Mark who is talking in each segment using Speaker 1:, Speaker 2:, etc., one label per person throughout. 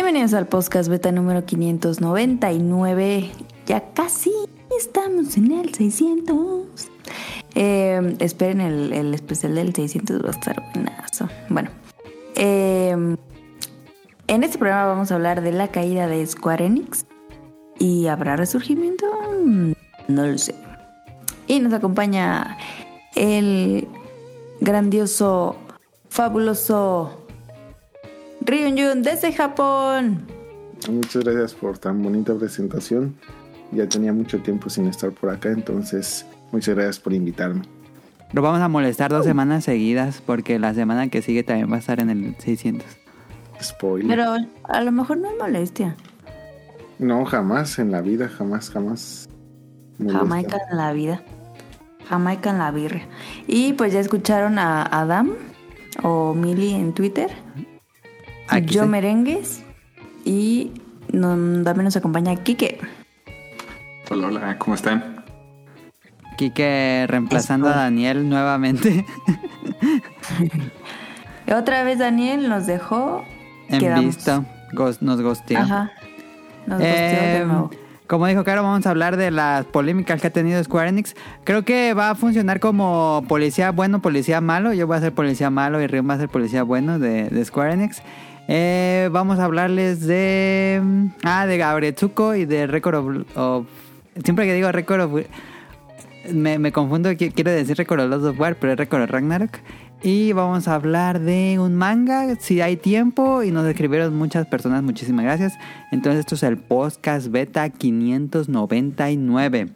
Speaker 1: Bienvenidos al podcast beta número 599. Ya casi estamos en el 600. Eh, esperen el, especial del 600, va a estar buenazo. Bueno, eh, en este programa vamos a hablar de la caída de Square Enix. ¿Y habrá resurgimiento? Mm, No lo sé. Y nos acompaña el grandioso, fabuloso Ryun desde Japón.
Speaker 2: Muchas gracias por tan bonita presentación. Ya tenía mucho tiempo sin estar por acá, entonces muchas gracias por invitarme.
Speaker 3: Lo vamos a molestar dos semanas seguidas porque la semana que sigue también va a estar en el 600.
Speaker 2: Spoiler.
Speaker 1: Pero a lo mejor no es molestia.
Speaker 2: No, jamás en la vida, jamás, jamás. molesta.
Speaker 1: Jamaica en la vida. Jamaica en la birria. Y pues ya escucharon a Adam o Mili en Twitter.
Speaker 3: Aquí
Speaker 1: Yo
Speaker 3: estoy.
Speaker 1: Merengues. Y no, también nos acompaña Kike.
Speaker 4: Hola, hola, ¿cómo están?
Speaker 3: Quique reemplazando a Daniel nuevamente
Speaker 1: Y otra vez Daniel nos dejó.
Speaker 3: en
Speaker 1: Quedamos.
Speaker 3: visto. Ghost- nos gosteó.
Speaker 1: Ajá. Nos gosteó de
Speaker 3: Eh,
Speaker 1: nuevo.
Speaker 3: como dijo Caro, vamos a hablar de las polémicas que ha tenido Square Enix. Creo que va a funcionar como policía bueno, policía malo. Yo voy a ser policía malo y Rion va a ser policía bueno de, de Square Enix. Eh, vamos a hablarles de... Ah, de Gabretsuko y de Record of... siempre que digo Record of... Me, me confundo, qui- quiero decir Record of Lost of War, pero es Record of Ragnarok. Y vamos a hablar de un manga, si hay tiempo, y nos escribieron muchas personas, muchísimas gracias. Entonces esto es el podcast beta 599.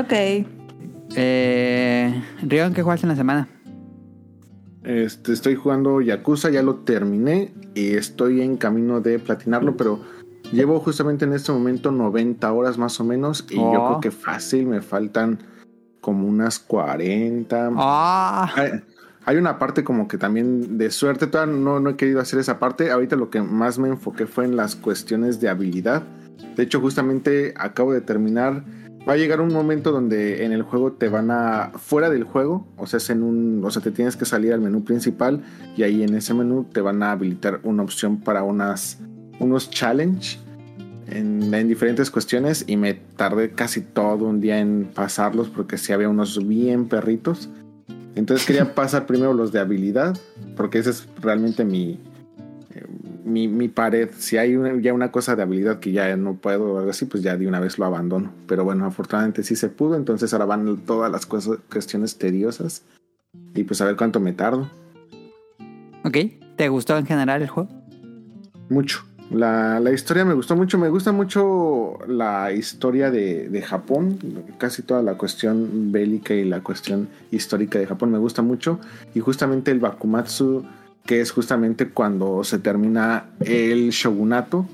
Speaker 1: Ok.
Speaker 3: Eh, Rion, ¿qué jugaste en la semana?
Speaker 2: Este, estoy jugando Yakuza, ya lo terminé y estoy en camino de platinarlo, pero llevo justamente en este momento 90 horas más o menos y yo
Speaker 3: Oh.
Speaker 2: creo que fácil me faltan como unas 40.
Speaker 3: ¡Ah!
Speaker 2: Hay, hay una parte como que también de suerte, todavía no, no he querido hacer esa parte. Ahorita lo que más me enfoqué fue en las cuestiones de habilidad. De hecho, justamente acabo de terminar. Va a llegar un momento donde en el juego te van a. fuera del juego, o sea, es en un. O sea, te tienes que salir al menú principal y ahí en ese menú te van a habilitar una opción para unas. unos challenge en, en diferentes cuestiones. Y me tardé casi todo un día en pasarlos porque sí había unos bien perritos. Entonces quería pasar primero los de habilidad, porque esa es realmente mi, eh, mi, mi pared. Si hay una- ya una cosa de habilidad que ya no puedo o algo así, pues ya de una vez lo abandono. Pero bueno, afortunadamente sí se pudo, entonces ahora van todas las cosas, cuestiones tediosas. Y pues a ver cuánto me tardo.
Speaker 3: Ok, ¿te gustó en general el juego?
Speaker 2: Mucho. La, la historia me gustó mucho. Me gusta mucho la historia de, de Japón. Casi toda la cuestión bélica y la cuestión histórica de Japón me gusta mucho. Y justamente el Bakumatsu, que es justamente cuando se termina el shogunato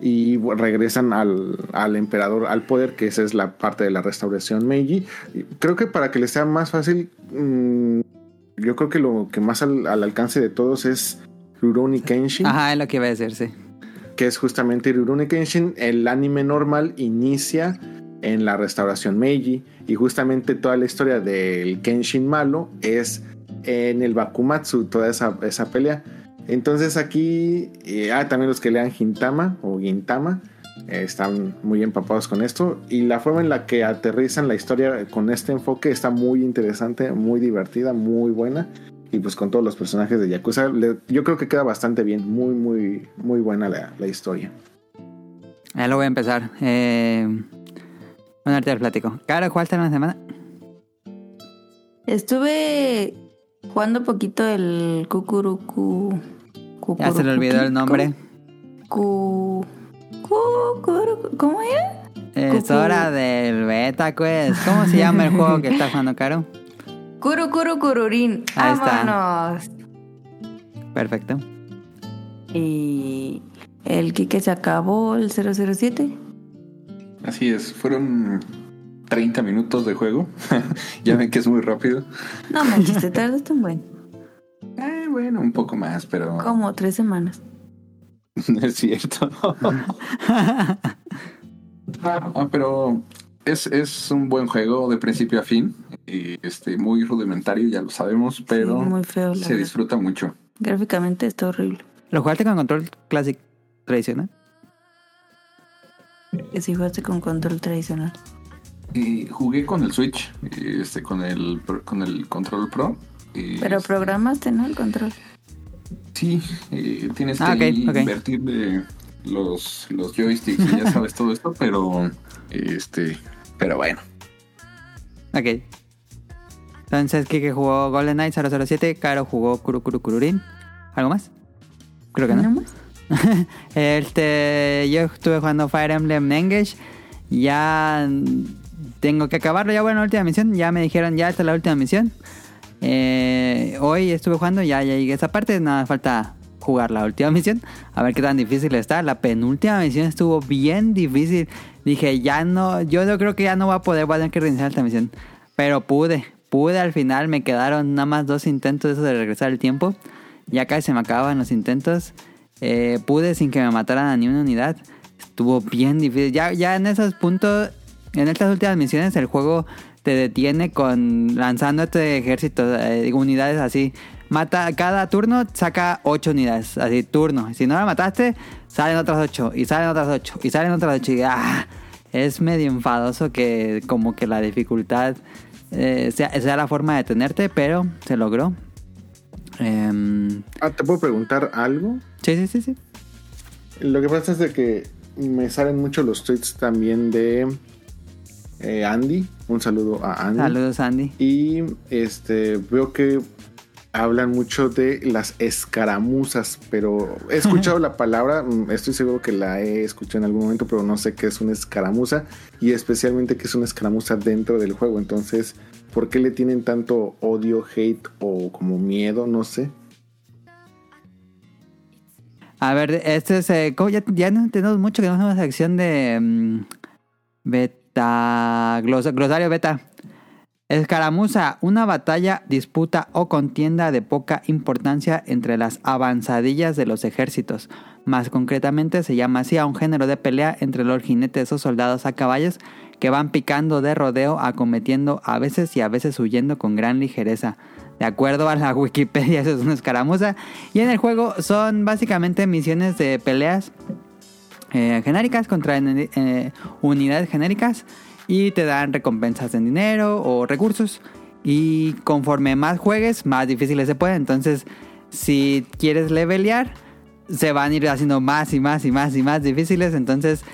Speaker 2: y regresan al, al emperador al poder, que esa es la parte de la restauración Meiji. Creo que para que les sea más fácil, mm, yo creo que lo que más al, al alcance de todos es Rurouni Kenshin
Speaker 3: Ajá, es lo que iba a decir, sí.
Speaker 2: que es justamente Rurouni Kenshin, el anime normal inicia en la restauración Meiji y justamente toda la historia del Kenshin malo es en el Bakumatsu, toda esa, esa pelea. Entonces aquí, eh, ah, también los que lean Gintama o Gintama eh, están muy empapados con esto y la forma en la que aterrizan la historia con este enfoque está muy interesante, muy divertida, muy buena y pues con todos los personajes de Yakuza, le- yo creo que queda bastante bien, muy, muy, muy buena la, la historia.
Speaker 3: Ya lo voy a empezar. Eh, bueno, ahorita les platico. Caro, ¿jugaste en la semana?
Speaker 1: Estuve jugando poquito el Kukuruku.
Speaker 3: Ya se le olvidó el nombre.
Speaker 1: Kukuruku- ¿Cómo era?
Speaker 3: Es
Speaker 1: Cucu.
Speaker 3: hora del beta quest. ¿Cómo se llama el juego que está jugando Caro?
Speaker 1: Kuru Kuru Kururin.
Speaker 3: Ahí está.
Speaker 1: Vámonos.
Speaker 3: Perfecto.
Speaker 1: Y el Kike se acabó el 007.
Speaker 4: Así es, fueron 30 minutos de juego. ya ven que es muy rápido.
Speaker 1: No manches, te tardaste un buen.
Speaker 4: Eh, bueno, un poco más, pero
Speaker 1: Como tres semanas.
Speaker 4: no es cierto. Ah, pero es, es un buen juego de principio a fin. Y este, muy rudimentario, ya lo sabemos, pero
Speaker 1: Sí, muy feo,
Speaker 4: se
Speaker 1: verdad.
Speaker 4: disfruta mucho.
Speaker 1: Gráficamente está horrible.
Speaker 3: ¿Lo jugaste con control Classic tradicional?
Speaker 1: Que si jugaste con control tradicional.
Speaker 4: Y jugué con el Switch, este, con el con el Control Pro.
Speaker 1: Pero
Speaker 4: este,
Speaker 1: programaste, ¿no? El control.
Speaker 4: Sí, eh, tienes que
Speaker 3: Ah, ok.
Speaker 4: invertir de los, los joysticks y ya sabes todo esto, pero este, pero bueno.
Speaker 3: Ok. Entonces, Kike jugó GoldenEye 007, Caro jugó Kuru Kuru Kururin. ¿Algo más? Creo que no.
Speaker 1: ¿No más?
Speaker 3: Este, yo estuve jugando Fire Emblem Engage. Ya tengo que acabarlo. Ya bueno, última misión. Ya me dijeron, ya esta es la última misión. Eh, hoy estuve jugando, ya, ya llegué a esa parte. Nada falta jugar la última misión. A ver qué tan difícil está. La penúltima misión estuvo bien difícil. Dije, ya no, yo no creo que ya no voy a poder, voy a tener que reiniciar esta misión. Pero pude, pude al final. Me quedaron nada más dos intentos de regresar el tiempo. Ya casi se me acababan los intentos. Eh, pude sin que me mataran a ni una unidad. Estuvo bien difícil. Ya, ya en esos puntos, en estas últimas misiones, el juego te detiene con lanzando este ejército, eh, unidades así. Mata cada turno, saca 8 unidades, así turno. Si no la mataste, salen otras 8, y salen otras 8, y salen otras 8. Y ah, es medio enfadoso que como que la dificultad eh, sea, sea la forma de detenerte, pero se logró. Em,
Speaker 2: Ah, ¿te puedo preguntar algo?
Speaker 3: sí, sí, sí, sí.
Speaker 2: Lo que pasa es de que me salen mucho los tweets también de eh, Andy. Un saludo a Andy.
Speaker 3: Saludos, Andy.
Speaker 2: Y este veo que hablan mucho de las escaramuzas, pero he escuchado la palabra, mm, estoy seguro que la he escuchado en algún momento, pero no sé qué es una escaramuza y especialmente qué es una escaramuza dentro del juego. Entonces, ¿por qué le tienen tanto odio, hate o como miedo? No sé.
Speaker 3: A ver, este es. eh, ya, ya no tenemos mucho que no hacemos la sección de. mm, glosario beta. Escaramuza, una batalla, disputa o contienda de poca importancia entre las avanzadillas de los ejércitos. Más concretamente se llama así a un género de pelea entre los jinetes o soldados a caballos que van picando de rodeo, acometiendo a veces y a veces huyendo con gran ligereza. De acuerdo a la Wikipedia, eso es una escaramuza. Y en el juego son básicamente misiones de peleas eh, genéricas contra eh, unidades genéricas y te dan recompensas en dinero o recursos. Y conforme más juegues, más difíciles se pueden. Entonces, si quieres levelear, se van a ir haciendo más y más y más y más difíciles. Entonces,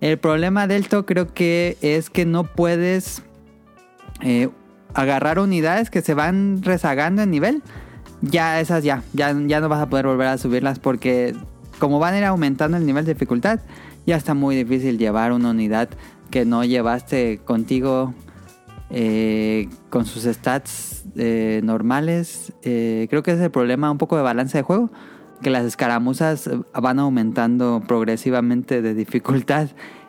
Speaker 3: el problema de esto creo que es que no puedes eh, agarrar unidades que se van rezagando en nivel. Ya esas ya, ya, ya no vas a poder volver a subirlas porque como van a ir aumentando el nivel de dificultad, ya está muy difícil llevar una unidad que no llevaste contigo eh, con sus stats eh, normales. Eh, creo que es el problema un poco de balance de juego. Que las escaramuzas van aumentando progresivamente de dificultad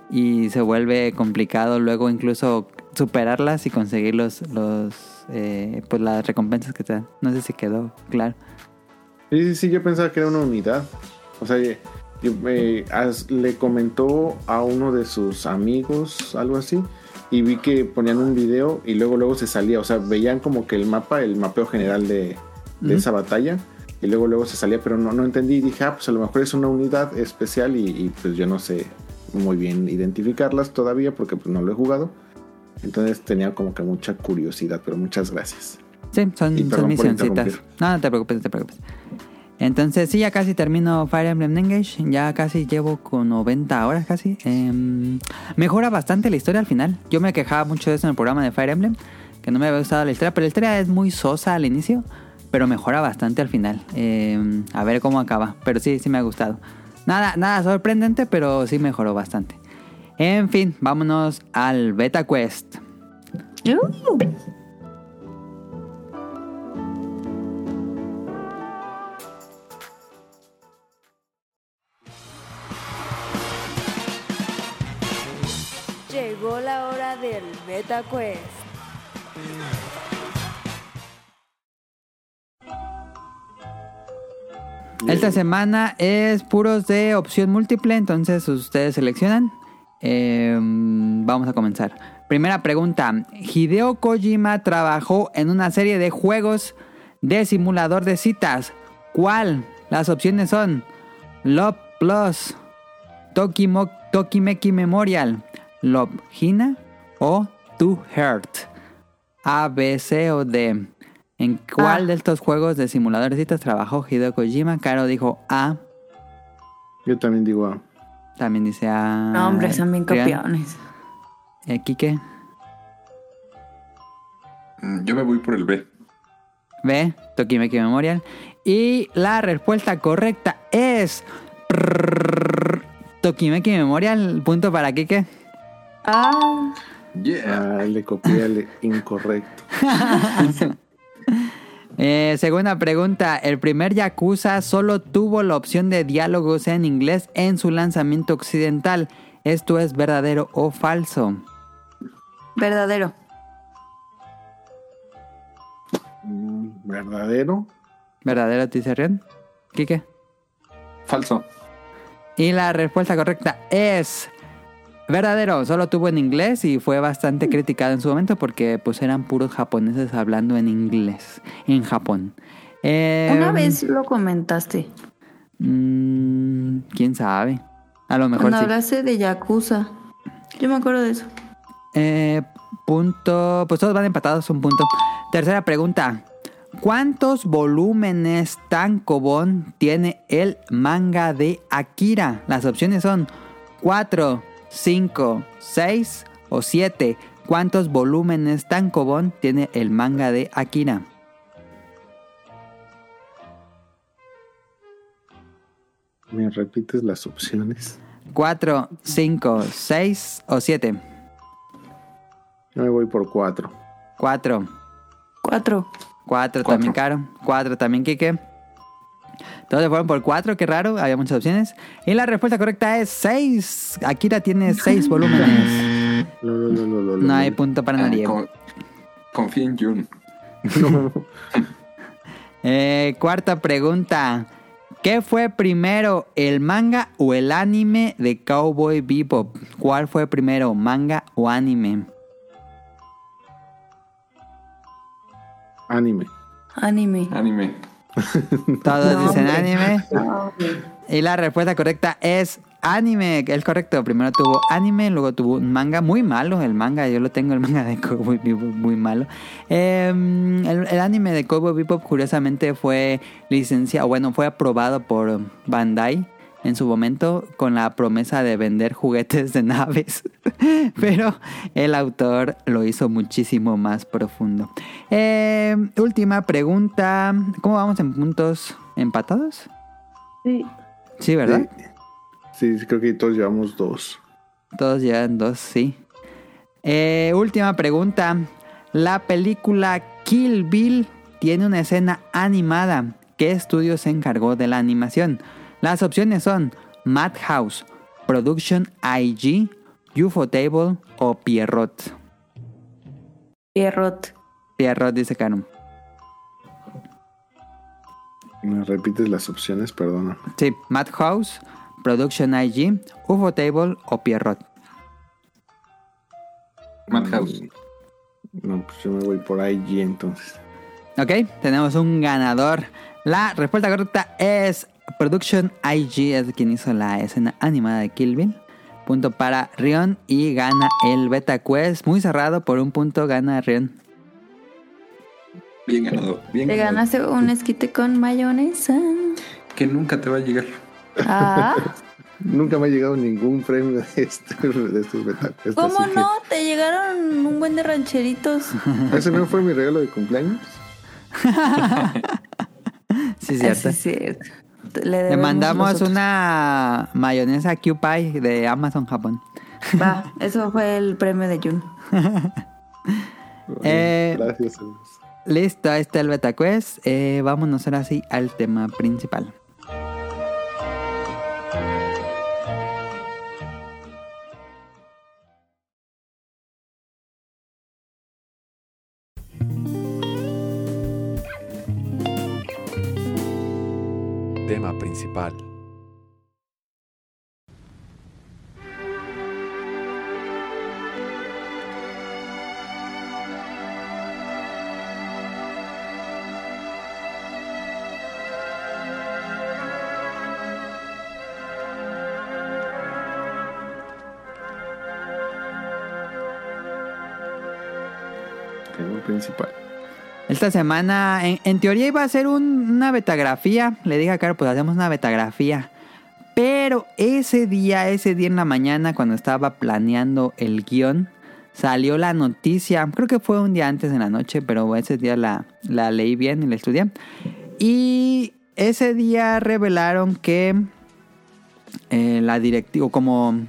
Speaker 3: y se vuelve complicado luego incluso superarlas y conseguir los, los pues las recompensas que te dan. No sé si quedó claro.
Speaker 2: Sí, sí, sí, yo pensaba que era una unidad. O sea, eh, as- le comentó a uno de sus amigos, algo así, y vi que ponían un video y luego luego se salía. O sea, veían como que el mapa, el mapeo general de, esa batalla, y luego luego se salía, pero no, no entendí. Y dije, ah, pues a lo mejor es una unidad especial y, y, pues yo no sé muy bien identificarlas todavía porque pues no lo he jugado. Entonces tenía como que mucha curiosidad, pero muchas gracias.
Speaker 3: Sí, son, misioncitas. No, no te preocupes, no te preocupes. Entonces, sí, ya casi termino Fire Emblem Engage. Ya casi llevo con 90 horas casi. Em, mejora bastante la historia al final. Yo me quejaba mucho de eso en el programa de Fire Emblem. Que no me había gustado la historia. Pero la historia es muy sosa al inicio. Pero mejora bastante al final. Em, a ver cómo acaba. Pero sí, sí me ha gustado. Nada, nada sorprendente, pero sí mejoró bastante. En fin, vámonos al Beta Quest.
Speaker 1: Uh, llegó la hora del Beta Quest.
Speaker 3: Esta semana es puros de opción múltiple, entonces ustedes seleccionan. Eh, vamos a comenzar. Primera pregunta. Hideo Kojima trabajó en una serie de juegos de simulador de citas. ¿Cuál? Las opciones son Love Plus, Tokimeki Memorial, Love Hina o To Heart. A, B, C o D. ¿En cuál
Speaker 1: Ah.
Speaker 3: de estos juegos de simulador de citas trabajó Hideo Kojima? Caro dijo A.
Speaker 2: Yo también digo A.
Speaker 3: También dice A.
Speaker 1: No, hombre, son bien copiones.
Speaker 3: Eh, Quique.
Speaker 4: Mm, Yo me voy por el B.
Speaker 3: B. Tokimeki Memorial. Y la respuesta correcta es. Tokimeki Memorial. Punto para Quique.
Speaker 1: Ah,
Speaker 4: Yeah.
Speaker 2: Ah, le copié el incorrecto.
Speaker 3: Eh, segunda pregunta. El primer Yakuza solo tuvo la opción de diálogos en inglés en su lanzamiento occidental. ¿Esto es verdadero o falso?
Speaker 1: verdadero.
Speaker 2: Mm, ¿Verdadero?
Speaker 3: ¿Verdadero, Rian? Quique.
Speaker 4: Falso.
Speaker 3: Y la respuesta correcta es verdadero. Solo tuvo en inglés y fue bastante criticado en su momento porque pues eran puros japoneses hablando en inglés en Japón. Eh,
Speaker 1: Una vez lo comentaste.
Speaker 3: mm, ¿Quién sabe? A lo mejor
Speaker 1: Cuando
Speaker 3: sí.
Speaker 1: hablaste de Yakuza. Yo me acuerdo de eso.
Speaker 3: Eh, punto. Pues todos van empatados, un punto. Tercera pregunta. ¿Cuántos volúmenes tankobon tiene el manga de Akira? Las opciones son 4, 5, 6 o 7. ¿Cuántos volúmenes tankobon tiene el manga de Akira?
Speaker 2: ¿Me repites las opciones?
Speaker 3: 4, 5, 6 o 7.
Speaker 2: Yo me voy por cuatro.
Speaker 3: 4.
Speaker 1: Cuatro.
Speaker 3: 4 también caro. 4 también Kike. Todos se fueron por 4, qué raro, había muchas opciones. Y la respuesta correcta es 6. Akira tiene 6 volúmenes.
Speaker 2: Lo, lo, lo,
Speaker 3: No hay punto para
Speaker 4: Ah,
Speaker 3: nadie.
Speaker 4: con- confía en Jun.
Speaker 2: No.
Speaker 3: Eh, cuarta pregunta. ¿Qué fue primero, el manga o el anime de Cowboy Bebop? ¿Cuál fue primero, manga o anime?
Speaker 2: Anime.
Speaker 1: Anime.
Speaker 4: Anime.
Speaker 3: Todos
Speaker 1: No,
Speaker 3: dicen anime. Y la respuesta correcta es anime. Es correcto. Primero tuvo anime, luego tuvo un manga muy malo. El manga, yo lo tengo, el manga de Cowboy Bebop muy malo. Eh, el, el anime de Cowboy Bebop, curiosamente, fue licenciado, bueno, fue aprobado por Bandai en su momento con la promesa de vender juguetes de naves. Pero el autor lo hizo muchísimo más profundo. Eh, última pregunta. ¿Cómo vamos en puntos empatados?
Speaker 1: Sí.
Speaker 3: Sí, ¿verdad?
Speaker 2: Sí, sí, creo que todos llevamos dos.
Speaker 3: Todos llevan dos, sí. Eh, última pregunta. La película Kill Bill tiene una escena animada. ¿Qué estudio se encargó de la animación? Las opciones son Madhouse, Production IG, UFO Table o Pierrot.
Speaker 1: Pierrot.
Speaker 3: Pierrot dice Caro.
Speaker 2: ¿Me repites las opciones? Perdona.
Speaker 3: Sí, Madhouse, Production IG, UFO Table o Pierrot.
Speaker 4: Madhouse.
Speaker 2: No, pues yo me voy por IG entonces.
Speaker 3: Ok, tenemos un ganador. La respuesta correcta es Production IG, es quien hizo la escena animada de Kill Bill. Punto para Rion y gana el Beta Quest. Muy cerrado, por un punto gana Rion.
Speaker 4: Bien ganado. Bien
Speaker 1: Te
Speaker 4: ganado.
Speaker 1: ganaste un esquite con mayonesa.
Speaker 4: Que nunca te va a llegar.
Speaker 1: Ah,
Speaker 2: Nunca me ha llegado ningún premio de, este, de estos betacos.
Speaker 1: ¿cómo no? Te llegaron un buen de rancheritos.
Speaker 2: ¿Ese no fue mi regalo de cumpleaños?
Speaker 3: Sí,
Speaker 1: Ah,
Speaker 3: cierto.
Speaker 1: sí, cierto. Le,
Speaker 3: mandamos
Speaker 1: nosotros.
Speaker 3: una mayonesa Q-Pie de Amazon Japón.
Speaker 1: Va, eso fue el premio de Jun.
Speaker 3: Eh,
Speaker 2: Gracias.
Speaker 3: Listo, ahí está el Beta Quest. Eh, vámonos ahora sí al tema principal.
Speaker 5: Tema
Speaker 3: Esta semana, en, en teoría iba a ser un- una betografía. Le dije a Caro, pues hacemos una betografía. Pero ese día, ese día en la mañana, cuando estaba planeando el guion, salió la noticia. Creo que fue un día antes en la noche, pero ese día la, la leí bien y la estudié. Y ese día revelaron que eh, la directiva, como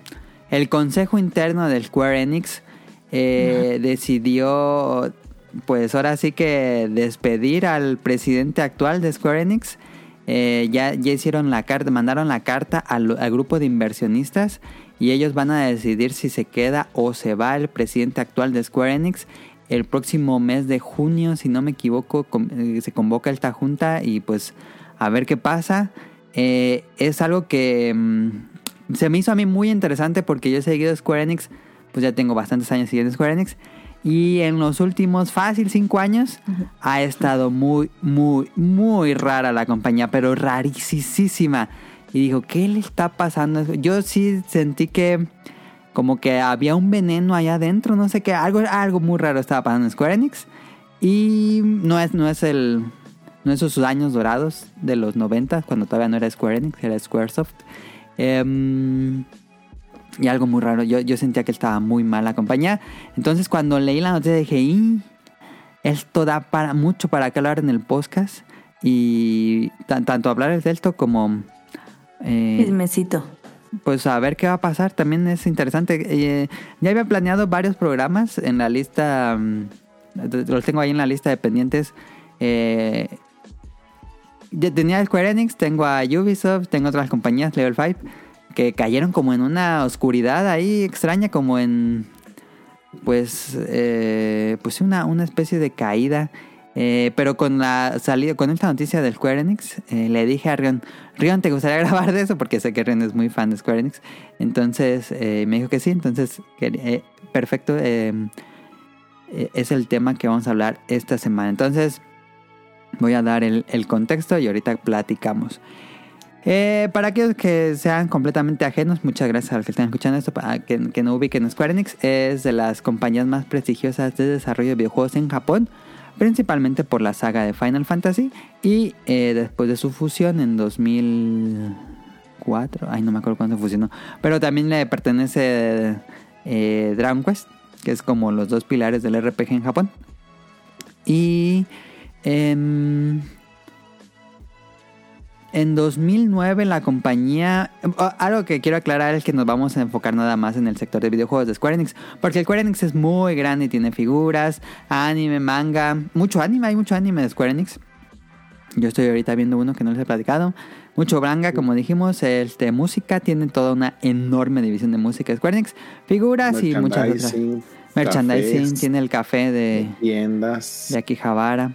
Speaker 3: el consejo interno del Square Enix eh, decidió, pues ahora sí que despedir al presidente actual de Square Enix. Eh, ya, ya hicieron la carta, mandaron la carta al, grupo de inversionistas y ellos van a decidir si se queda o se va el presidente actual de Square Enix. El próximo mes de junio, si no me equivoco, eh, se convoca esta junta y pues a ver qué pasa. Eh, es algo que mm, se me hizo a mí muy interesante porque yo he seguido Square Enix, pues ya tengo bastantes años siguiendo Square Enix. Y en los últimos fácil cinco años ha estado muy, muy, muy rara la compañía, pero rarísima. Y dijo, ¿qué le está pasando? Yo sí sentí que como que había un veneno allá adentro, no sé qué, algo, algo muy raro estaba pasando en Square Enix. Y no es, no es el, no es sus años dorados de los 90, cuando todavía no era Square Enix, era Squaresoft. Em, y algo muy raro, yo, yo sentía que estaba muy mal la compañía. Entonces cuando leí la noticia dije, "Y, esto da para mucho para que hablar en el podcast. Y tan- tanto hablar de esto como... eh,
Speaker 1: Chismecito.
Speaker 3: pues a ver qué va a pasar. También es interesante. Eh, ya había planeado varios programas en la lista. mm, los tengo ahí en la lista de pendientes. Eh, ya tenía Square Enix, tengo a Ubisoft, tengo otras compañías, Level 5, que cayeron como en una oscuridad ahí extraña, como en. Pues. Eh, pues una, una especie de caída. Eh, pero con la salida, con esta noticia del Square Enix, eh, le dije a Rion, Rion, ¿te gustaría grabar de eso? Porque sé que Rion es muy fan de Square Enix. Entonces me dijo que sí, entonces perfecto. eh, eh, es el tema que vamos a hablar esta semana. Entonces voy a dar el, el contexto y ahorita platicamos. Eh, para aquellos que sean completamente ajenos, muchas gracias a los que están escuchando esto, para que, no ubiquen Square Enix, es de las compañías más prestigiosas de desarrollo de videojuegos en Japón, principalmente por la saga de Final Fantasy y eh, después de su fusión en 2004, ay no me acuerdo cuándo se fusionó, pero también le pertenece eh, Dragon Quest, que es como los dos pilares del RPG en Japón. Y em, en 2009 la compañía... ah, Algo que quiero aclarar es que nos vamos a enfocar nada más en el sector de videojuegos de Square Enix. Porque el Square Enix es muy grande y tiene figuras, anime, manga. Mucho anime, hay mucho anime de Square Enix. Yo estoy ahorita viendo uno que no les he platicado. Mucho manga, como dijimos. Este, música, tiene toda una enorme división de música de Square Enix. Figuras y muchas otras.
Speaker 2: Merchandising,
Speaker 3: Merchandising,
Speaker 2: cafés,
Speaker 3: tiene el café de,
Speaker 2: tiendas.
Speaker 3: de Akihabara.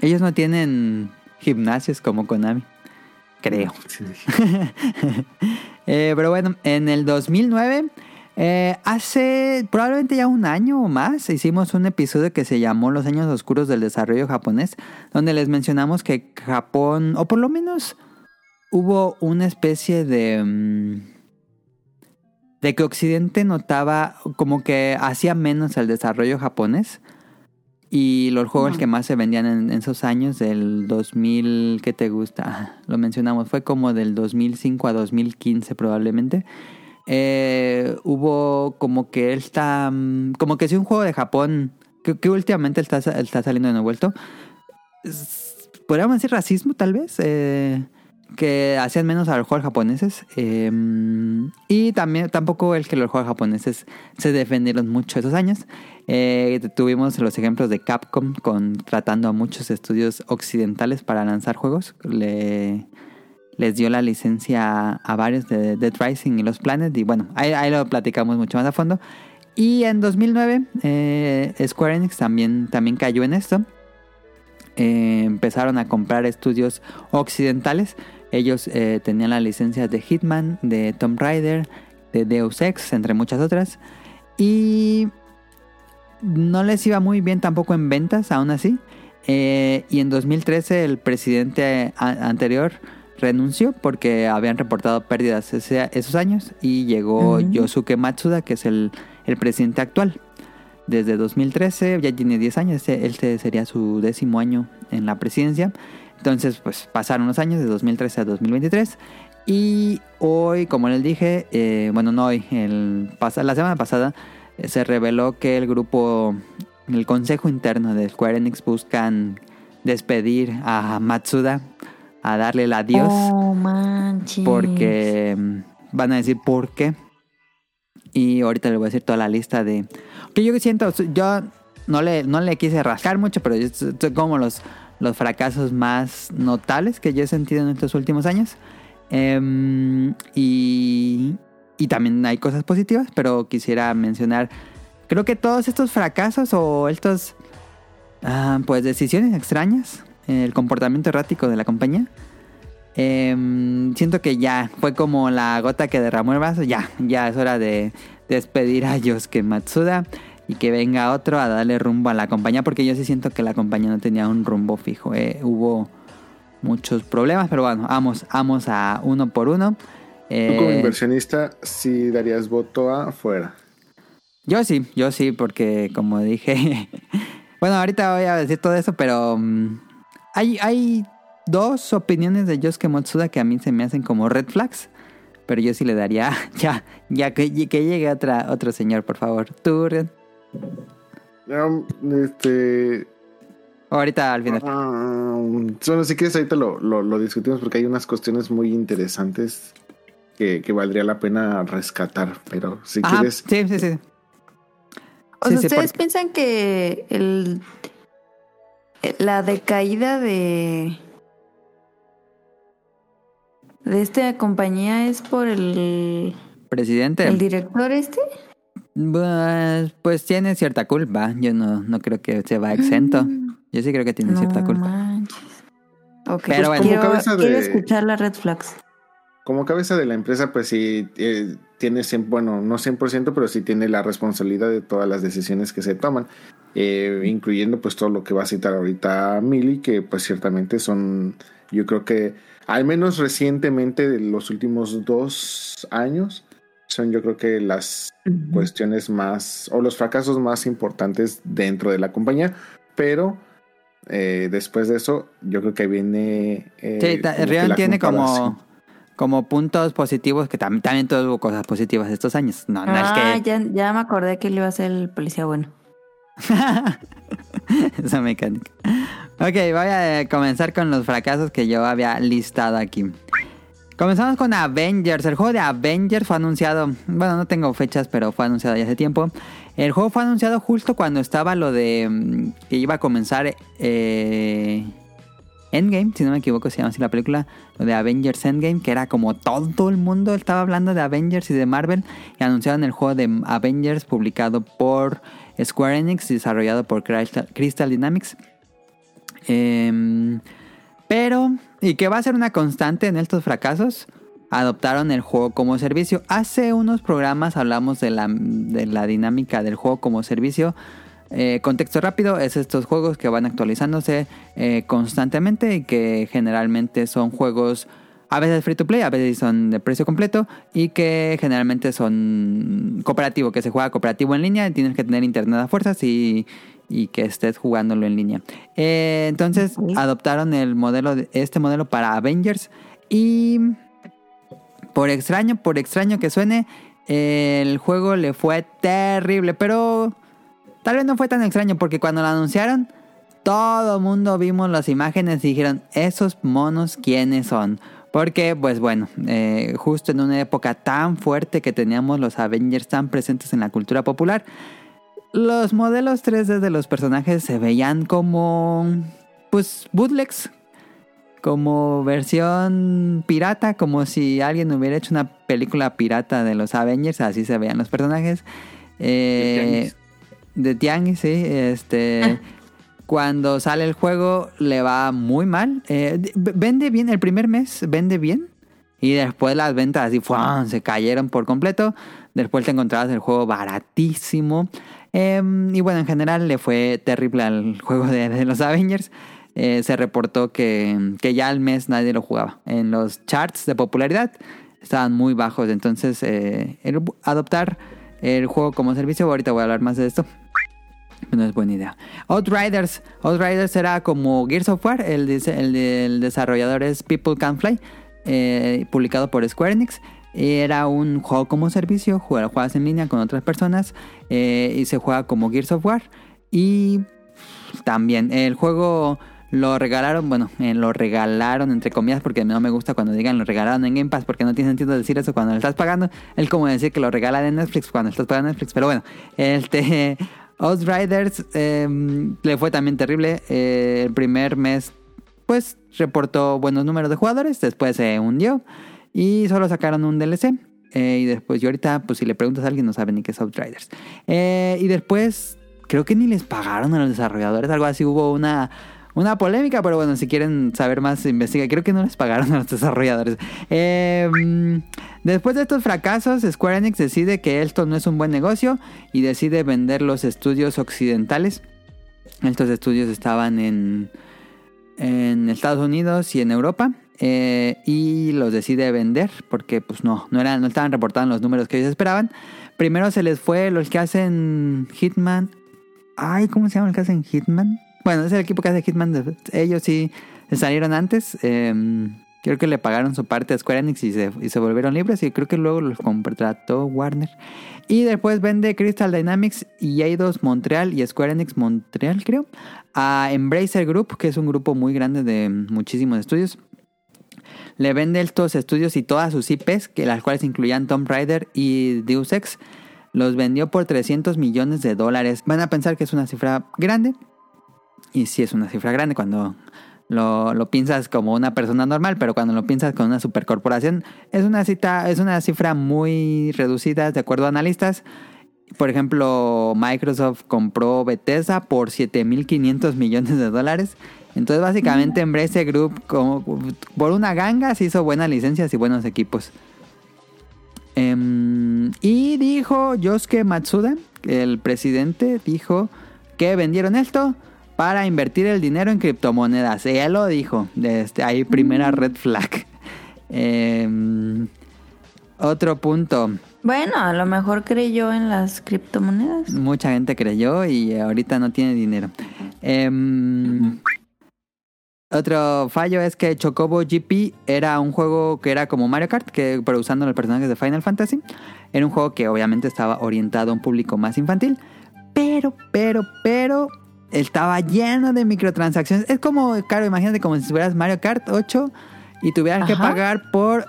Speaker 3: Ellos no tienen gimnasios como Konami. Creo.
Speaker 2: Sí.
Speaker 3: Eh, pero bueno, en el 2009, eh, hace probablemente ya un año o más, hicimos un episodio que se llamó Los años oscuros del desarrollo japonés, donde les mencionamos que Japón, o por lo menos hubo una especie de... mm, de que Occidente notaba como que hacía menos el desarrollo japonés. Y los juegos que más se vendían en, en esos años, del 2000, ¿qué te gusta? Ah, Lo mencionamos, fue como del 2005 a 2015 probablemente. Eh, hubo como que esta, mm, como que si un juego de Japón, que, que últimamente está, está saliendo de nuevo vuelto, podríamos decir racismo tal vez, eh, que hacían menos a los juegos japoneses. eh, y también tampoco el que los juegos japoneses se defendieron mucho esos años. Eh, tuvimos los ejemplos de Capcom contratando a muchos estudios occidentales para lanzar juegos. Le, les dio la licencia a varios de Dead Rising y los Planet. Y bueno, ahí, ahí lo platicamos mucho más a fondo. Y en 2009 eh, Square Enix también, también cayó en esto. eh, empezaron a comprar estudios occidentales. Ellos eh, tenían la licencia de Hitman, de Tomb Raider, de Deus Ex, entre muchas otras. Y no les iba muy bien tampoco en ventas, aún así. Eh, y en 2013 el presidente anterior renunció porque habían reportado pérdidas ese- esos años y llegó
Speaker 1: Ujú.
Speaker 3: Yosuke Matsuda, que es el, el presidente actual. Desde 2013, ya tiene 10 años, este, este sería su décimo año en la presidencia. Entonces, pues pasaron los años de 2013 a 2023. Y hoy, como les dije, eh, bueno, no hoy, el, la semana pasada eh, se reveló que el grupo, el consejo interno de Square Enix buscan despedir a Matsuda, a darle el adiós,
Speaker 1: Oh, manches.
Speaker 3: porque van a decir por qué. Y ahorita les voy a decir toda la lista de... Que yo siento, yo no le, no le quise rascar mucho, pero yo- son como los, los fracasos más notables que yo he sentido en estos últimos años. Em, y, y también hay cosas positivas, pero quisiera mencionar, creo que todos estos fracasos o estos, ah, pues decisiones extrañas, el comportamiento errático de la compañía, em, siento que ya fue como la gota que derramó el vaso, ya, ya es hora de despedir a Yosuke Matsuda y que venga otro a darle rumbo a la compañía, porque yo sí siento que la compañía no tenía un rumbo fijo, eh, hubo muchos problemas, pero bueno, vamos, vamos a uno por uno.
Speaker 2: Tú como
Speaker 3: Eh,
Speaker 2: inversionista, sí darías voto a fuera.
Speaker 3: yo sí, yo sí, porque como dije, bueno, ahorita voy a decir todo eso, pero mm, hay, hay dos opiniones de Yosuke Matsuda que a mí se me hacen como red flags, pero yo sí le daría, ya, ya que, que llegue otra, otro señor, por favor. Tú, Rion.
Speaker 2: Um, este.
Speaker 3: Ahorita al final.
Speaker 2: ah, bueno, si quieres, ahorita lo, lo, lo discutimos porque hay unas cuestiones muy interesantes que, que valdría la pena rescatar. Pero si
Speaker 3: Ajá,
Speaker 2: quieres.
Speaker 3: sí, sí, sí.
Speaker 1: O
Speaker 3: Sí,
Speaker 1: sea,
Speaker 3: sí,
Speaker 1: ¿ustedes
Speaker 3: porque-
Speaker 1: piensan que el la decaída de de esta compañía es por el,
Speaker 3: Presidente.
Speaker 1: el director este?
Speaker 3: Pues, pues tiene cierta culpa. Yo no, no creo que se va exento. Yo sí creo que tiene cierta culpa.
Speaker 1: manches.
Speaker 3: Pero
Speaker 1: pues
Speaker 3: bueno.
Speaker 2: Como cabeza de-
Speaker 1: quiero escuchar las red flags.
Speaker 2: Como cabeza de la empresa, pues sí eh, tiene, cien- bueno, no 100%, pero sí tiene la responsabilidad de todas las decisiones que se toman, eh, incluyendo pues todo lo que va a citar ahorita Mili, que pues ciertamente son, yo creo que al menos recientemente, de los últimos dos años, son yo creo que las cuestiones más, o los fracasos más importantes dentro de la compañía, pero... eh, después de eso, yo creo que viene. eh,
Speaker 3: Sí,
Speaker 2: como
Speaker 3: Rion tiene como, como puntos positivos que tam- también tuvo cosas positivas estos años. No, no
Speaker 1: Ah,
Speaker 3: es que
Speaker 1: ya, ya me acordé que él iba a ser el policía bueno.
Speaker 3: esa mecánica. Ok, voy a comenzar con los fracasos que yo había listado aquí. Comenzamos con Avengers. El juego de Avengers fue anunciado. Bueno, no tengo fechas, pero fue anunciado ya hace tiempo. El juego fue anunciado justo cuando estaba lo de mm, que iba a comenzar eh, Endgame, si no me equivoco, se llama así la película, lo de Avengers Endgame, que era como todo el mundo estaba hablando de Avengers y de Marvel, y anunciaron el juego de Avengers publicado por Square Enix, desarrollado por Crystal, Crystal Dynamics. Em, pero, y que va a ser una constante en estos fracasos, adoptaron el juego como servicio. Hace unos programas hablamos de la, de la dinámica del juego como servicio. Eh, contexto rápido es estos juegos que van actualizándose eh, constantemente y que generalmente son juegos a veces free to play, a veces son de precio completo y que generalmente son cooperativo, que se juega cooperativo en línea, tienes que tener internet a fuerzas y, y que estés jugándolo en línea. Eh, entonces adoptaron el modelo, de- este modelo para Avengers y por extraño, por extraño que suene, el juego le fue terrible, pero tal vez no fue tan extraño porque cuando lo anunciaron, todo el mundo vimos las imágenes y dijeron, esos monos, ¿quiénes son? Porque, pues bueno, eh, justo en una época tan fuerte que teníamos los Avengers tan presentes en la cultura popular, los modelos 3D de los personajes se veían como, pues, bootlegs, como versión pirata, como si alguien hubiera hecho una película pirata de los Avengers, así se veían los personajes. Eh, de Tianguis, sí, este... Cuando sale el juego le va muy mal. Eh, vende bien, el primer mes vende bien. Y después las ventas así ¡fuan! se cayeron por completo. Después te encontrabas el juego baratísimo. Em, y bueno, en general le fue terrible al juego de, los Avengers. Eh, se reportó que, que ya al mes nadie lo jugaba. En los charts de popularidad estaban muy bajos. Entonces, eh, el- adoptar el juego como servicio, ahorita voy a hablar más de esto. No es buena idea. Outriders. Outriders era como Gears of War. El, el desarrollador es People Can Fly. eh, publicado por Square Enix. Era un juego como servicio. Juega- Juegas en línea con otras personas. eh, y se juega como Gears of War. Y también el juego lo regalaron. Bueno, eh, lo regalaron entre comillas. Porque no me gusta cuando digan lo regalaron en Game Pass. Porque no tiene sentido decir eso cuando lo estás pagando. Es como decir que lo regalan en Netflix cuando estás pagando Netflix. Pero bueno, este. Outriders eh, le fue también terrible. Eh, el primer mes, pues, reportó buenos números de jugadores. Después se hundió. Y solo sacaron un DLC. Eh, y después, y ahorita, pues, si le preguntas a alguien, no sabe ni qué es Outriders. Eh, y después, creo que ni les pagaron a los desarrolladores. Algo así hubo una. Una polémica, pero bueno, si quieren saber más, investiga. Creo que no les pagaron a los desarrolladores. Eh, mm, después de estos fracasos, Square Enix decide que esto no es un buen negocio y decide vender los estudios occidentales. Estos estudios estaban en, en Estados Unidos y en Europa. Eh, y los decide vender porque pues no, no, eran, no estaban reportando los números que ellos esperaban. Primero se les fue los que hacen Hitman. Ay, ¿cómo se llama el que hacen Hitman? Bueno, es el equipo que hace Hitman. Ellos sí salieron antes. eh, creo que le pagaron su parte a Square Enix y se, y se volvieron libres. Y creo que luego los contrató Warner. Y después vende Crystal Dynamics y Eidos Montreal y Square Enix Montreal, creo, a Embracer Group, que es un grupo muy grande de muchísimos estudios. Le vende estos estudios y todas sus IPs, que las cuales incluían Tomb Raider y Deus Ex. Los vendió por 300 millones de dólares. Van a pensar que es una cifra grande. Y sí es una cifra grande cuando lo, piensas como una persona normal, pero cuando lo piensas con una supercorporación, es una, cita, es una cifra muy reducida de acuerdo a analistas. Por ejemplo, Microsoft compró Bethesda por 7.500 millones de dólares. Entonces, básicamente, Embrace Group, como, por una ganga, se hizo buenas licencias y buenos equipos. Em, y dijo Yosuke Matsuda, el presidente, dijo que vendieron esto para invertir el dinero en criptomonedas. Ella lo dijo. Desde ahí, primera red flag. Em, otro punto.
Speaker 1: Bueno, a lo mejor creyó en las criptomonedas.
Speaker 3: Mucha gente creyó y ahorita no tiene dinero. Em, otro fallo es que Chocobo GP era un juego que era como Mario Kart, que, pero usando los personajes de Final Fantasy. Era un juego que obviamente estaba orientado a un público más infantil. Pero, pero, pero, estaba lleno de microtransacciones. Es como, claro, imagínate como si tuvieras Mario Kart 8 y tuvieras que pagar por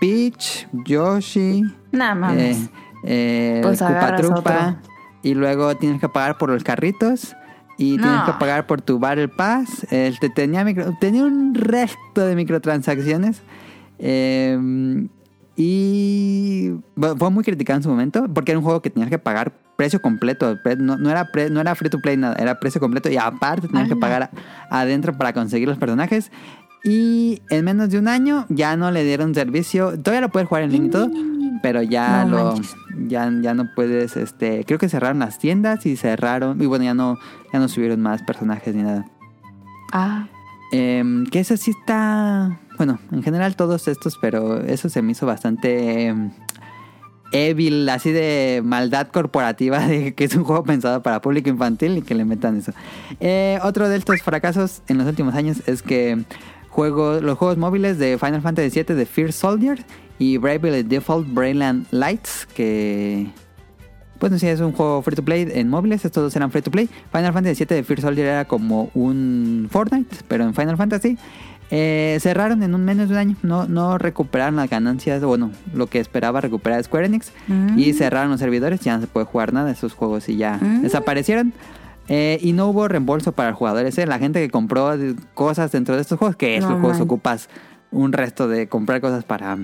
Speaker 3: Peach, Yoshi,
Speaker 1: Nada más.
Speaker 3: eh, eh,
Speaker 1: Pues
Speaker 3: Koopa
Speaker 1: otro.
Speaker 3: y luego tienes que pagar por los carritos y
Speaker 1: No.
Speaker 3: tienes que pagar por tu Battle Pass. Este, tenía, micro- tenía un resto de microtransacciones. eh, y bueno, fue muy criticado en su momento porque era un juego que tenías que pagar precio completo. No, no era, pre- no era free to play, nada, era precio completo y aparte tenías que pagar a- adentro para conseguir los personajes. Y en menos de un año ya no le dieron servicio. Todavía lo puedes jugar en línea y todo, pero ya
Speaker 1: No
Speaker 3: lo ya, ya no puedes este creo que cerraron las tiendas y cerraron y bueno ya no ya no subieron más personajes ni nada.
Speaker 1: Ah,
Speaker 3: Em, que eso sí está bueno en general todos estos pero eso se me hizo bastante em, evil así de maldad corporativa de que es un juego pensado para público infantil y que le metan eso. Eh, otro de estos fracasos en los últimos años es que juego, los juegos móviles de Final Fantasy VII de Fear Soldier y Bravely Default Brilliant Lights que pues no sé, es un juego free to play en móviles, estos dos eran free to play. Final Fantasy VII de Fear Soldier era como un Fortnite, pero en Final Fantasy. Eh, cerraron en un menos de un año, no, no recuperaron las ganancias, bueno, lo que esperaba recuperar Square Enix.
Speaker 1: Mm.
Speaker 3: Y cerraron los servidores, ya no se puede jugar nada, esos juegos y ya
Speaker 1: Mm.
Speaker 3: desaparecieron. Eh, y no hubo reembolso para los jugadores, ¿eh? la gente que compró de- cosas dentro de estos juegos, que estos
Speaker 1: No
Speaker 3: juegos
Speaker 1: man.
Speaker 3: ocupas un resto de comprar cosas para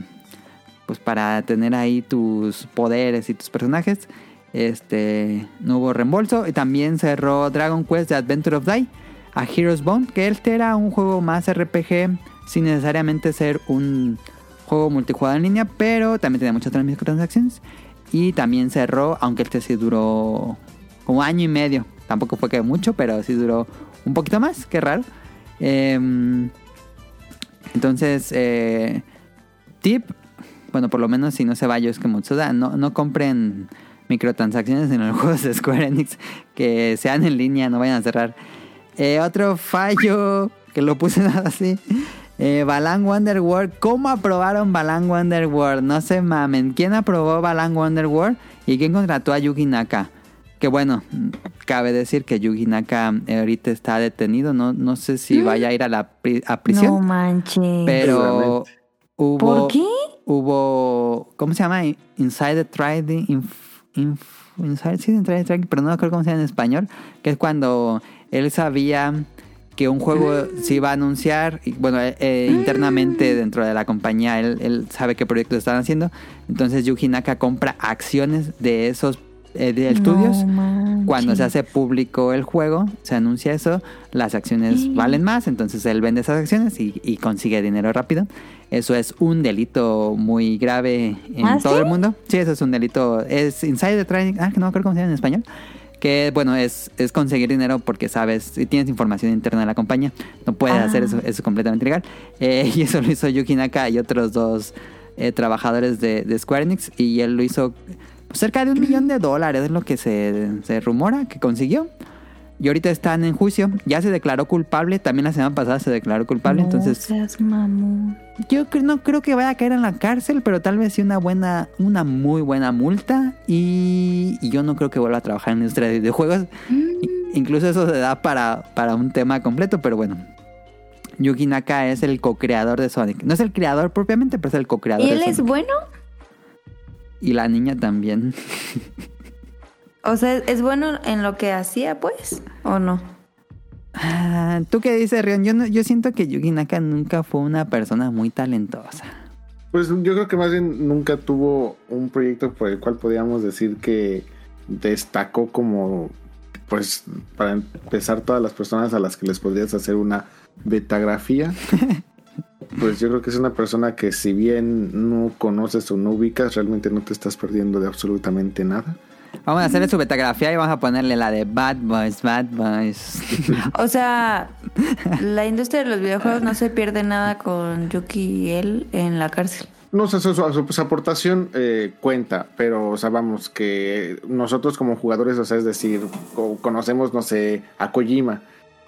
Speaker 3: pues para tener ahí tus poderes y tus personajes. Este, no hubo reembolso. Y también cerró Dragon Quest The Adventure of Die a Heroes Bone, que este era un juego más RPG sin necesariamente ser un juego multijugador en línea, pero también tenía muchas microtransacciones. Y también cerró, aunque este sí duró como año y medio. Tampoco fue que mucho, pero sí duró un poquito más, qué raro. Em, entonces, eh, tip, bueno, por lo menos si no se va que Mutsuda, no, no compren microtransacciones en los juegos de Square Enix que sean en línea, no vayan a cerrar. Eh, otro fallo que lo puse nada así. Eh, Balan Wonderworld. ¿Cómo aprobaron Balan Wonderworld? No se mamen. ¿Quién aprobó Balan Wonderworld? ¿Y quién contrató a Yugi Naka? Que bueno, cabe decir que Yugi Naka eh, ahorita está detenido. No, no sé si mm. vaya a ir a la a prisión.
Speaker 1: No manches.
Speaker 3: Pero hubo.
Speaker 1: ¿Por qué?
Speaker 3: Hubo. ¿Cómo se llama? Inside the Trading. inside, sí, Inside the Trading, pero no me acuerdo cómo se llama en español. Que es cuando él sabía que un juego se iba a anunciar, y bueno, eh, eh, internamente dentro de la compañía, él, sabe qué proyectos están haciendo, entonces Yuji Naka compra acciones de esos eh, de estudios. Cuando se hace público el juego, se anuncia eso, las acciones valen más, entonces él vende esas acciones y, consigue dinero rápido. Eso es un delito muy grave en ¿Ah, todo el mundo. Sí, eso es un delito. Es insider trading. Ah, que no creo cómo se llama en español que bueno, es, es conseguir dinero porque sabes, si tienes información interna de la compañía, no puedes hacer eso, eso es completamente legal. Eh, y eso lo hizo Yuki Naka y otros dos eh, trabajadores de, de, Square Enix y él lo hizo cerca de un millón de dólares, es lo que se, se rumora que consiguió y ahorita están en juicio. Ya se declaró culpable. También la semana pasada se declaró culpable. entonces. Yo no creo que vaya a caer en la cárcel, pero tal vez sí una buena, una muy buena multa. Y, yo no creo que vuelva a trabajar en la industria de videojuegos. Mm. Incluso eso se da para, para un tema completo, pero bueno. Yuki Naka es el co-creador de Sonic. No es el creador propiamente, pero es el co-creador.
Speaker 1: ¿Y él es bueno?
Speaker 3: Y la niña también.
Speaker 1: O sea, ¿es bueno en lo que hacía, pues? ¿O no?
Speaker 3: Ah, ¿Tú qué dices, Rion? Yo, yo siento que Yugi Naka nunca fue una persona muy talentosa.
Speaker 2: Pues yo creo que más bien nunca tuvo un proyecto por el cual podíamos decir que destacó como, pues, para empezar, todas las personas a las que les podrías hacer una betagrafía. pues yo creo que es una persona que si bien no conoces o no ubicas, realmente no te estás perdiendo de absolutamente nada.
Speaker 3: Vamos a hacerle su betagrafía y vamos a ponerle la de Bad Boys, Bad Boys.
Speaker 1: O sea, la industria de los videojuegos no se pierde nada con Yuki y él en la cárcel.
Speaker 2: No, sé, su, su, aportación eh, cuenta, pero o sea, vamos, que nosotros como jugadores, o sea, es decir, conocemos, no sé, a Kojima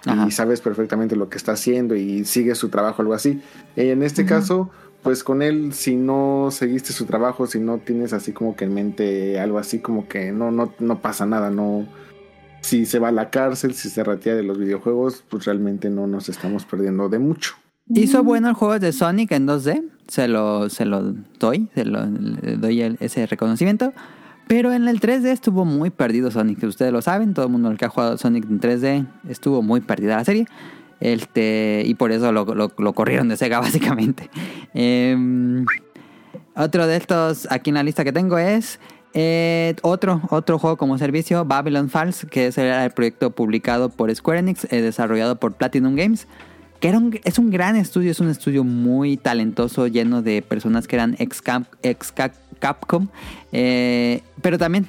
Speaker 2: y sabes perfectamente lo que está haciendo y sigue su trabajo, algo así. En este caso, pues con él, si no seguiste su trabajo, si no tienes así como que en mente algo así, como que no, no, no pasa nada, no. Si se va a la cárcel, si se retira de los videojuegos, pues realmente no nos estamos perdiendo de mucho.
Speaker 3: Hizo bueno el juego de Sonic en 2D, se lo, se lo doy, se lo doy ese reconocimiento. Pero en el 3D estuvo muy perdido Sonic, ustedes lo saben, todo el mundo que ha jugado Sonic en 3D estuvo muy perdida la serie. Este, y por eso lo, corrieron de Sega, básicamente. Em, otro de estos aquí en la lista que tengo es eh, otro, otro juego como servicio, Babylon Falls, que es el, proyecto publicado por Square Enix, eh, desarrollado por Platinum Games. Que era es un gran estudio, es un estudio muy talentoso, lleno de personas que eran ex, ex Capcom. Eh, pero también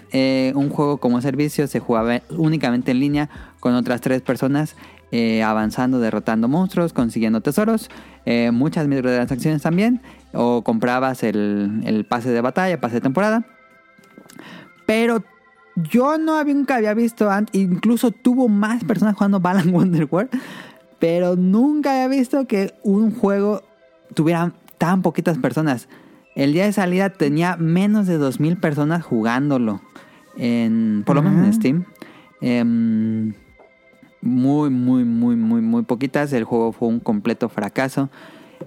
Speaker 3: un juego como servicio se jugaba únicamente en línea con otras tres personas eh, avanzando, derrotando monstruos, consiguiendo tesoros, eh, muchas microtransacciones también, o comprabas el, pase de batalla, pase de temporada. Pero yo no nunca había visto, incluso tuvo más personas jugando Balan Wonderworld, pero nunca había visto que un juego tuviera tan poquitas personas. El día de salida tenía menos de 2.000 personas jugándolo, en, por lo menos en Steam. Em, muy, muy, muy, muy, muy poquitas. El juego fue un completo fracaso.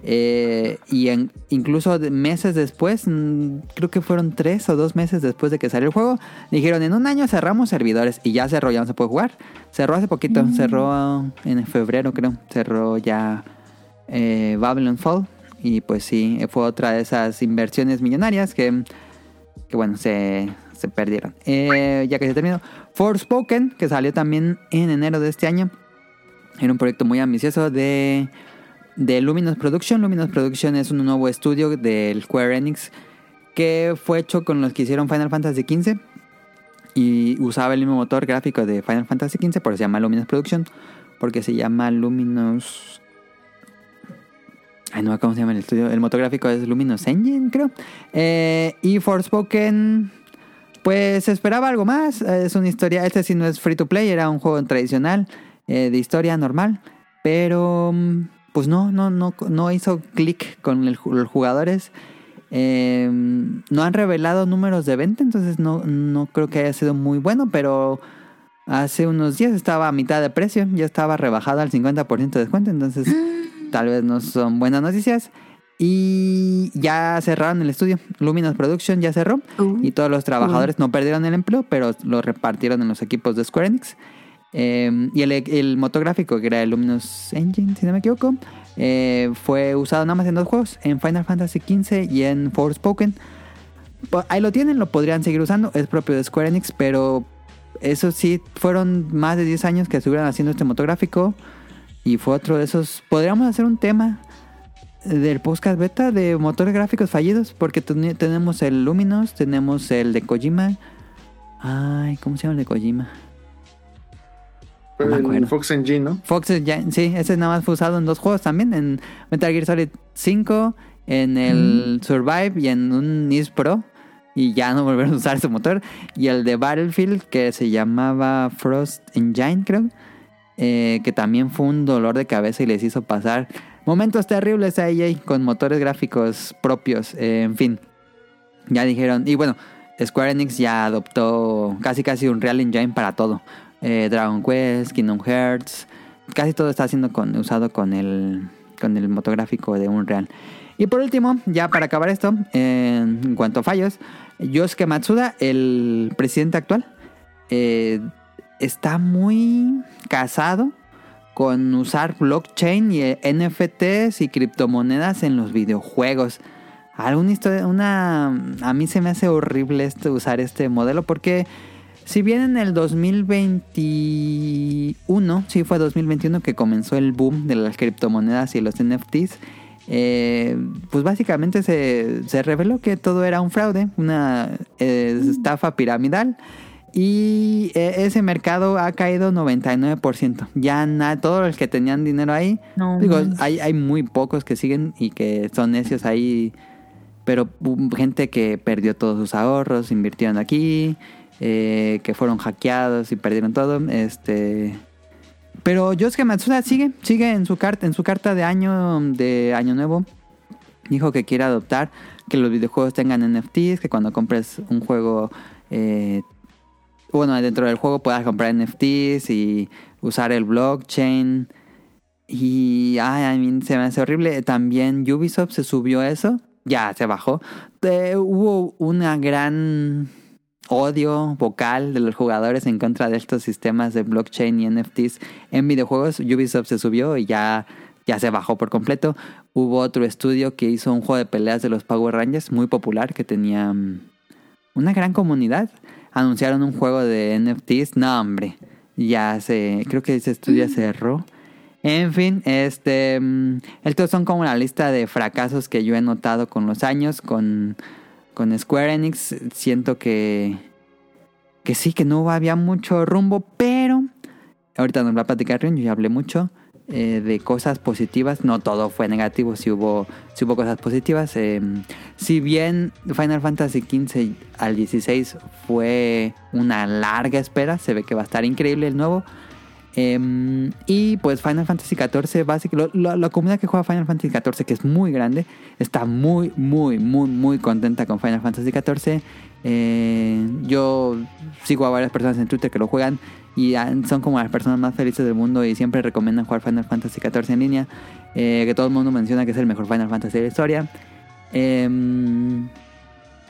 Speaker 3: Eh, y en, incluso meses después, mm, creo que fueron tres o dos meses después de que salió el juego, dijeron en un año cerramos servidores y ya cerró, ya no se puede jugar. Cerró hace poquito, mm. cerró en febrero creo, cerró ya eh, Babylon Fall. Y pues sí, fue otra de esas inversiones millonarias que, que bueno, se, se perdieron. Eh, ya que se terminó. Forspoken, que salió también en enero de este año. Era un proyecto muy ambicioso de, de Luminous Production. Luminous Production es un nuevo estudio del Square Enix que fue hecho con los que hicieron Final Fantasy XV y usaba el mismo motor gráfico de Final Fantasy XV, por eso se llama Luminous Production, porque se llama Luminous... Ay, no, ¿cómo se llama el estudio? El motor gráfico es Luminous Engine, creo. Eh, y Forspoken, pues esperaba algo más. Es una historia, este sí no es free to play, era un juego tradicional eh, de historia normal, pero pues no, no, no, no hizo clic con los jugadores. Eh, no han revelado números de venta, entonces no, no creo que haya sido muy bueno, pero hace unos días estaba a mitad de precio, ya estaba rebajado al 50% de descuento, entonces tal vez no son buenas noticias. Y ya cerraron el estudio, Luminous Production ya cerró
Speaker 1: Uh.
Speaker 3: y todos los trabajadores no perdieron el empleo, pero lo repartieron en los equipos de Square Enix. Eh, y el, el motográfico, que era el Luminous Engine, si no me equivoco, eh, fue usado nada más en dos juegos, en Final Fantasy XV y en Forspoken. Po- Ahí lo tienen, lo podrían seguir usando, es propio de Square Enix, pero eso sí, fueron más de 10 años que estuvieron haciendo este motográfico y fue otro de esos... Podríamos hacer un tema del podcast beta de motores gráficos fallidos, porque ten- tenemos el Luminous, tenemos el de Kojima. Ay, ¿cómo se llama el de Kojima? No me
Speaker 2: el. Fox Engine, ¿no?
Speaker 3: Fox Engine, sí, ese nada más fue usado en dos juegos también, en Metal Gear Solid 5, en el Survive y en un NIS Pro. Y ya no volvieron a usar ese motor. Y el de Battlefield, que se llamaba Frost Engine, creo. Eh, que también fue un dolor de cabeza y les hizo pasar momentos terribles a EA con motores gráficos propios. eh, en fin, ya dijeron. Y bueno, Square Enix ya adoptó casi casi un Real Engine para todo. Eh, Dragon Quest, Kingdom Hearts, casi todo está siendo con- usado con el, con el motográfico de Unreal. Y por último, ya para acabar esto, en cuanto a fallos, Yosuke Matsuda, el presidente actual, eh, está muy casado con usar blockchain y eh, NFTs y criptomonedas en los videojuegos. Alguna historia, una, a mí se me hace horrible esto, usar este modelo porque si bien en el 2021, sí fue 2021 que comenzó el boom de las criptomonedas y los NFTs, eh, pues básicamente se, se reveló que todo era un fraude, una eh, estafa piramidal. Y eh, ese mercado ha caído 99%. Ya na- todos los que tenían dinero ahí,
Speaker 1: No
Speaker 3: digo, hay, hay muy pocos que siguen y que son necios ahí. Pero gente que perdió todos sus ahorros, invirtieron aquí, eh, que fueron hackeados y perdieron todo. Este, pero Yosuke Matsuda sigue, sigue en su carta, en su carta de año de año nuevo. Dijo que quiere adoptar que los videojuegos tengan NFTs, que cuando compres un juego, eh, bueno, dentro del juego puedas comprar NFTs y usar el blockchain. Y ay, a mí se me hace horrible. También Ubisoft se subió eso. Ya se bajó. Hubo una gran odio vocal de los jugadores en contra de estos sistemas de blockchain y NFTs en videojuegos. Ubisoft se subió y ya, ya se bajó por completo. Hubo otro estudio que hizo un juego de peleas de los Power Rangers muy popular que tenía mm, una gran comunidad. Anunciaron un juego de NFTs. No, hombre. Ya se. Creo que ese estudio cerró. En fin, este. mm, Estos son como la lista de fracasos que yo he notado con los años. Con, con Square Enix. Siento que. Que sí, que no había mucho rumbo. Pero. Ahorita nos va a platicar Rion. Yo ya hablé mucho. Eh, de cosas positivas. No todo fue negativo. Sí hubo, hubo cosas positivas. eh, si bien Final Fantasy XV al 16 fue una larga espera. Se ve que va a estar increíble el nuevo. Em, y pues Final Fantasy XIV, básicamente, la comunidad que juega Final Fantasy XIV, que es muy grande, está muy, muy, muy, muy contenta con Final Fantasy XIV. Eh, yo sigo a varias personas en Twitter que lo juegan y son como las personas más felices del mundo y siempre recomiendan jugar Final Fantasy XIV en línea. eh, que todo el mundo menciona que es el mejor Final Fantasy de la historia. Em,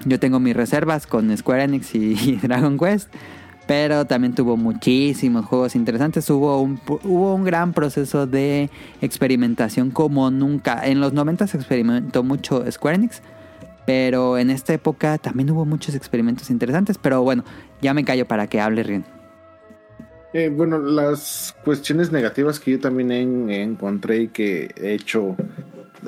Speaker 3: yo tengo mis reservas con Square Enix y, y Dragon Quest. Pero también tuvo muchísimos juegos interesantes. Hubo un, hubo un gran proceso de experimentación como nunca. En los 90 se experimentó mucho Square Enix. Pero en esta época también hubo muchos experimentos interesantes. Pero bueno, ya me callo para que hable Rien.
Speaker 2: Eh, bueno, las cuestiones negativas que yo también encontré y que he hecho,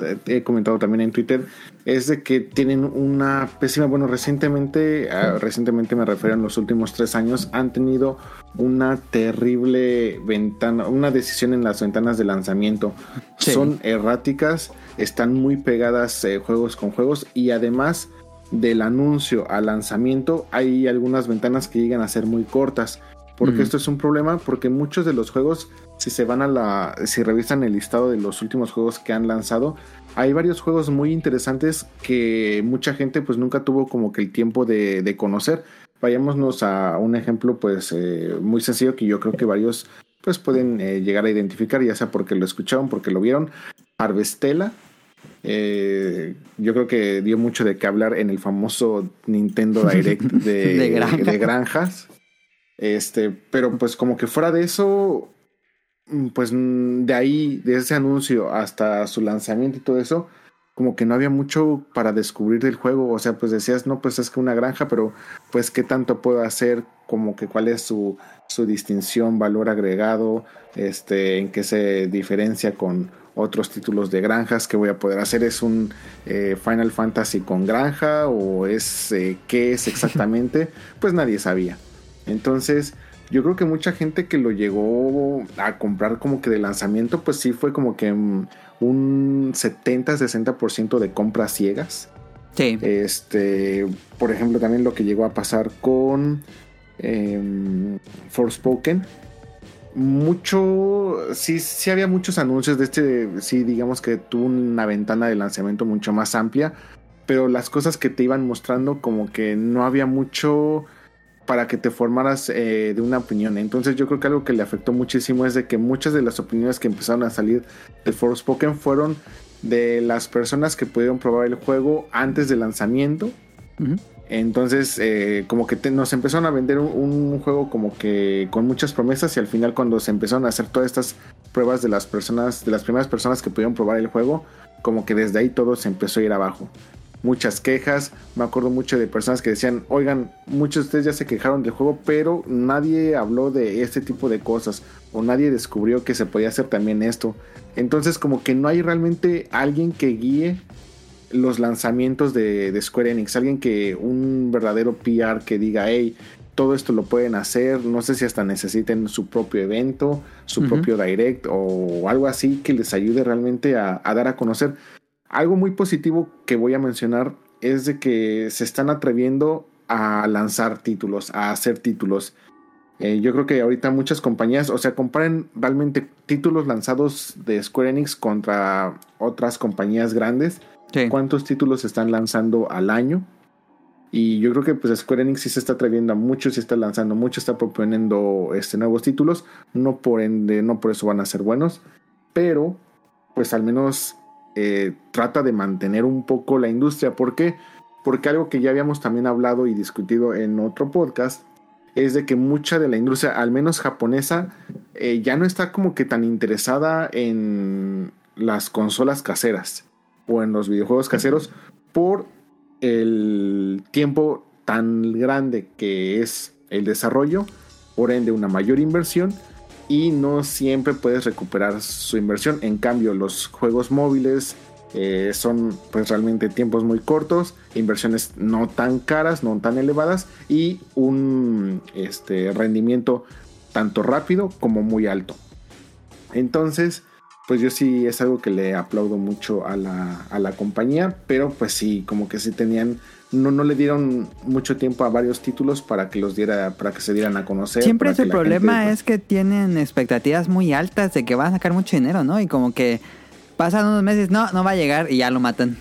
Speaker 2: eh, he comentado también en Twitter, es de que tienen una pésima, bueno, recientemente, ah, recientemente me refiero en los últimos tres años, han tenido una terrible ventana, una decisión en las ventanas de lanzamiento.
Speaker 3: Sí.
Speaker 2: Son erráticas, están muy pegadas eh, juegos con juegos y además del anuncio al lanzamiento hay algunas ventanas que llegan a ser muy cortas. Porque
Speaker 3: Ujú.
Speaker 2: esto es un problema porque muchos de los juegos, si se van a la, si revisan el listado de los últimos juegos que han lanzado, hay varios juegos muy interesantes que mucha gente pues nunca tuvo como que el tiempo de, de conocer. Vayámonos a un ejemplo pues eh, muy sencillo que yo creo que varios pues pueden eh, llegar a identificar, ya sea porque lo escucharon, porque lo vieron. Harvestella, eh, yo creo que dio mucho de qué hablar en el famoso Nintendo Direct de,
Speaker 3: De granja.
Speaker 2: de granjas. Este, pero pues como que fuera de eso, mm, pues mm, de ahí, de ese anuncio hasta su lanzamiento y todo eso, como que no había mucho para descubrir del juego. O sea, pues decías, no, pues es que una granja, pero pues qué tanto puedo hacer, como que cuál es su, su distinción, valor agregado, este, en qué se diferencia con otros títulos de granjas que voy a poder hacer. ¿Es un eh, Final Fantasy con granja o es eh, qué es exactamente? pues nadie sabía. Entonces, yo creo que mucha gente que lo llegó a comprar como que de lanzamiento, pues sí fue como que mm, un 70-60% de compras ciegas.
Speaker 3: Sí.
Speaker 2: Este, por ejemplo, también lo que llegó a pasar con eh, Forspoken. Mucho, sí, sí había muchos anuncios de este, sí, digamos que tuvo una ventana de lanzamiento mucho más amplia, pero las cosas que te iban mostrando como que no había mucho para que te formaras eh, de una opinión. Entonces yo creo que algo que le afectó muchísimo es de que muchas de las opiniones que empezaron a salir de Forspoken fueron de las personas que pudieron probar el juego antes del lanzamiento. Entonces, eh, como que te- nos empezaron a vender un, un juego como que con muchas promesas y al final cuando se empezaron a hacer todas estas pruebas de las personas, de las primeras personas que pudieron probar el juego, como que desde ahí todo se empezó a ir abajo. Muchas quejas, me acuerdo mucho de personas que decían, oigan, muchos de ustedes ya se quejaron del juego, pero nadie habló de este tipo de cosas o nadie descubrió que se podía hacer también esto. Entonces como que no hay realmente alguien que guíe los lanzamientos de, de Square Enix. Alguien que, un verdadero PR que diga, hey, todo esto lo pueden hacer. No sé si hasta necesiten su propio evento, su propio direct o algo así que les ayude realmente a, a dar a conocer. Algo muy positivo que voy a mencionar es de que se están atreviendo a lanzar títulos, a hacer títulos. Eh, yo creo que ahorita muchas compañías, o sea, comparen realmente títulos lanzados de Square Enix contra otras compañías grandes
Speaker 3: Sí.
Speaker 2: cuántos títulos se están lanzando al año. Y yo creo que pues Square Enix sí se está atreviendo a mucho, sí está lanzando mucho, está proponiendo este, nuevos títulos. No por ende, no por eso van a ser buenos. Pero, pues al menos eh, trata de mantener un poco la industria. ¿Por qué? Porque algo que ya habíamos también hablado y discutido en otro podcast es de que mucha de la industria, al menos japonesa, eh, ya no está como que tan interesada en las consolas caseras o en los videojuegos caseros por el tiempo tan grande que es el desarrollo, por ende una mayor inversión y no siempre puedes recuperar su inversión. En cambio, los juegos móviles eh, son pues realmente tiempos muy cortos, inversiones no tan caras, no tan elevadas y un este, rendimiento tanto rápido como muy alto. Entonces, pues yo sí es algo que le aplaudo mucho a la, a la compañía, pero pues sí, como que sí tenían, no, no le dieron mucho tiempo a varios títulos para que los diera, para que se dieran a conocer.
Speaker 3: Siempre
Speaker 2: para
Speaker 3: es el
Speaker 2: que la
Speaker 3: problema
Speaker 2: gente,
Speaker 3: es que tienen expectativas muy altas de que van a sacar mucho dinero, ¿no? Y como que pasan unos meses, no, no va a llegar y ya lo matan.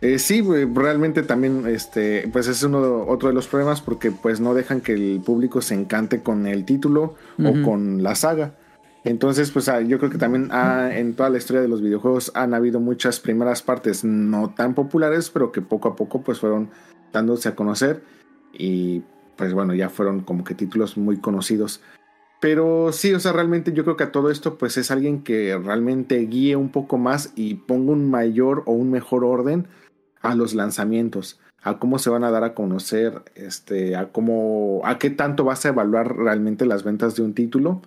Speaker 2: Eh, sí, realmente también, este, pues es uno otro de los problemas porque pues no dejan que el público se encante con el título o con la saga. Entonces, pues ah, yo creo que también ah, en toda la historia de los videojuegos han habido muchas primeras partes no tan populares, pero que poco a poco pues fueron dándose a conocer y pues bueno, ya fueron como que títulos muy conocidos. Pero sí, o sea, realmente yo creo que a todo esto pues es alguien que realmente guíe un poco más y ponga un mayor o un mejor orden a los lanzamientos, a cómo se van a dar a conocer, este, a cómo, a qué tanto vas a evaluar realmente las ventas de un título.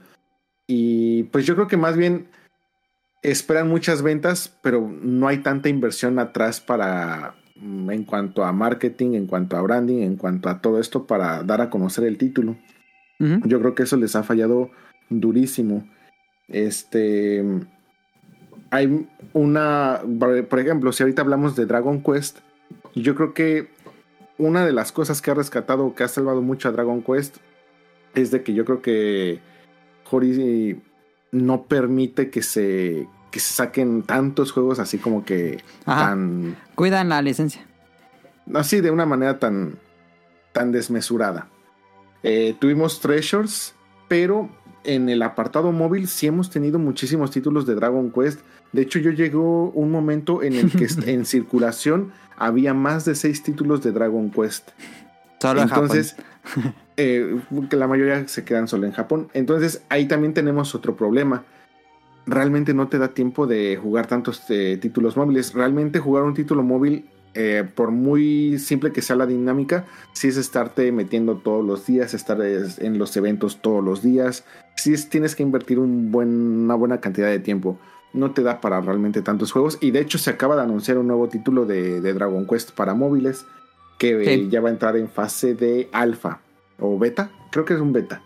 Speaker 2: Y pues yo creo que más bien esperan muchas ventas, pero no hay tanta inversión atrás para mm, en cuanto a marketing, en cuanto a branding, en cuanto a todo esto para dar a conocer el título. Yo creo que eso les ha fallado durísimo. Este hay una, por ejemplo, si ahorita hablamos de Dragon Quest, yo creo que una de las cosas que ha rescatado, que ha salvado mucho a Dragon Quest, es de que yo creo que Hori no permite que se, que se saquen tantos juegos así como que tan...
Speaker 3: Cuidan la licencia.
Speaker 2: Así, de una manera tan, tan desmesurada. Eh, tuvimos Treasures, pero en el apartado móvil sí hemos tenido muchísimos títulos de Dragon Quest. De hecho, yo llegó un momento en el que en circulación había más de seis títulos de Dragon Quest.
Speaker 3: Solo
Speaker 2: Entonces, eh, que la mayoría se quedan solo en Japón. Entonces, ahí también tenemos otro problema. Realmente no te da tiempo de jugar tantos eh, títulos móviles. Realmente jugar un título móvil eh, por muy simple que sea la dinámica, si es estarte metiendo todos los días, estar en los eventos todos los días, si es, tienes que invertir un buen, una buena cantidad de tiempo. No te da para realmente tantos juegos. Y de hecho se acaba de anunciar un nuevo título de, Dragon Quest para móviles que ya va a entrar en fase de alfa o beta. Creo que es un beta.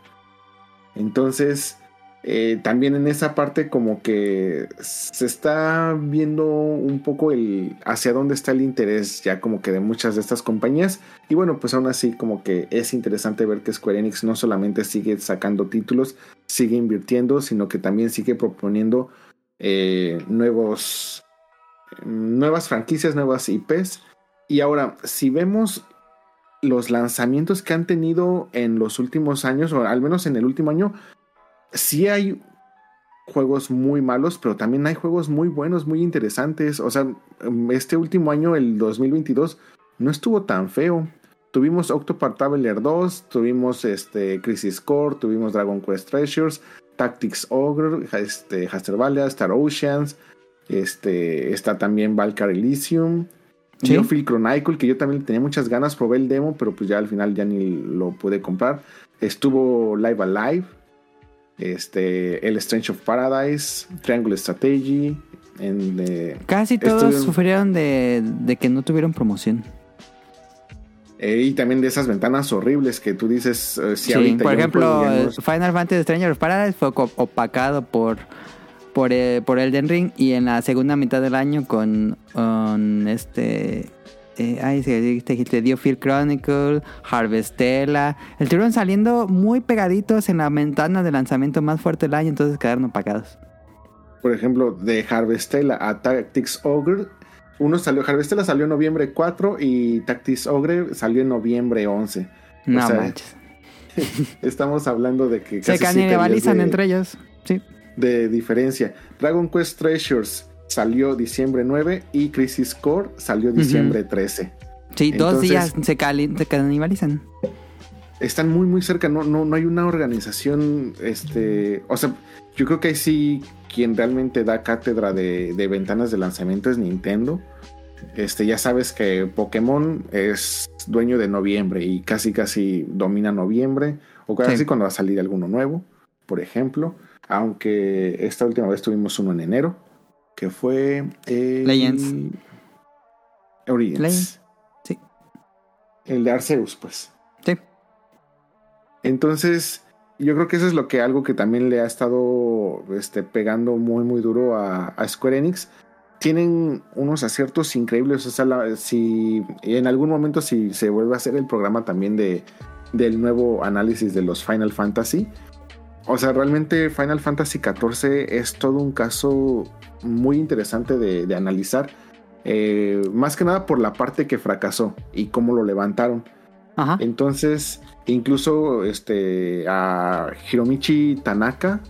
Speaker 2: Entonces, eh, también en esa parte como que se está viendo un poco el hacia dónde está el interés ya como que de muchas de estas compañías y bueno pues aún así como que es interesante ver que Square Enix no solamente sigue sacando títulos sigue invirtiendo sino que también sigue proponiendo eh, nuevos nuevas franquicias nuevas IPs y ahora si vemos los lanzamientos que han tenido en los últimos años o al menos en el último año sí hay juegos muy malos, pero también hay juegos muy buenos, muy interesantes. O sea, este último año, el 2022, no estuvo tan feo. Tuvimos Octopath Traveler 2, tuvimos este, Crisis Core, tuvimos Dragon Quest Treasures, Tactics Ogre, este, Hastelvalia, Star Oceans, este, está también Valkyrie Elysium, ¿Sí? Chronicle, que yo también tenía muchas ganas, probé el demo, pero pues ya al final ya ni lo pude comprar. Estuvo Live Alive, este, el Strange of Paradise, Triangle Strategy. En, eh,
Speaker 3: Casi todos sufrieron de, que no tuvieron promoción.
Speaker 2: Eh, y también de esas ventanas horribles que tú dices.
Speaker 3: Eh, sí, por ejemplo, Final Fantasy Stranger of Paradise fue opacado por, por, por Elden Ring y en la segunda mitad del año con, con este eh, ay, se dijiste dio Field Chronicle, Harvestella. Estuvieron saliendo muy pegaditos en la ventana de lanzamiento más fuerte del año, entonces quedaron apagados.
Speaker 2: Por ejemplo, de Harvestella a Tactics Ogre, uno salió, Harvestella salió en noviembre 4 y Tactics Ogre salió en noviembre 11.
Speaker 3: No manches.
Speaker 2: estamos hablando de que
Speaker 3: se canibalizan entre ellos, sí.
Speaker 2: De diferencia. Dragon Quest Treasures salió diciembre 9 y Crisis Core salió diciembre 13.
Speaker 3: Sí, dos días se, canibalizan.
Speaker 2: Están muy, muy cerca. No, no, no hay una organización. Este. O sea, yo creo que ahí sí quien realmente da cátedra de, ventanas de lanzamiento es Nintendo. Este, ya sabes que Pokémon es dueño de noviembre y casi casi domina noviembre. O casi cuando va a salir alguno nuevo, por ejemplo. Aunque esta última vez tuvimos uno en enero que fue
Speaker 3: el... Legends.
Speaker 2: Origins.
Speaker 3: Sí.
Speaker 2: El de Arceus, pues.
Speaker 3: Sí.
Speaker 2: Entonces, yo creo que eso es lo que algo que también le ha estado este, pegando muy, muy duro a, Square Enix. Tienen unos aciertos increíbles. O sea, si en algún momento si se vuelve a hacer el programa también de, del nuevo análisis de los Final Fantasy. O sea, realmente Final Fantasy XIV es todo un caso muy interesante de, analizar. Eh, más que nada por la parte que fracasó y cómo lo levantaron. Entonces, incluso este, a Hiromichi Tanaka,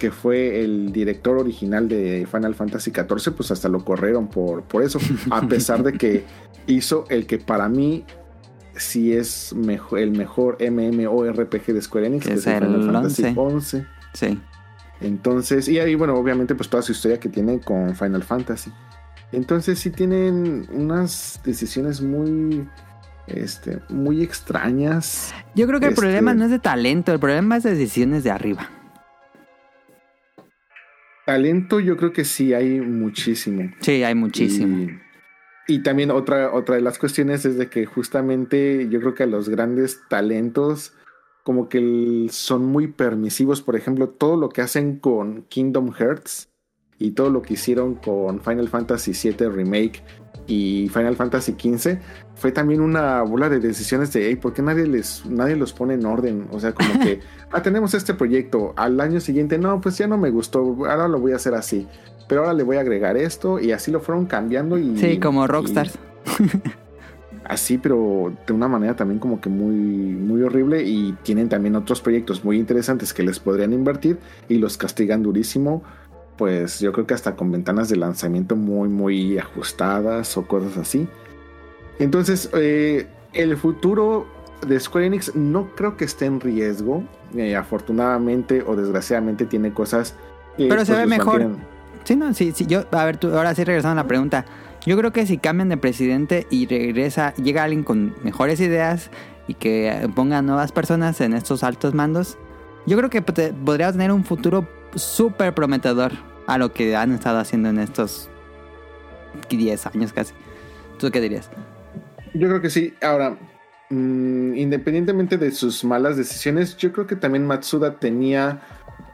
Speaker 2: que fue el director original de Final Fantasy XIV, pues hasta lo corrieron por, por eso, a pesar de que hizo el que para mí sí es mejor, el mejor MMORPG de Square Enix,
Speaker 3: que es, el Final Fantasy. Sí.
Speaker 2: Entonces, y ahí, bueno, obviamente, pues toda su historia que tiene con Final Fantasy. Entonces sí tienen unas decisiones muy, este, muy extrañas.
Speaker 3: Yo creo que el
Speaker 2: Este-
Speaker 3: problema no es de talento, el problema es de decisiones de arriba.
Speaker 2: Talento yo creo que sí hay muchísimo.
Speaker 3: Sí, hay muchísimo.
Speaker 2: Y, y también otra, otra de las cuestiones es de que justamente yo creo que a los grandes talentos como que son muy permisivos. Por ejemplo, todo lo que hacen con Kingdom Hearts y todo lo que hicieron con Final Fantasy VII Remake y Final Fantasy XV fue también una bola de decisiones de, hey, ¿por qué nadie, les, nadie los pone en orden? O sea, como que, ah, tenemos este proyecto, al año siguiente, no, pues ya no me gustó, ahora lo voy a hacer así, pero ahora le voy a agregar esto y así lo fueron cambiando y...
Speaker 3: Sí, como Rockstars.
Speaker 2: así, pero de una manera también como que muy, muy horrible y tienen también otros proyectos muy interesantes que les podrían invertir y los castigan durísimo. Pues yo creo que hasta con ventanas de lanzamiento muy, muy ajustadas o cosas así. Entonces, eh, el futuro de Square Enix no creo que esté en riesgo. Eh, afortunadamente o desgraciadamente tiene cosas. que,
Speaker 3: Pero se
Speaker 2: pues,
Speaker 3: ve
Speaker 2: los
Speaker 3: mejor.
Speaker 2: mantienen-
Speaker 3: Sí, no, sí, sí. Yo, a ver, tú, ahora sí regresando a la pregunta. Yo creo que si cambian de presidente y regresa, llega alguien con mejores ideas y que ponga nuevas personas en estos altos mandos, yo creo que te- podría tener un futuro súper prometedor a lo que han estado haciendo en estos 10 años casi. ¿Tú qué dirías?
Speaker 2: Yo creo que sí. Ahora, mm, independientemente de sus malas decisiones, yo creo que también Matsuda tenía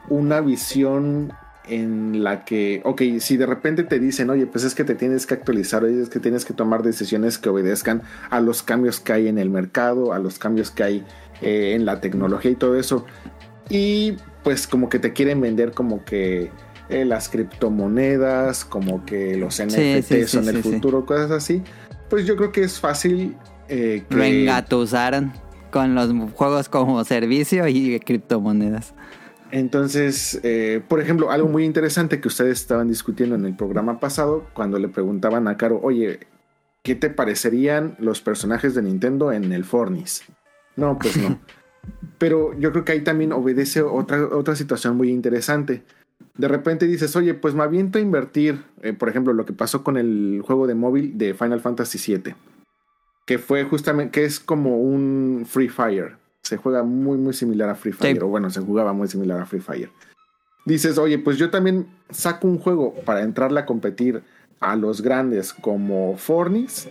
Speaker 2: una visión en la que, ok, si de repente te dicen, oye, pues es que te tienes que actualizar, oye, es que tienes que tomar decisiones que obedezcan a los cambios que hay en el mercado, a los cambios que hay eh, en la tecnología y todo eso. Y pues como que te quieren vender como que eh, las criptomonedas, como que los NFTs
Speaker 3: Sí, sí, sí,
Speaker 2: son el futuro, cosas así. Pues yo creo que es fácil eh, que...
Speaker 3: Lo engatusaron con los juegos como servicio y criptomonedas.
Speaker 2: Entonces, eh, por ejemplo, algo muy interesante que ustedes estaban discutiendo en el programa pasado, cuando le preguntaban a Caro, oye, ¿qué te parecerían los personajes de Nintendo en el Fornis? No, pues no. Pero yo creo que ahí también obedece otra, otra situación muy interesante. De repente dices, oye, pues me aviento a invertir, eh, por ejemplo, lo que pasó con el juego de móvil de Final Fantasy VII, que fue justamente, que es como un Free Fire. Se juega muy, muy similar a Free Fire,
Speaker 3: Sí.
Speaker 2: o bueno, se jugaba muy similar a Free Fire. Dices, oye, pues yo también saco un juego para entrarle a competir a los grandes como Fornis,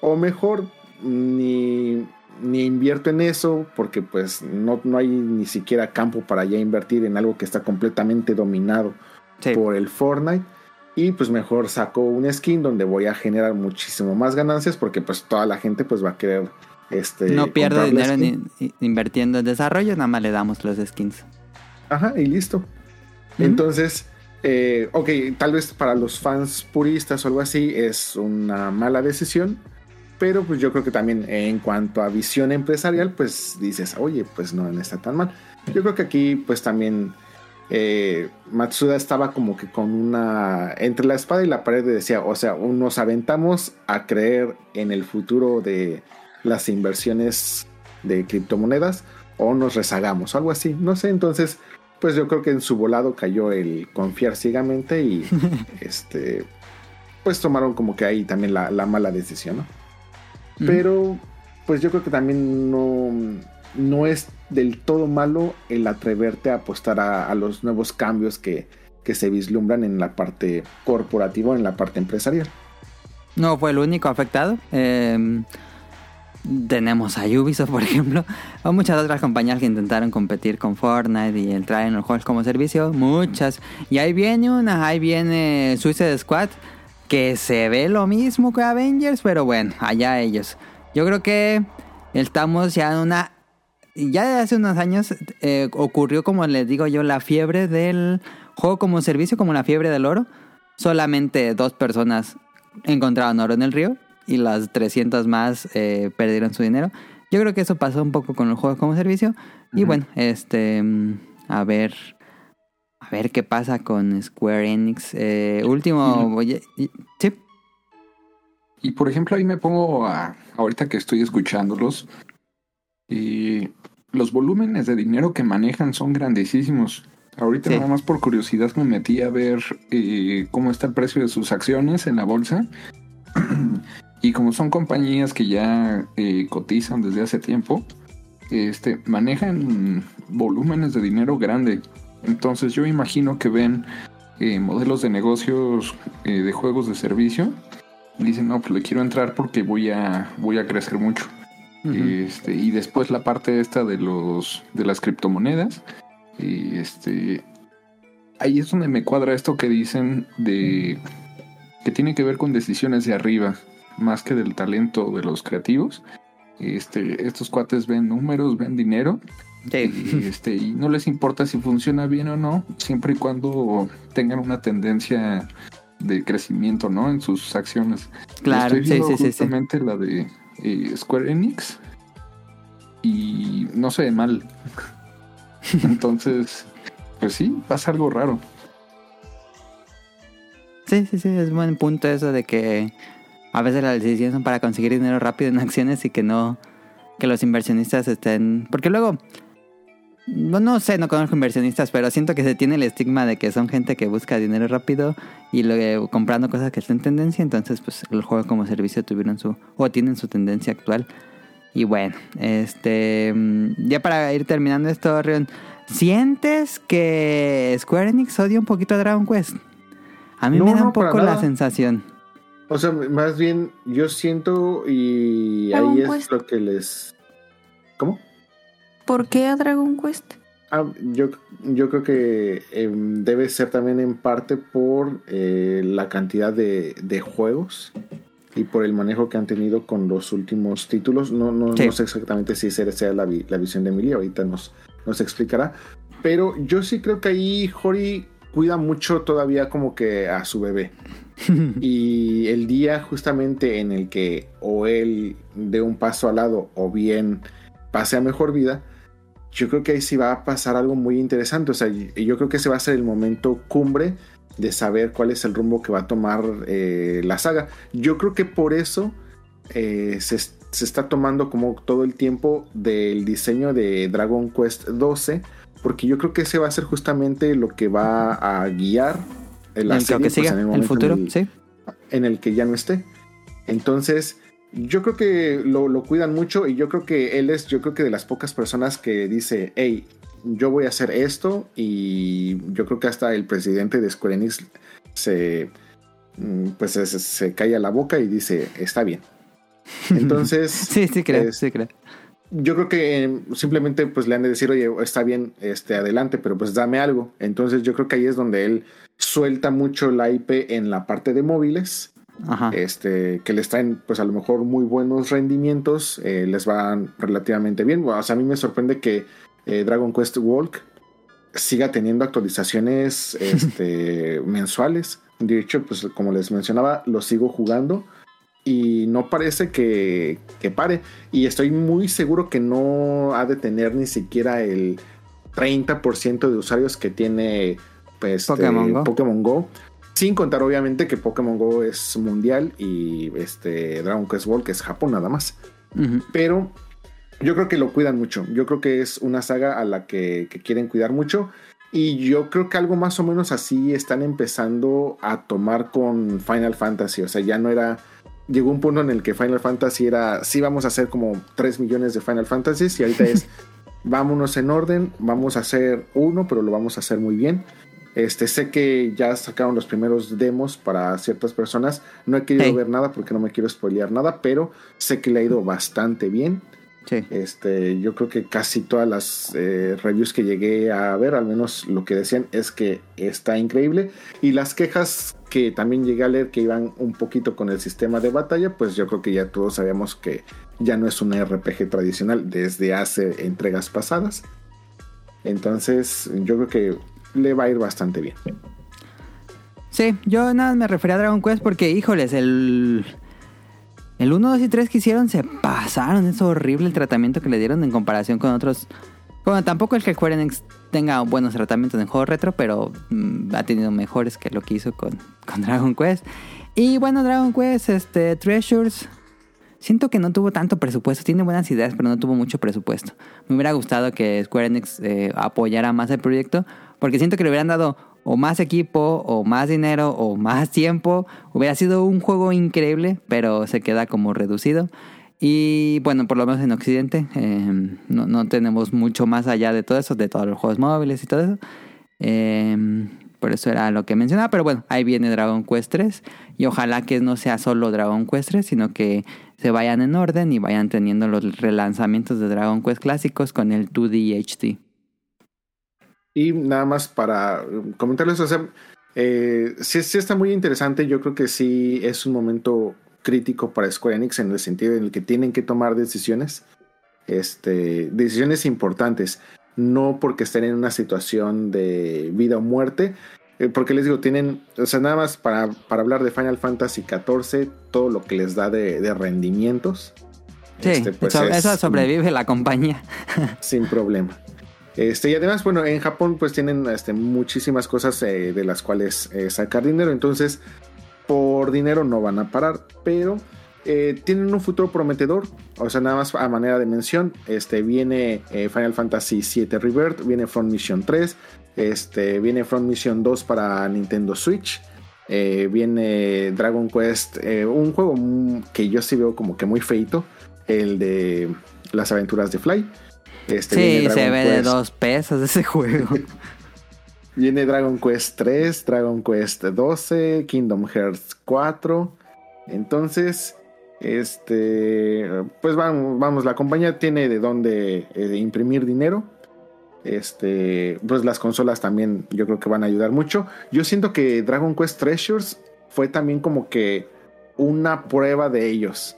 Speaker 2: o mejor, ni, ni invierto en eso, porque pues no, no hay ni siquiera campo para ya invertir en algo que está completamente dominado
Speaker 3: Sí.
Speaker 2: por el Fortnite. Y pues mejor saco un skin donde voy a generar muchísimo más ganancias porque pues toda la gente pues va a querer este
Speaker 3: no
Speaker 2: la
Speaker 3: dinero en invirtiendo en desarrollo, nada más le damos los skins.
Speaker 2: Ajá, y listo. Entonces, eh, ok, tal vez para los fans puristas o algo así es una mala decisión, pero pues yo creo que también en cuanto a visión empresarial, pues dices, oye, pues no, no está tan mal. Yo creo que aquí pues también eh, Matsuda estaba como que con una, entre la espada y la pared decía, o sea, nos aventamos a creer en el futuro de las inversiones de criptomonedas o nos rezagamos, algo así, no sé, entonces pues yo creo que en su volado cayó el confiar ciegamente y este pues tomaron como que ahí también la, la mala decisión, ¿no? Pero pues yo creo que también no, no es del todo malo el atreverte a apostar a, a los nuevos cambios que, que se vislumbran en la parte corporativa, en la parte empresarial.
Speaker 3: No fue el único afectado. Eh, tenemos a Ubisoft, por ejemplo, o muchas otras compañías que intentaron competir con Fortnite y entrar en los juegos como servicio. Muchas. Y ahí viene una, ahí viene Suicide Squad, que se ve lo mismo que Avengers, pero bueno, allá ellos. Yo creo que estamos ya en una... Ya de hace unos años eh, ocurrió, como les digo yo, la fiebre del juego como servicio, como la fiebre del oro. Solamente dos personas encontraron oro en el río y las 300 más eh, perdieron su dinero. Yo creo que eso pasó un poco con los juegos como servicio. Y bueno, este, mm, a ver, a ver qué pasa con Square Enix. Eh, último, oye, sí,
Speaker 4: Y por ejemplo, ahí me pongo a, ahorita que estoy escuchándolos, y los volúmenes de dinero que manejan son grandísimos. Ahorita
Speaker 3: Sí.
Speaker 4: nada más por curiosidad me metí a ver eh, cómo está el precio de sus acciones en la bolsa. y como son compañías que ya eh, cotizan desde hace tiempo, este, manejan volúmenes de dinero grande. Entonces yo imagino que ven eh, modelos de negocios eh, de juegos de servicio y dicen, no, pues le quiero entrar porque voy a, voy a crecer mucho. Este, y después la parte esta de los de las criptomonedas. Y este ahí es donde me cuadra esto que dicen de que tiene que ver con decisiones de arriba, más que del talento de los creativos. Este, estos cuates ven números, ven dinero,
Speaker 3: Sí.
Speaker 4: y, este, y no les importa si funciona bien o no, siempre y cuando tengan una tendencia de crecimiento, ¿no? En sus acciones.
Speaker 3: Claro,
Speaker 4: Estoy
Speaker 3: sí, sí.
Speaker 4: justamente la de eh, Square Enix y no se ve mal. Entonces, pues sí, pasa algo raro.
Speaker 3: Sí, sí, sí, es buen punto eso de que a veces las decisiones son para conseguir dinero rápido en acciones y que no, que los inversionistas estén... Porque luego, no, no sé, no conozco inversionistas, pero siento que se tiene el estigma de que son gente que busca dinero rápido y luego comprando cosas que están en tendencia, entonces pues el juego como servicio tuvieron su, o tienen su tendencia actual. Y bueno, este, mm, ya para ir terminando esto, Rion, ¿sientes que Square Enix odia un poquito a Dragon Quest? A mí
Speaker 2: No,
Speaker 3: me da un poco la sensación.
Speaker 2: O sea, más bien yo siento y
Speaker 1: Dragon
Speaker 2: ahí es
Speaker 1: Quest.
Speaker 2: lo que les... ¿Cómo?
Speaker 1: ¿Por qué a Dragon Quest?
Speaker 2: Ah, yo, yo creo que em, debe ser también en parte por eh, la cantidad de, de juegos y por el manejo que han tenido con los últimos títulos. No, no,
Speaker 3: Sí.
Speaker 2: no sé exactamente si esa sea la, vi- la visión de Emilia, ahorita nos, nos explicará. Pero yo sí creo que ahí Hori cuida mucho todavía como que a su bebé. y el día justamente en el que o él dé un paso al lado o bien pase a mejor vida, yo creo que ahí sí va a pasar algo muy interesante. O sea, yo creo que ese va a ser el momento cumbre de saber cuál es el rumbo que va a tomar eh, la saga. Yo creo que por eso eh, se, se está tomando como todo el tiempo del diseño de Dragon Quest 12, porque yo creo que ese va a ser justamente lo que va a guiar la
Speaker 3: el
Speaker 2: serie,
Speaker 3: que
Speaker 2: pues,
Speaker 3: siga,
Speaker 2: en
Speaker 3: el,
Speaker 2: momento en
Speaker 3: futuro,
Speaker 2: el-
Speaker 3: sí.
Speaker 2: en el que ya no esté. Entonces, yo creo que lo, lo cuidan mucho y yo creo que él es, yo creo que de las pocas personas que dice, hey, yo voy a hacer esto y yo creo que hasta el presidente de Square Enix se, mm, pues se, se- se calla la boca y dice, está bien. Entonces,
Speaker 3: Sí, sí creo,
Speaker 2: es-
Speaker 3: sí creo.
Speaker 2: Yo creo que eh, simplemente pues le han de decir, oye, está bien, este, adelante, pero pues dame algo. Entonces yo creo que ahí es donde él suelta mucho la IP en la parte de móviles
Speaker 3: Ajá.
Speaker 2: este, que les traen pues a lo mejor muy buenos rendimientos, eh, les van relativamente bien. O sea, a mí me sorprende que eh, Dragon Quest Walk siga teniendo actualizaciones este, mensuales. De hecho, pues como les mencionaba, lo sigo jugando y no parece que, que pare. Y estoy muy seguro que no ha de tener ni siquiera el 30% de usuarios que tiene pues, este,
Speaker 3: Pokémon Go.
Speaker 2: Pokémon Go. Sin contar obviamente que Pokémon Go es mundial y este Dragon Quest World que es Japón nada más. Pero yo creo que lo cuidan mucho. Yo creo que es una saga a la que, que quieren cuidar mucho. Y yo creo que algo más o menos así están empezando a tomar con Final Fantasy. O sea, ya no era. Llegó un punto en el que Final Fantasy era. Sí, vamos a hacer como 3 millones de Final Fantasies. Y ahorita es. vámonos en orden. Vamos a hacer uno, pero lo vamos a hacer muy bien. Este, sé que ya sacaron los primeros demos para ciertas personas. No he querido
Speaker 3: Hey.
Speaker 2: ver nada porque no me quiero spoilear nada, pero sé que le ha ido bastante bien.
Speaker 3: Sí.
Speaker 2: Este, yo creo que casi todas las eh, reviews que llegué a ver, al menos lo que decían es que está increíble. Y las quejas que también llegué a leer que iban un poquito con el sistema de batalla, pues yo creo que ya todos sabíamos que ya no es un RPG tradicional desde hace entregas pasadas. Entonces, yo creo que le va a ir bastante bien.
Speaker 3: Sí, yo nada me refería a Dragon Quest porque, híjoles, el. El 1, 2 y 3 que hicieron se pasaron. Es horrible el tratamiento que le dieron en comparación con otros. Bueno, tampoco es que Square Enix tenga buenos tratamientos en juegos retro, pero mm, ha tenido mejores que lo que hizo con, Dragon Quest. Y bueno, Dragon Quest, este, Treasures. siento que no tuvo tanto presupuesto. Tiene buenas ideas, pero no tuvo mucho presupuesto. Me hubiera gustado que Square Enix eh, apoyara más el proyecto, porque siento que le hubieran dado o más equipo, o más dinero, o más tiempo. Hubiera sido un juego increíble, pero se queda como reducido. Y bueno, por lo menos en Occidente eh, no, no, tenemos mucho más allá de todo eso, de todos los juegos móviles y todo eso. Eh, por eso era lo que mencionaba. Pero bueno, ahí viene Dragon Quest 3. Y ojalá que no sea solo Dragon Quest 3, sino que se vayan en orden y vayan teniendo los relanzamientos de Dragon Quest clásicos con el 2D HD.
Speaker 2: Y nada más para comentarles, o sea, eh, sí, sí está muy interesante. Yo creo que sí es un momento crítico para Square Enix en el sentido en el que tienen que tomar decisiones, este, decisiones importantes no porque estén en una situación de vida o muerte, eh, porque les digo, tienen, o sea, nada más para, para, hablar de Final Fantasy XIV, todo lo que les da de, de rendimientos.
Speaker 3: Sí, este, pues eso, es, eso, sobrevive la compañía.
Speaker 2: sin problema. Este, y además, bueno, en Japón pues tienen este, muchísimas cosas eh, de las cuales eh, sacar dinero, entonces por dinero no van a parar, pero eh, tienen un futuro prometedor. O sea, nada más a manera de mención, este, viene eh, Final Fantasy VII Rebirth, viene Front Mission 3, este, viene Front Mission 2 para Nintendo Switch, eh, viene Dragon Quest, un juego que yo sí veo como que muy feito, el de las aventuras de Fly.
Speaker 3: Este, sí, se ve de dos pesos ese juego.
Speaker 2: viene Dragon Quest 3, Dragon Quest 12, Kingdom Hearts 4. Entonces, este, pues vamos, vamos, la compañía tiene de dónde eh, imprimir dinero. Este, pues las consolas también yo creo que van a ayudar mucho. Yo siento que Dragon Quest Treasures fue también como que una prueba de ellos.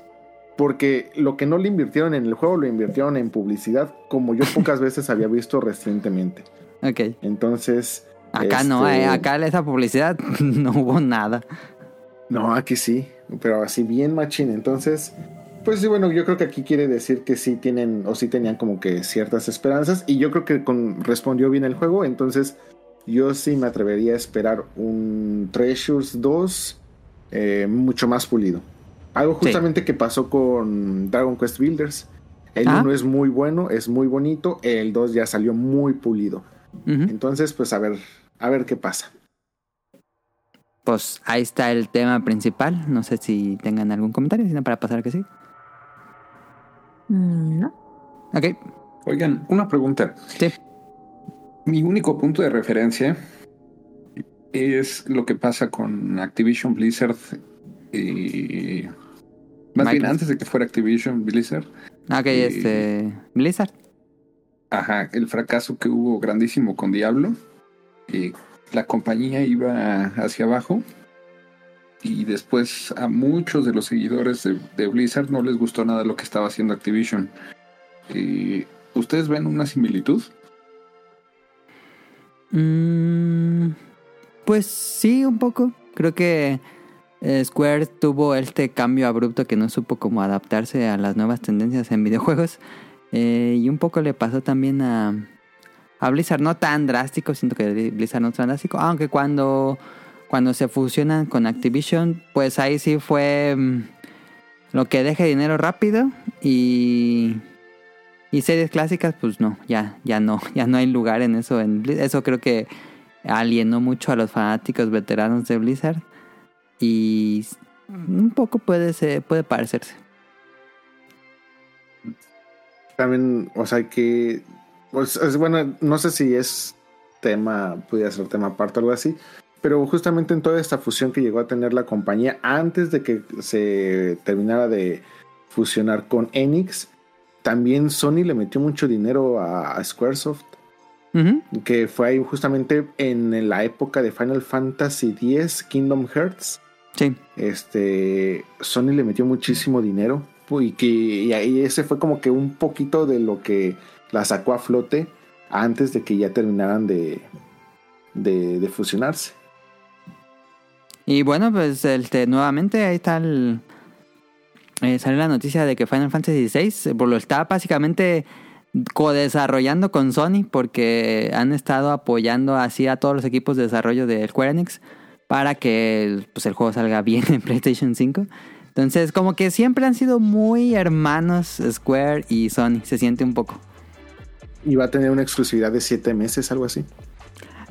Speaker 2: Porque lo que no le invirtieron en el juego lo invirtieron en publicidad, como yo pocas veces había visto recientemente.
Speaker 3: Ok.
Speaker 2: Entonces.
Speaker 3: Acá no, eh,
Speaker 2: este,
Speaker 3: acá esa publicidad no hubo nada.
Speaker 2: No, aquí sí pero así bien machín. Entonces, pues sí, bueno, yo creo que aquí quiere decir que sí tienen o sí tenían como que ciertas esperanzas y yo creo que con, respondió bien el juego, entonces yo sí me atrevería a esperar un Treasures 2 eh, mucho más pulido. Algo justamente sí. que pasó con Dragon Quest Builders. El 1 ¿Ah? es muy bueno, es muy bonito, el 2 ya salió muy pulido. Uh -huh. Entonces, pues a ver, a ver qué pasa
Speaker 3: pues ahí está el tema principal. No sé si tengan algún comentario, sino para pasar que sí.
Speaker 1: Mm, no.
Speaker 3: Ok.
Speaker 4: Oigan, una pregunta.
Speaker 3: Sí.
Speaker 4: Mi único punto de referencia es lo que pasa con Activision Blizzard. Eh, más Microsoft. bien antes de que fuera Activision Blizzard.
Speaker 3: Ok, eh, este. Blizzard.
Speaker 4: Ajá, el fracaso que hubo grandísimo con Diablo. Eh, la compañía iba hacia abajo y después a muchos de los seguidores de, Blizzard no les gustó nada lo que estaba haciendo Activision. Eh, ¿Ustedes ven una similitud?
Speaker 3: Mm, pues sí, un poco. Creo que eh, Square tuvo este cambio abrupto que no supo cómo adaptarse a las nuevas tendencias en videojuegos. Eh, y un poco le pasó también a, Blizzard no tan drástico, siento que Blizzard no es tan drástico, aunque cuando, cuando se fusionan con Activision, pues ahí sí fue um, lo que deje dinero rápido y, y series clásicas, pues no, ya, ya no, ya no hay lugar en eso. En eso creo que alienó mucho a los fanáticos veteranos de Blizzard y un poco puede ser, puede parecerse.
Speaker 2: También, o sea que pues es bueno, no sé si es tema, pudiera ser tema aparte o algo así, pero justamente en toda esta fusión que llegó a tener la compañía antes de que se terminara de fusionar con Enix, también Sony le metió mucho dinero a, a Squaresoft. Uh -huh. Que fue ahí justamente en la época de Final Fantasy X Kingdom Hearts.
Speaker 3: Sí.
Speaker 2: Este. Sony le metió muchísimo dinero. Y que y ahí ese fue como que un poquito de lo que la sacó a flote antes de que ya terminaran de, de, fusionarse.
Speaker 3: Y bueno, pues este, nuevamente ahí está el... Eh, la noticia de que Final Fantasy XVI lo está básicamente co-desarrollando con Sony porque han estado apoyando así a todos los equipos de desarrollo de Square Enix para que pues, el juego salga bien en PlayStation 5. Entonces, como que siempre han sido muy hermanos Square y Sony, se siente un poco.
Speaker 2: Y va a tener una exclusividad de 7 meses, algo así.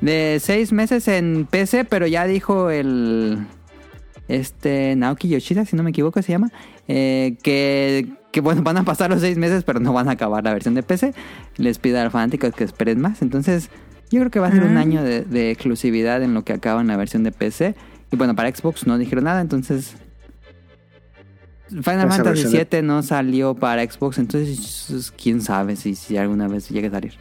Speaker 3: De 6 meses en PC, pero ya dijo el. Este. Naoki Yoshida, si no me equivoco, se llama. eh, que, que bueno, van a pasar los 6 meses, pero no van a acabar la versión de PC. Les pido a los fanáticos que esperen más. Entonces, yo creo que va a ser un año de, de exclusividad en lo que acaba en la versión de PC. Y bueno, para Xbox no dijeron nada, entonces. Final
Speaker 2: Esa
Speaker 3: Fantasy
Speaker 2: de-
Speaker 3: VII no salió para Xbox, entonces quién sabe si, si alguna vez llegue a salir.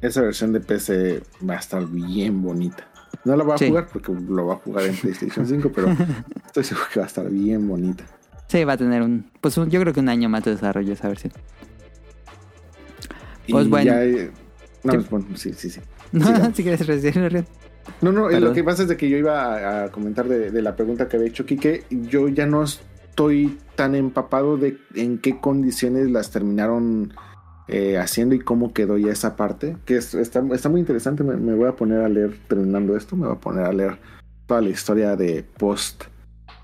Speaker 2: Esa versión de PC va a estar bien bonita. No la voy a
Speaker 3: Sí.
Speaker 2: jugar porque lo va a jugar en PlayStation 5, pero estoy seguro que va a estar bien bonita.
Speaker 3: Sí, va a tener un. Pues un- yo creo que un año más de desarrollo esa versión.
Speaker 2: Y
Speaker 3: Pues bueno.
Speaker 2: ya, eh, no,
Speaker 3: Sí.
Speaker 2: bueno, sí, sí, sí.
Speaker 3: No,
Speaker 2: Sigamos.
Speaker 3: si quieres Rion.
Speaker 2: No, no, eh,
Speaker 3: Perdón.
Speaker 2: lo que pasa es de que yo iba a, a comentar de, de la pregunta que había hecho Quique. Yo ya no estoy tan empapado de en qué condiciones las terminaron eh, haciendo y cómo quedó ya esa parte. Que es- está, está muy interesante. Me, me voy a poner a leer, terminando esto, me voy a poner a leer toda la historia de post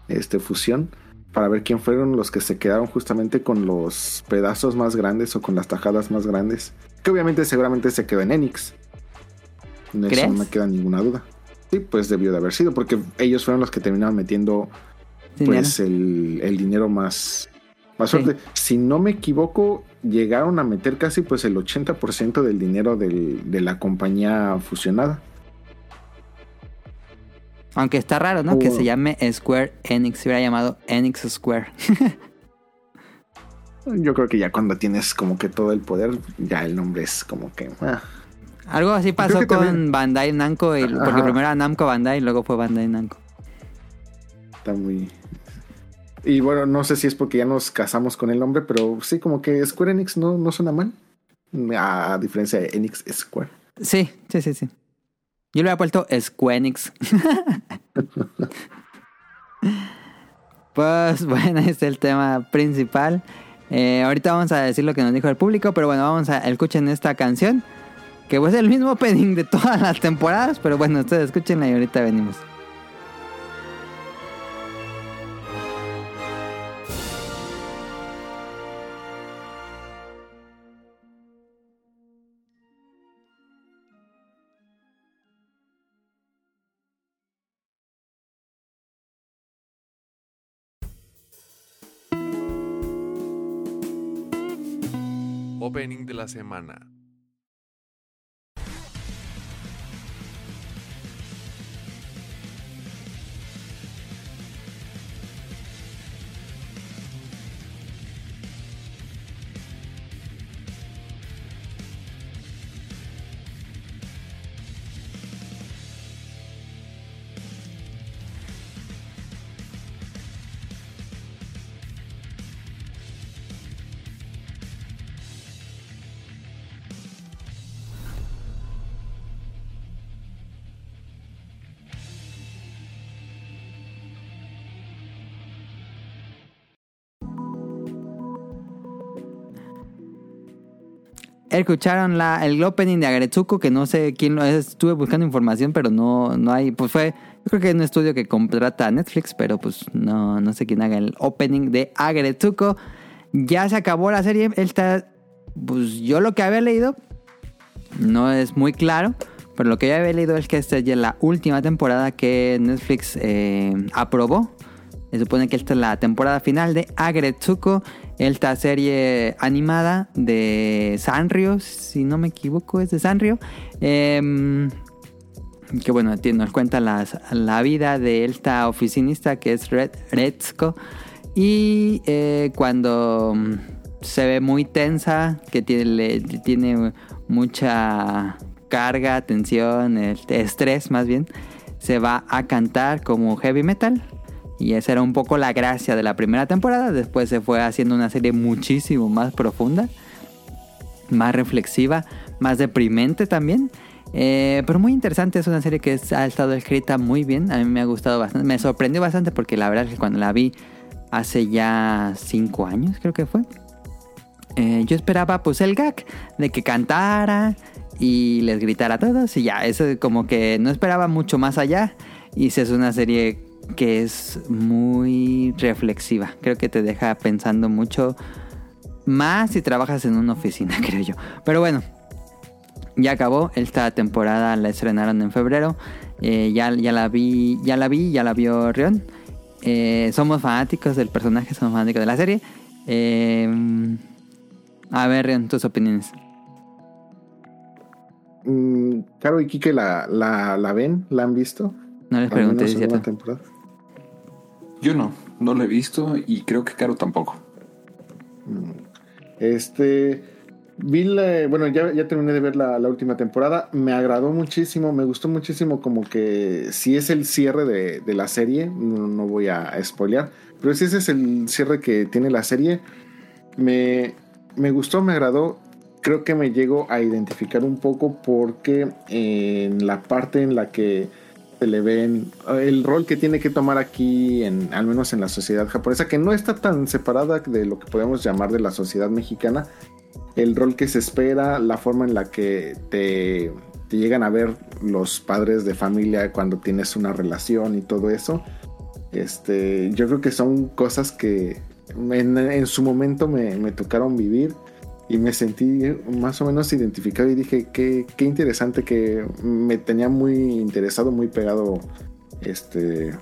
Speaker 2: este, fusión para ver quién fueron los que se quedaron justamente con los pedazos más grandes o con las tajadas más grandes. Que obviamente seguramente se quedó en Enix. En eso no me queda ninguna duda. Sí, pues debió de haber sido, porque ellos fueron los que terminaron metiendo
Speaker 3: Dinero.
Speaker 2: pues el, el dinero más, más
Speaker 3: Sí.
Speaker 2: fuerte. Si no me equivoco, llegaron a meter casi pues el 80% del dinero del- de la compañía fusionada.
Speaker 3: Aunque está raro, ¿no? Que se llame Square Enix. Se hubiera llamado Enix Square.
Speaker 2: Yo creo que ya cuando tienes como que todo el poder, ya el nombre es como que... ah.
Speaker 3: Algo así pasó con
Speaker 2: también-
Speaker 3: Bandai Namco. y- porque
Speaker 2: Ajá.
Speaker 3: primero era Namco Bandai y luego fue Bandai Namco.
Speaker 2: Está muy... Y bueno, no sé si es porque ya nos casamos con el nombre, pero sí, como que Square Enix no, no suena mal. A diferencia de Enix Square.
Speaker 3: Sí, sí, sí, sí. Yo le había puesto Squenix. pues bueno, este es el tema principal. Eh, ahorita vamos a decir lo que nos dijo el público, pero bueno, vamos a escuchen esta canción. Que pues es el mismo opening de todas las temporadas, pero bueno, ustedes escúchenla y ahorita venimos.
Speaker 5: La semana.
Speaker 3: Escucharon el opening de Agretsuko, que no sé quién lo es. Estuve buscando información, pero no, no hay. Pues fue, yo creo que es un estudio que contrata a Netflix, pero pues no, no sé quién haga el opening de Agretsuko. Ya se acabó la serie. Él está, pues yo lo que había leído no es muy claro, pero lo que yo había leído es que esta es la última temporada que Netflix eh, aprobó. Se supone que esta es la temporada final de Agretsuko, esta serie animada de Sanrio, si no me equivoco, es de Sanrio. Em, que bueno, nos cuenta la vida de esta oficinista que es Red, Retsuko. Y eh, cuando se ve muy tensa, que tiene, tiene mucha carga, tensión, estrés más bien, se va a cantar como heavy metal. Y esa era un poco la gracia de la primera temporada. Después se fue haciendo una serie muchísimo más profunda, más reflexiva, más deprimente también. Eh, pero muy interesante, es una serie que ha estado escrita muy bien. A mí me ha gustado bastante. Me sorprendió bastante porque la verdad es que cuando la vi hace ya cinco años, creo que fue. eh, yo esperaba pues el gag de que cantara y les gritara a todos y ya, eso como que no esperaba mucho más allá y se es una serie que es muy reflexiva. Creo que te deja pensando mucho más si trabajas en una oficina, creo yo. Pero bueno, ya acabó. Esta temporada la estrenaron en febrero. Eh, ya, ya la vi, ya la vi, ya la vio Rion. Eh, somos fanáticos del personaje, somos fanáticos de la serie. Eh, a ver, Rion, tus opiniones.
Speaker 2: Mm, Caro y Kike la, la, la ven, la han visto.
Speaker 3: No les pregunté,
Speaker 2: menos
Speaker 3: ¿es
Speaker 2: en
Speaker 3: cierto?
Speaker 2: temporada.
Speaker 4: Yo no, no lo he visto y creo que Caro tampoco.
Speaker 2: Este. Vi la- bueno, ya, ya terminé de ver la, la última temporada. Me agradó muchísimo, me gustó muchísimo. Como que si es el cierre de, de la serie, no, no voy a spoilear, pero si ese es el cierre que tiene la serie, me, me gustó, me agradó. Creo que me llego a identificar un poco porque en la parte en la que le ven el rol que tiene que tomar aquí, en, al menos en la sociedad japonesa, que no está tan separada de lo que podemos llamar de la sociedad mexicana, el rol que se espera, la forma en la que te, te llegan a ver los padres de familia cuando tienes una relación y todo eso. Este, yo creo que son cosas que en, en su momento me, me tocaron vivir y me sentí más o menos identificado y dije qué, qué interesante que me tenía muy interesado, muy pegado este,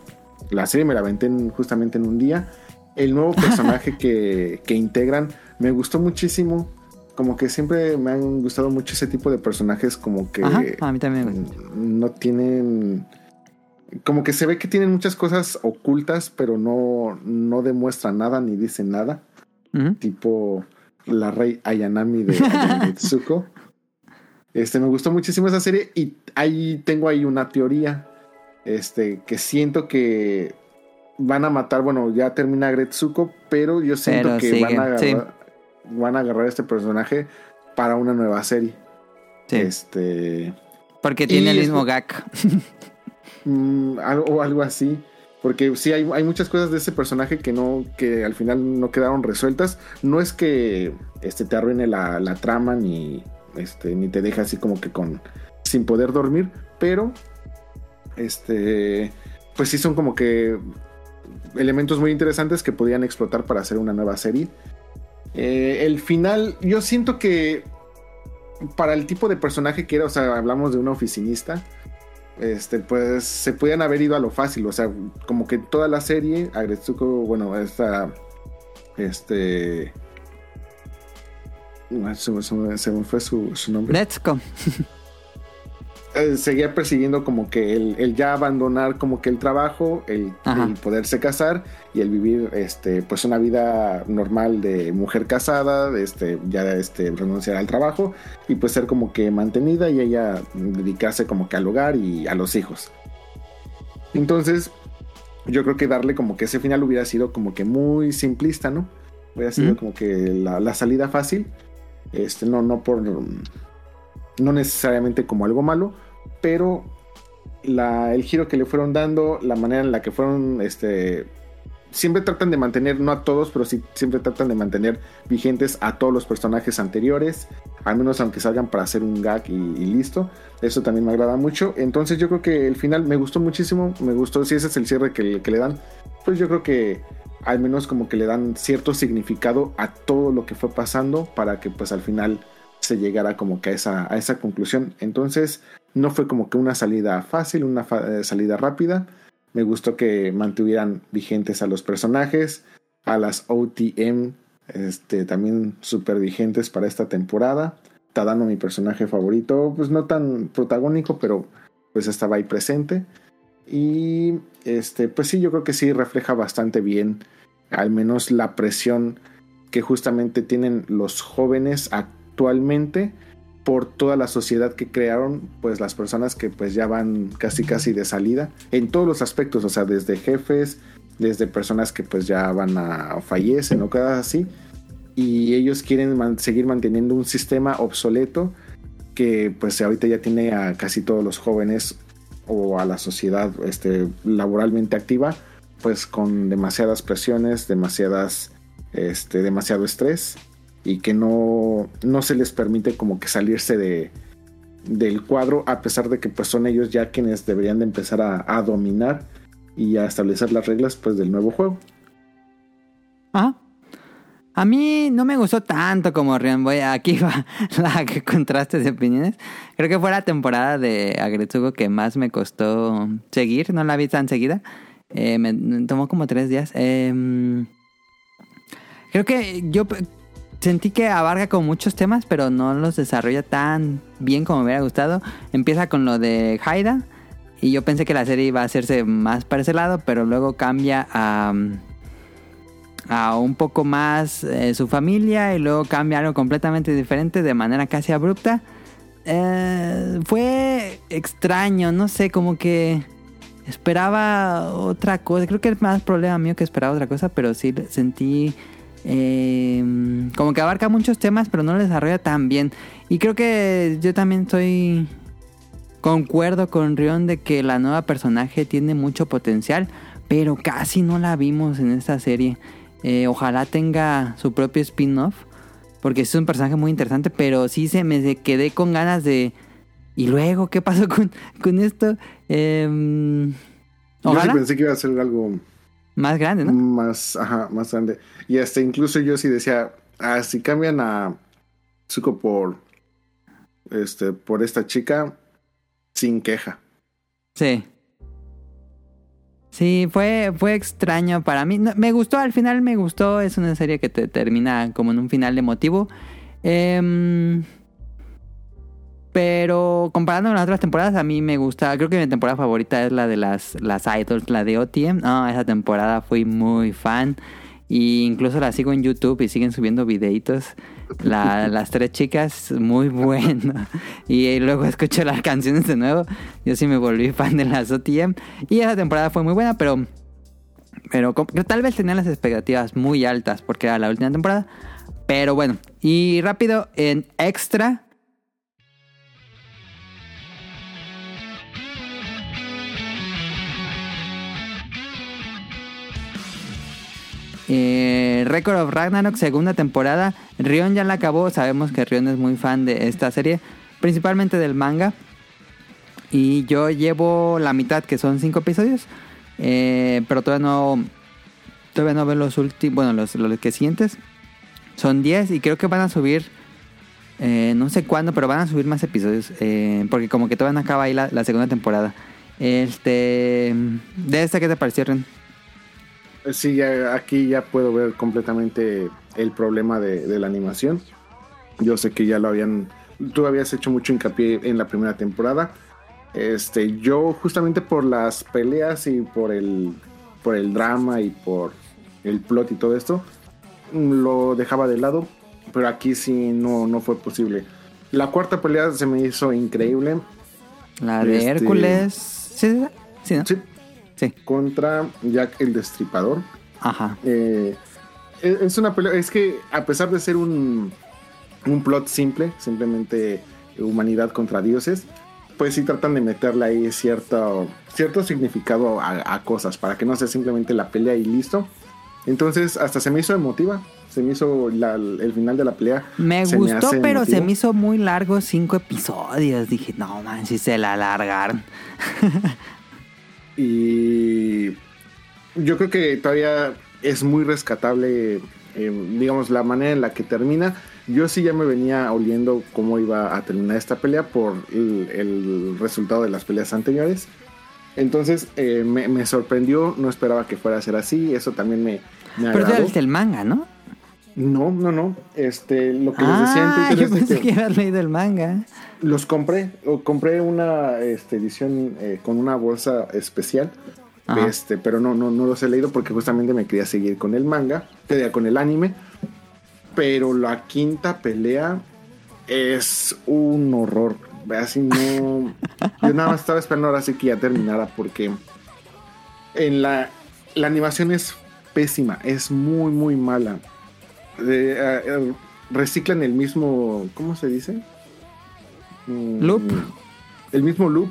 Speaker 2: la serie, me la aventé en- justamente en un día. El nuevo personaje que, que integran me gustó muchísimo. Como que siempre me han gustado mucho ese tipo de personajes como que
Speaker 3: Ajá, a mí también me gusta.
Speaker 2: no tienen como que se ve que tienen muchas cosas ocultas pero no no demuestran nada ni dicen nada tipo la rey Ayanami de Ayanitsuko. Este me gustó muchísimo esa serie y ahí tengo ahí una teoría este que siento que van a matar, bueno, ya termina Gretsuko, pero yo siento
Speaker 3: Pero
Speaker 2: que van a agarrar
Speaker 3: sí.
Speaker 2: van a agarrar este personaje para una nueva serie.
Speaker 3: Sí,
Speaker 2: Este
Speaker 3: porque tiene el
Speaker 2: es-
Speaker 3: mismo gag.
Speaker 2: Mm, algo así. Porque sí, hay, hay muchas cosas de ese personaje que no, que al final no quedaron resueltas. No es que este, te arruine la, la trama ni, este, ni te deja así como que con sin poder dormir, pero este, pues sí son como que elementos muy interesantes que podían explotar para hacer una nueva serie. Eh, el final, yo siento que para el tipo de personaje que era, o sea, hablamos de una oficinista, este, pues se podían haber ido a lo fácil, o sea, como que toda la serie, Agretsuko, bueno, esta, este, se, me- fue su, su nombre.
Speaker 3: Let's go.
Speaker 2: Eh, seguía persiguiendo como que el, el ya abandonar como que el trabajo, el, poderse casar y el vivir este pues una vida normal de mujer casada, de, este ya este renunciar al trabajo y pues ser como que mantenida y ella dedicarse como que al hogar y a los hijos. Entonces, yo creo que darle como que ese final hubiera sido como que muy simplista, ¿no? Hubiera sido como que la, la salida fácil. Este, no, no por. No necesariamente como algo malo, pero el giro que le fueron dando, la manera en la que fueron. Este. Siempre tratan de mantener, no a todos, pero sí siempre tratan de mantener vigentes a todos los personajes anteriores, al menos aunque salgan para hacer un gag y, y listo. Eso también me agrada mucho. Entonces yo creo que el final me gustó muchísimo. Me gustó, si ese es el cierre que, que le dan, pues yo creo que al menos como que le dan cierto significado a todo lo que fue pasando para que pues al final se llegara como que a esa, a esa conclusión. Entonces no fue como que una salida fácil, una eh, salida rápida. Me gustó que mantuvieran vigentes a los personajes, a las OTM, este, también súper vigentes para esta temporada. Tadano, mi personaje favorito, pues no tan protagónico, pero pues estaba ahí presente. Y este, pues sí, yo creo que sí refleja bastante bien, al menos la presión que justamente tienen los jóvenes actualmente por toda la sociedad que crearon, pues las personas que pues ya van casi casi de salida en todos los aspectos, o sea, desde jefes, desde personas que pues ya van a fallecen o cosas así, y ellos quieren seguir manteniendo un sistema obsoleto que pues ahorita ya tiene a casi todos los jóvenes o a la sociedad este, laboralmente activa, pues con demasiadas presiones, demasiadas, este, demasiado estrés y que no, no se les permite como que salirse de, del cuadro a pesar de que pues son ellos ya quienes deberían de empezar a, a dominar y a establecer las reglas pues del nuevo juego.
Speaker 3: Ajá. A mí no me gustó tanto como. Voy, aquí va la que contrastes de opiniones. Creo que fue la temporada de Agretsugo que más me costó seguir. No la vi tan seguida. Eh, me, tomó como tres días. Eh, creo que yo sentí que abarca con muchos temas, pero no los desarrolla tan bien como me hubiera gustado. Empieza con lo de Haida. Y yo pensé que la serie iba a hacerse más para ese lado, pero luego cambia a a un poco más eh, su familia y luego cambia algo completamente diferente de manera casi abrupta. Eh, fue extraño, no sé, como que esperaba otra cosa. Creo que es más problema mío que esperaba otra cosa, pero sí sentí eh, como que abarca muchos temas, pero no lo desarrolla tan bien. Y creo que yo también estoy concuerdo con Rion de que la nueva personaje tiene mucho potencial, pero casi no la vimos en esta serie. Eh, ojalá tenga su propio spin-off, porque es un personaje muy interesante, pero sí se me quedé con ganas de... ¿Y luego qué pasó con, con esto? Em,
Speaker 2: Yo sí
Speaker 3: ojalá
Speaker 2: pensé que iba a ser algo
Speaker 3: más grande, ¿no?
Speaker 2: más, ajá, más grande. Y hasta incluso yo sí decía, ah, si cambian a Zuko por este, por esta chica, sin queja.
Speaker 3: Sí. Sí, fue, fue extraño para mí. No, me gustó, al final me gustó. Es una serie que te termina como en un final emotivo. Em, pero comparando con las otras temporadas, a mí me gusta. Creo que mi temporada favorita es la de las, las idols, la de OTM. No, esa temporada fui muy fan. Y incluso la sigo en YouTube y siguen subiendo videitos. La- las tres chicas, muy bueno. Y luego escucho las canciones de nuevo. Yo sí me volví fan de las OTM. Y esa temporada fue muy buena, pero. Pero tal vez tenía las expectativas muy altas porque era la última temporada. Pero bueno, y rápido en extra. Eh, Record of Ragnarok, segunda temporada. Rion ya la acabó. Sabemos que Rion es muy fan de esta serie, principalmente del manga. Y yo llevo la mitad, que son cinco episodios. Eh, pero todavía no. Todavía no veo los últimos. Bueno, los, los que siguientes. Son 10 y creo que van a subir. eh, no sé cuándo, pero van a subir más episodios. eh, porque como que todavía no acaba ahí la, segunda temporada. Este. ¿De esta qué te pareció, Ren?
Speaker 2: Sí, ya, aquí ya puedo ver completamente el problema de, de la animación. Yo sé que ya lo habían. Tú habías hecho mucho hincapié en la primera temporada. Este, yo justamente por las peleas y por el, por el drama y por el plot y todo esto, lo dejaba de lado. Pero aquí sí no, no fue posible. La cuarta pelea se me hizo increíble.
Speaker 3: La de
Speaker 2: Este-
Speaker 3: Hércules. ¿Sí, sí. Sí,
Speaker 2: Sí. contra Jack el Destripador.
Speaker 3: Ajá.
Speaker 2: Eh, es es una pelea, es que a pesar de ser un, un plot simple, simplemente humanidad contra dioses, pues sí tratan de meterle ahí cierto, cierto significado a, a cosas, para que no sea simplemente la pelea y listo. Entonces hasta se me hizo emotiva, se me hizo la- el final de la pelea.
Speaker 3: Me
Speaker 2: se
Speaker 3: gustó,
Speaker 2: hace
Speaker 3: pero se
Speaker 2: emotivo.
Speaker 3: me hizo muy largo cinco episodios. Dije, no man, si se la alargaron.
Speaker 2: Y yo creo que todavía es muy rescatable, eh, digamos, la manera en la que termina. Yo sí ya me venía oliendo cómo iba a terminar esta pelea por el, el resultado de las peleas anteriores. Entonces eh, me, me sorprendió, no esperaba que fuera a ser así, eso también me, me
Speaker 3: Pero tú
Speaker 2: agradó.
Speaker 3: leíste el manga, ¿no?
Speaker 2: No, no, no. Este, lo que les decía
Speaker 3: Ah,
Speaker 2: Twitter
Speaker 3: yo pensé
Speaker 2: que-
Speaker 3: que habías leído el manga.
Speaker 2: Los compré, compré una este, edición eh, con una bolsa especial,
Speaker 3: Ajá.
Speaker 2: este, pero no, no, no los he leído porque justamente me quería seguir con el manga, quería con el anime, pero la quinta pelea es un horror, así no, yo nada más estaba esperando ahora sí que ya terminara porque en la, la animación es pésima, es muy muy mala, Eh, eh, eh, reciclan el mismo, ¿cómo se dice? Mm,
Speaker 3: Loop.
Speaker 2: El mismo loop,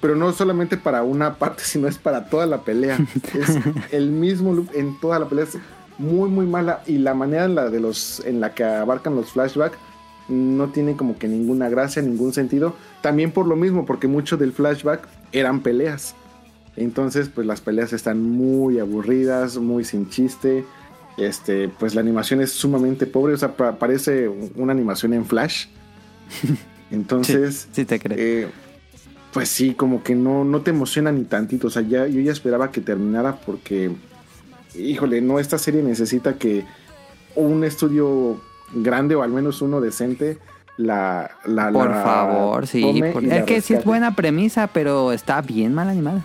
Speaker 2: pero no solamente para una parte, sino es para toda la pelea. es el mismo loop en toda la pelea. Es muy, muy mala. Y la manera en la, de los, en la que abarcan los flashbacks no tiene como que ninguna gracia, ningún sentido. También por lo mismo, porque mucho del flashback eran peleas. Entonces, pues las peleas están muy aburridas, muy sin chiste. Este, pues la animación es sumamente pobre, o sea, pa- parece una animación en Flash. Entonces,
Speaker 3: Sí, sí te creo.
Speaker 2: eh, pues sí, como que no, no te emociona ni tantito. O sea, ya, yo ya esperaba que terminara porque, híjole, no, esta serie necesita que un estudio grande o al menos uno decente la... la
Speaker 3: Por
Speaker 2: la
Speaker 3: favor, sí. por- es que sí es buena premisa, pero está bien mal animada.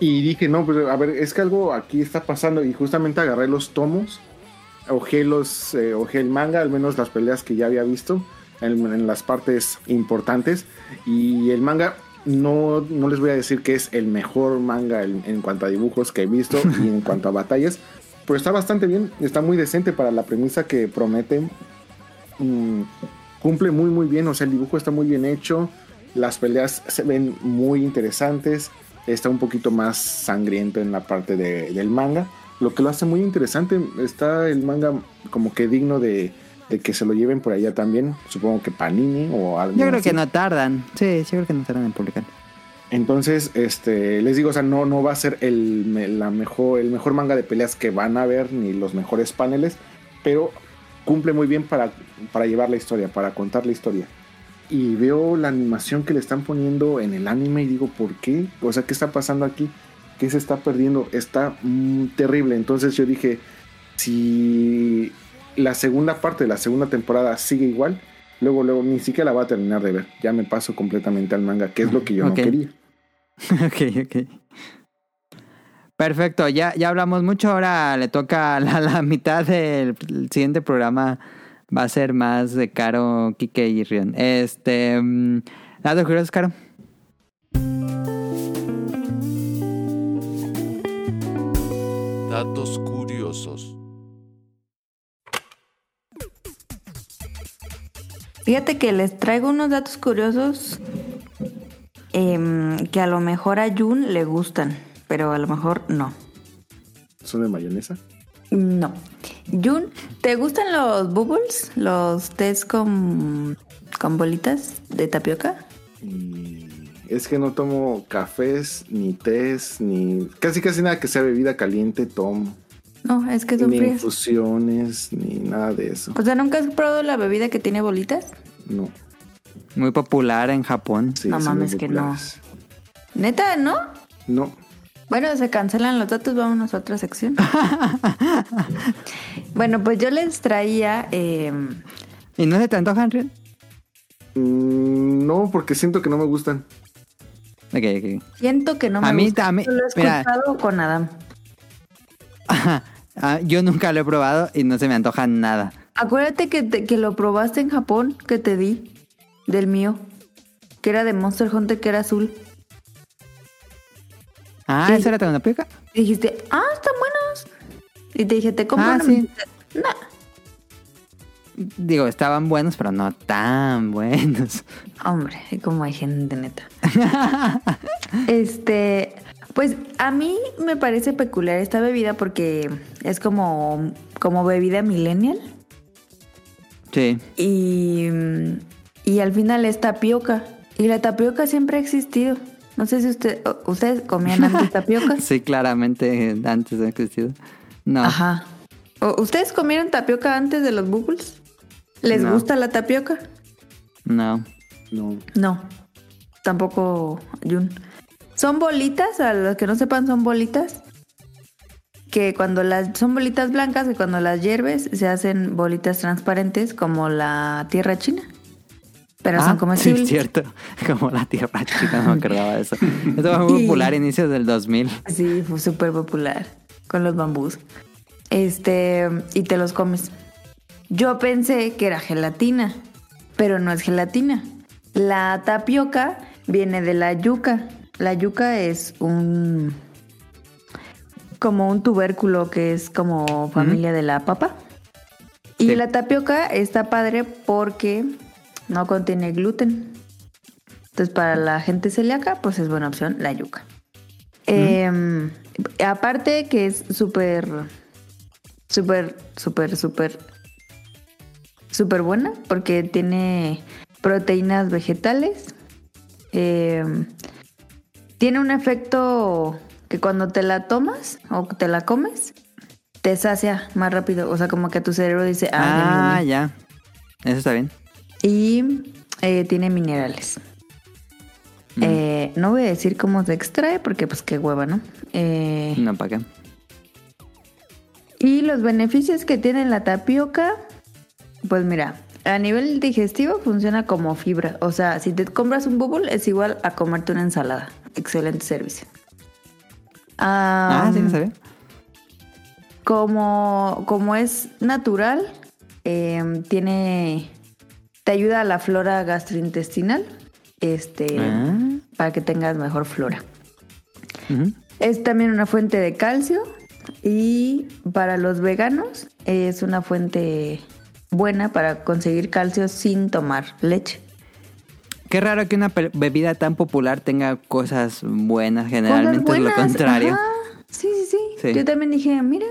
Speaker 2: Y dije, no, pues a ver, es que algo aquí está pasando. Y justamente agarré los tomos, ojé, los, eh, ojé el manga, al menos las peleas que ya había visto en, en las partes importantes. Y el manga, no, no les voy a decir que es el mejor manga en, en cuanto a dibujos que he visto y en cuanto a batallas. Pero está bastante bien, está muy decente para la premisa que promete. Mm, cumple muy, muy bien. O sea, el dibujo está muy bien hecho. Las peleas se ven muy interesantes está un poquito más sangriento en la parte de- del manga, lo que lo hace muy interesante. Está el manga como que digno de, de que se lo lleven por allá también, supongo que Panini o algo.
Speaker 3: Yo creo
Speaker 2: así.
Speaker 3: que no tardan. Sí, yo creo que no tardan en publicar.
Speaker 2: Entonces, este, les digo, o sea, no, no va a ser el, la mejor, el mejor manga de peleas que van a ver, ni los mejores paneles, pero cumple muy bien para, para llevar la historia, para contar la historia. Y veo la animación que le están poniendo en el anime y digo, ¿por qué? O sea, ¿qué está pasando aquí? ¿Qué se está perdiendo? Está mm, terrible. Entonces yo dije, si la segunda parte de la segunda temporada sigue igual, luego, luego ni siquiera la voy a terminar de ver. Ya me paso completamente al manga, que es lo que yo no quería.
Speaker 3: ok, ok. Perfecto, ya, ya hablamos mucho. Ahora le toca la, la mitad del el siguiente programa. Va a ser más de Caro, Kike y Rion. Este. mm, Datos curiosos, Caro.
Speaker 5: Datos
Speaker 1: Fíjate que les traigo unos datos curiosos em, que a lo mejor a Jun le gustan, pero a lo mejor no.
Speaker 2: ¿Son de mayonesa?
Speaker 1: No. Jun, ¿te gustan los bubbles? Los tés con, con bolitas de tapioca?
Speaker 2: Y es que no tomo cafés, ni tés, ni casi casi nada que sea bebida caliente tomo.
Speaker 1: No, es que son
Speaker 2: Ni
Speaker 1: frías.
Speaker 2: infusiones, ni nada de eso.
Speaker 1: O sea, ¿nunca has probado la bebida que tiene bolitas?
Speaker 2: No.
Speaker 3: Muy popular en Japón.
Speaker 2: Sí,
Speaker 1: No mames que no. Neta, ¿no?
Speaker 2: No.
Speaker 1: Bueno, se cancelan los datos, vámonos a otra sección. bueno, pues yo les traía... em,
Speaker 3: ¿Y no se te antojan, Rion?
Speaker 2: Mm, no, porque siento que no me gustan.
Speaker 3: Ok, ok.
Speaker 1: siento que no me
Speaker 3: A mí
Speaker 1: gusta.
Speaker 3: también-
Speaker 1: Lo he
Speaker 3: mira.
Speaker 1: escuchado con Adam.
Speaker 3: Ah, yo nunca lo he probado y no se me antoja nada.
Speaker 1: Acuérdate que, te- que lo probaste en Japón, que te di, del mío, que era de Monster Hunter, que era azul.
Speaker 3: Ah,
Speaker 1: Sí.
Speaker 3: ¿eso era una pica?
Speaker 1: Y dijiste, ah, están buenos. Y te dije, te compro
Speaker 3: Ah, sí. Digo, estaban buenos, pero no tan buenos.
Speaker 1: Hombre, como hay gente neta. este, pues a mí me parece peculiar esta bebida porque es como, como bebida millennial.
Speaker 3: Sí.
Speaker 1: Y, y al final es tapioca. Y la tapioca siempre ha existido. No sé si usted, ustedes comían antes tapioca.
Speaker 3: Sí, claramente antes de existido. No.
Speaker 1: Ajá. ¿O- ¿Ustedes comieron tapioca antes de los bubbles? ¿Les
Speaker 3: No.
Speaker 1: gusta la tapioca?
Speaker 3: No.
Speaker 2: No.
Speaker 1: No. Tampoco, Jun. Son bolitas, a los que no sepan, son bolitas. Que cuando las. Son bolitas blancas que cuando las hierves se hacen bolitas transparentes como la tierra china. Pero
Speaker 3: ah,
Speaker 1: son
Speaker 3: sí,
Speaker 1: comestibles.
Speaker 3: es cierto. Como la tierra chica, no me acordaba de eso. Esto fue muy
Speaker 1: Y-
Speaker 3: popular a inicios del 2000.
Speaker 1: Sí, fue súper popular con los bambús. Este, y te los comes. Yo pensé que era gelatina, pero no es gelatina. La tapioca viene de la yuca. La yuca es un como un tubérculo que es como familia de la papa. Y la tapioca está padre porque no contiene gluten. Entonces, para la gente celíaca, pues es buena opción la yuca. Eh, aparte que es súper, súper, súper, súper, súper buena porque tiene proteínas vegetales, eh, tiene un efecto que cuando te la tomas o te la comes, te sacia más rápido. O sea, como que tu cerebro dice, ah,
Speaker 3: Ah,
Speaker 1: llené".
Speaker 3: ya. Eso está bien.
Speaker 1: Y eh, tiene minerales.
Speaker 3: Mm.
Speaker 1: Eh, no voy a decir cómo se extrae porque pues qué hueva, ¿no? Eh,
Speaker 3: No, ¿para qué?
Speaker 1: Y los beneficios que tiene la tapioca, pues mira, a nivel digestivo funciona como fibra. O sea, si te compras un bubble es igual a comerte una ensalada. Excelente servicio.
Speaker 3: Ah,
Speaker 1: Am,
Speaker 3: sí, no sabía.
Speaker 1: como, como es natural, em, tiene. Te ayuda a la flora gastrointestinal. Este.
Speaker 3: Ah.
Speaker 1: Para que tengas mejor flora. Es también una fuente de calcio. Y para los veganos es una fuente buena para conseguir calcio sin tomar leche.
Speaker 3: Qué raro que una bebida tan popular tenga cosas buenas. Generalmente
Speaker 1: Cosas
Speaker 3: es lo contrario.
Speaker 1: Sí, sí, sí,
Speaker 3: Sí.
Speaker 1: Yo también dije, mira.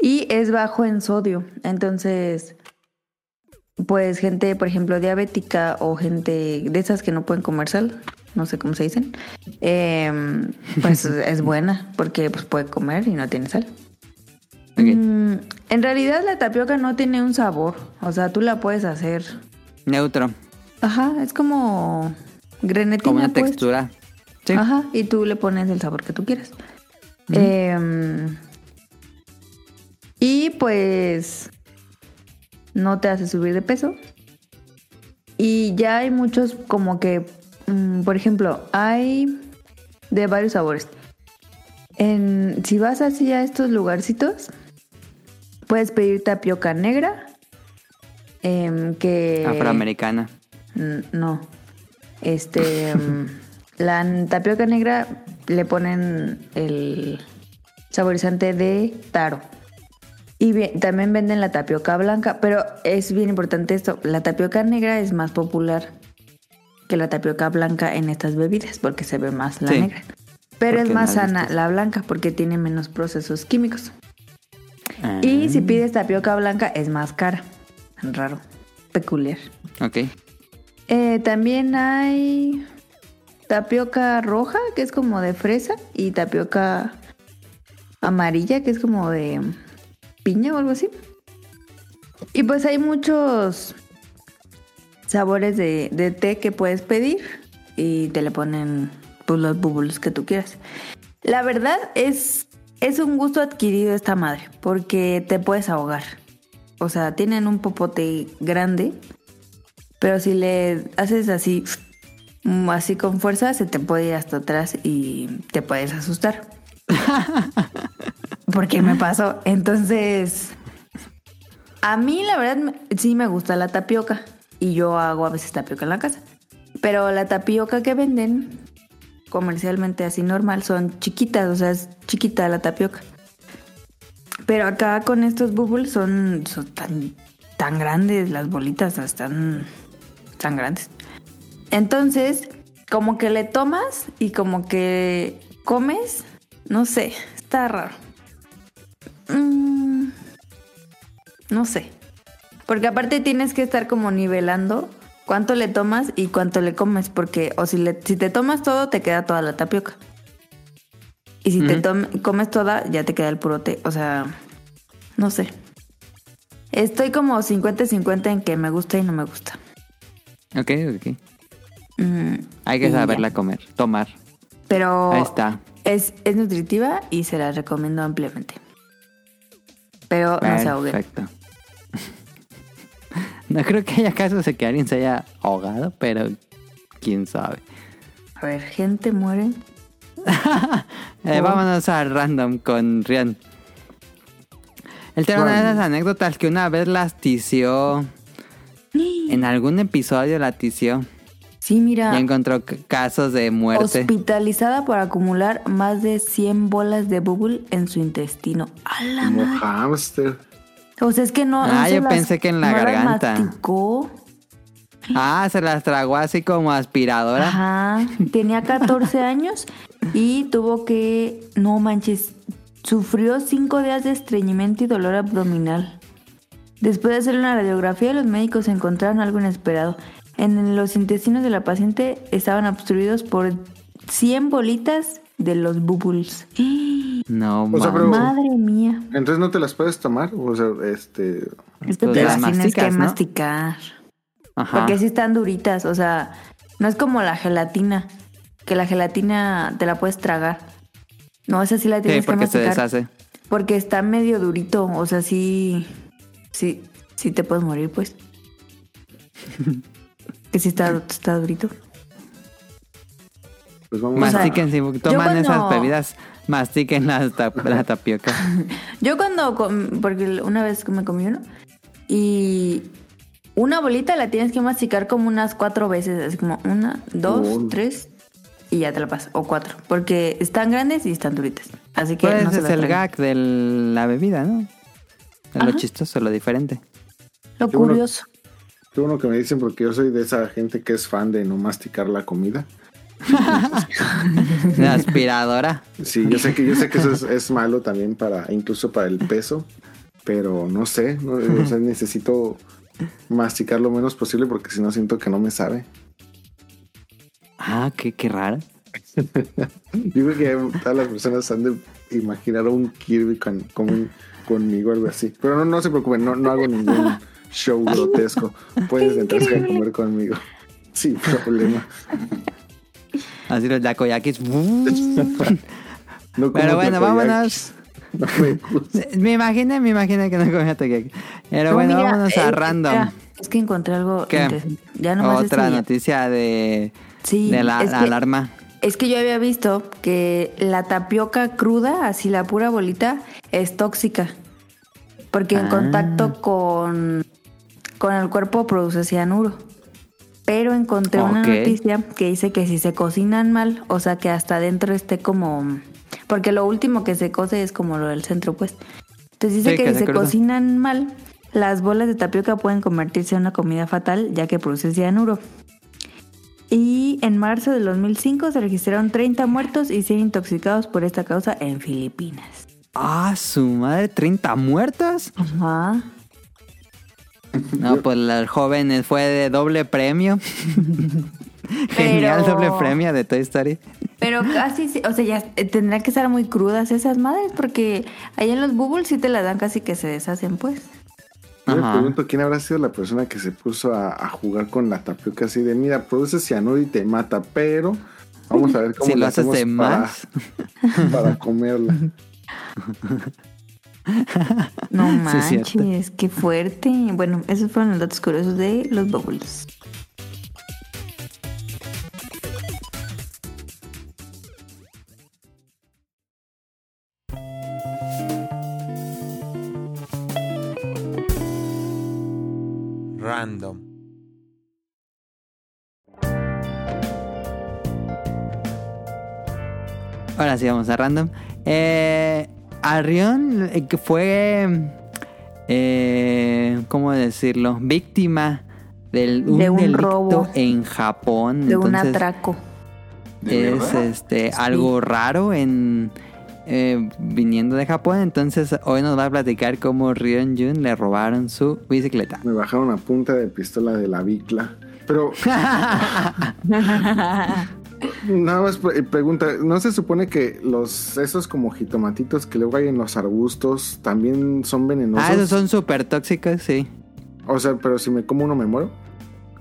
Speaker 1: Y es bajo en sodio. Entonces, pues gente, por ejemplo, diabética o gente de esas que no pueden comer sal, no sé cómo se dicen, em, pues es buena porque pues, puede comer y no tiene sal. Mm, en realidad la tapioca no tiene un sabor. O sea, tú la puedes hacer.
Speaker 3: Neutro.
Speaker 1: Ajá, es como grenetina.
Speaker 3: Como una
Speaker 1: pues.
Speaker 3: textura. Sí.
Speaker 1: Ajá, y tú le pones el sabor que tú quieras. Em, y pues no te hace subir de peso. Y ya hay muchos como que, mm, por ejemplo, hay de varios sabores. En, si vas así a estos lugarcitos, puedes pedir tapioca negra. em, que
Speaker 3: Afroamericana.
Speaker 1: No. Este. mm, la tapioca negra le ponen el saborizante de taro. Y bien- también venden la tapioca blanca, pero es bien importante esto. La tapioca negra es más popular que la tapioca blanca en estas bebidas porque se ve más la
Speaker 3: Sí.
Speaker 1: negra. Pero es más sana la blanca porque tiene menos procesos químicos.
Speaker 3: Ah,
Speaker 1: Y si pides tapioca blanca es más cara. Raro. Peculiar.
Speaker 3: Ok.
Speaker 1: Eh, también hay tapioca roja, que es como de fresa, y tapioca amarilla, que es como de piña o algo así. Y pues hay muchos sabores de, té que puedes pedir y te le ponen pues, los bubbles que tú quieras. La verdad es, es un gusto adquirido esta madre, porque te puedes ahogar. O sea, tienen un popote grande, pero si le haces así, mm, así con fuerza, se te puede ir hasta atrás y te puedes asustar. Porque me pasó. Entonces, a mí la verdad sí me gusta la tapioca y yo hago a veces tapioca en la casa. Pero la tapioca que venden comercialmente así normal son chiquitas, o sea, es chiquita la tapioca. Pero acá con estos bubbles son, son tan, tan grandes, las bolitas están tan grandes. Entonces, como que le tomas y como que comes, no sé, está raro. Mm, no sé. Porque aparte tienes que estar como nivelando cuánto le tomas y cuánto le comes, porque o si, le, si te tomas todo, te queda toda la tapioca. Y si te comes toda, ya te queda el puro té. O sea, no sé. Estoy como 50-50 en que me gusta y no me gusta.
Speaker 3: Ok, ok.
Speaker 1: Mm,
Speaker 3: Hay que
Speaker 1: ya.
Speaker 3: saberla comer, tomar.
Speaker 1: Pero
Speaker 3: Ahí está.
Speaker 1: Es, es nutritiva y se la recomiendo ampliamente. Pero no se ahoguen.
Speaker 3: Perfecto. No creo que haya casos de que alguien se haya ahogado, pero quién sabe.
Speaker 1: A ver, gente muere.
Speaker 3: Eh. Vámonos a random con Rian. Él tiene una de esas anécdotas que una vez las tició. En algún episodio la tició.
Speaker 1: Sí, mira.
Speaker 3: Y encontró casos de muerte.
Speaker 1: Hospitalizada por acumular más de 100 bolas de bubble en su intestino. ¡A la
Speaker 2: Como
Speaker 1: madre!
Speaker 2: hamster.
Speaker 1: O sea, es que no.
Speaker 3: Ah,
Speaker 1: se
Speaker 3: yo
Speaker 1: las-
Speaker 3: pensé que en la
Speaker 1: no las
Speaker 3: garganta.
Speaker 1: masticó.
Speaker 3: Ah, se las tragó así como aspiradora.
Speaker 1: Ajá. Tenía 14 años y tuvo que. No manches. Sufrió 5 días de estreñimiento y dolor abdominal. Después de hacer una radiografía, los médicos encontraron algo inesperado. En los intestinos de la paciente estaban obstruidos por 100 bolitas de los bubbles.
Speaker 3: No,
Speaker 2: O sea,
Speaker 3: mames.
Speaker 2: pero-
Speaker 1: Madre mía.
Speaker 2: Entonces no te las puedes tomar. O sea, este.
Speaker 1: Es que te
Speaker 3: las
Speaker 1: tienes que
Speaker 3: ¿no?
Speaker 1: masticar.
Speaker 3: Ajá.
Speaker 1: Porque sí están duritas, o sea, no es como la gelatina, que la gelatina te la puedes tragar. No, esa sí la
Speaker 3: Sí,
Speaker 1: tienes que
Speaker 3: porque se
Speaker 1: masticar.
Speaker 3: deshace.
Speaker 1: Porque está medio durito, o sea, sí, sí, sí te puedes morir, pues. que sí está, está durito.
Speaker 2: Pues vamos a.
Speaker 3: Mastiquen, si toman
Speaker 1: cuando-
Speaker 3: esas bebidas, mastiquen la, la tapioca.
Speaker 1: Yo cuando, porque una vez me comí uno, y una bolita la tienes que masticar como unas cuatro veces, así como una, dos,
Speaker 2: Oh.
Speaker 1: tres, y ya te la pasas, o cuatro, porque están grandes y están duritas. Así que
Speaker 3: Pues
Speaker 1: no se
Speaker 3: es el gag de la bebida, ¿no? Es lo chistoso, lo diferente.
Speaker 1: Lo curioso.
Speaker 2: Qué bueno que me dicen porque yo soy de esa gente que es fan de no masticar la comida.
Speaker 3: La aspiradora.
Speaker 2: Sí, yo sé que yo sé que eso es, es malo también para incluso para el peso, pero no sé, no, o sea, necesito masticar lo menos posible porque si no siento que no me sabe.
Speaker 3: Ah, qué, qué raro.
Speaker 2: Yo creo que todas las personas han de imaginar a un Kirby con, con- conmigo, algo así. Pero no, no se preocupen, no, no hago ningún show grotesco. Puedes sentarse a comer conmigo. Sin problema.
Speaker 3: Así los yakoyakis.
Speaker 2: No
Speaker 3: Pero bueno,
Speaker 2: takoyaki.
Speaker 3: vámonos.
Speaker 2: No me.
Speaker 3: Me imaginé, me imaginé que no comía takoyaki. Pero
Speaker 1: No,
Speaker 3: bueno,
Speaker 1: mira,
Speaker 3: vámonos
Speaker 1: eh,
Speaker 3: a random.
Speaker 1: espera, es que encontré algo
Speaker 3: ¿Qué?
Speaker 1: interesante. Ya
Speaker 3: Otra noticia de,
Speaker 1: Sí,
Speaker 3: de la, la
Speaker 1: que-
Speaker 3: alarma.
Speaker 1: Es que yo había visto que la tapioca cruda, así la pura bolita, es tóxica. Porque en
Speaker 3: Ah.
Speaker 1: contacto con, con el cuerpo produce cianuro. Pero encontré una noticia que dice que si se cocinan mal, o sea que hasta adentro esté como... Porque lo último que se cose es como lo del centro, pues. Entonces dice
Speaker 3: Sí,
Speaker 1: que,
Speaker 3: que
Speaker 1: si
Speaker 3: se
Speaker 1: cocinan mal, las bolas de tapioca pueden convertirse en una comida fatal ya que produce cianuro. Y en marzo del 2005 se registraron 30 muertos y 100 intoxicados por esta causa en Filipinas.
Speaker 3: Ah, su madre, 30 muertos.
Speaker 1: Ajá.
Speaker 3: No, pues el joven fue de doble premio. Genial
Speaker 1: Pero-
Speaker 3: doble premio de Toy Story.
Speaker 1: Pero casi, o sea, ya tendrán que estar muy crudas esas madres porque allá en los bubbles sí te las dan casi que se deshacen, pues.
Speaker 2: Yo me pregunto quién habrá sido la persona que se puso a, a jugar con la tapioca así de, mira, produce cianuro y te mata, pero vamos a ver cómo
Speaker 3: Si lo haces de más.
Speaker 2: para comerla.
Speaker 1: No
Speaker 3: Sí,
Speaker 1: manches, qué fuerte. Bueno, esos fueron los datos curiosos de los bubbles.
Speaker 3: Ahora sí, vamos a random. Eh, Arrión, eh, que fue, eh, ¿cómo decirlo? Víctima del, un
Speaker 1: De un
Speaker 3: delito
Speaker 1: robo.
Speaker 3: en Japón.
Speaker 1: De un atraco.
Speaker 4: ¿De
Speaker 3: es este algo raro en eh, viniendo de Japón. Entonces hoy nos va a platicar cómo Rion Jun le robaron su bicicleta.
Speaker 2: Me bajaron a punta de pistola de la bicla. Pero nada más pre- pregunta, ¿no se supone que los esos como jitomatitos que luego hay en los arbustos también son venenosos?
Speaker 3: ah, esos son súper tóxicos, sí.
Speaker 2: O sea, pero si me como uno me muero.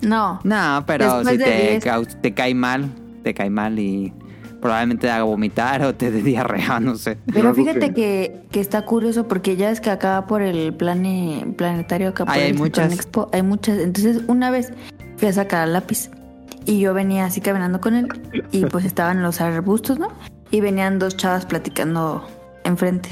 Speaker 1: No.
Speaker 3: No, pero
Speaker 1: Después
Speaker 3: si
Speaker 1: de
Speaker 3: te,
Speaker 1: 10.
Speaker 3: cau- te cae mal, te cae mal y probablemente te haga vomitar o te dé diarrea, no sé.
Speaker 1: Pero fíjate
Speaker 2: que-
Speaker 1: que, que está curioso porque ya es que acá por el plane, planetario, acá por
Speaker 3: hay muchas.
Speaker 1: Expo, hay muchas. Entonces, una vez fui a sacar el lápiz y yo venía así caminando con él y pues estaban los arbustos, ¿no? Y venían dos chavas platicando enfrente,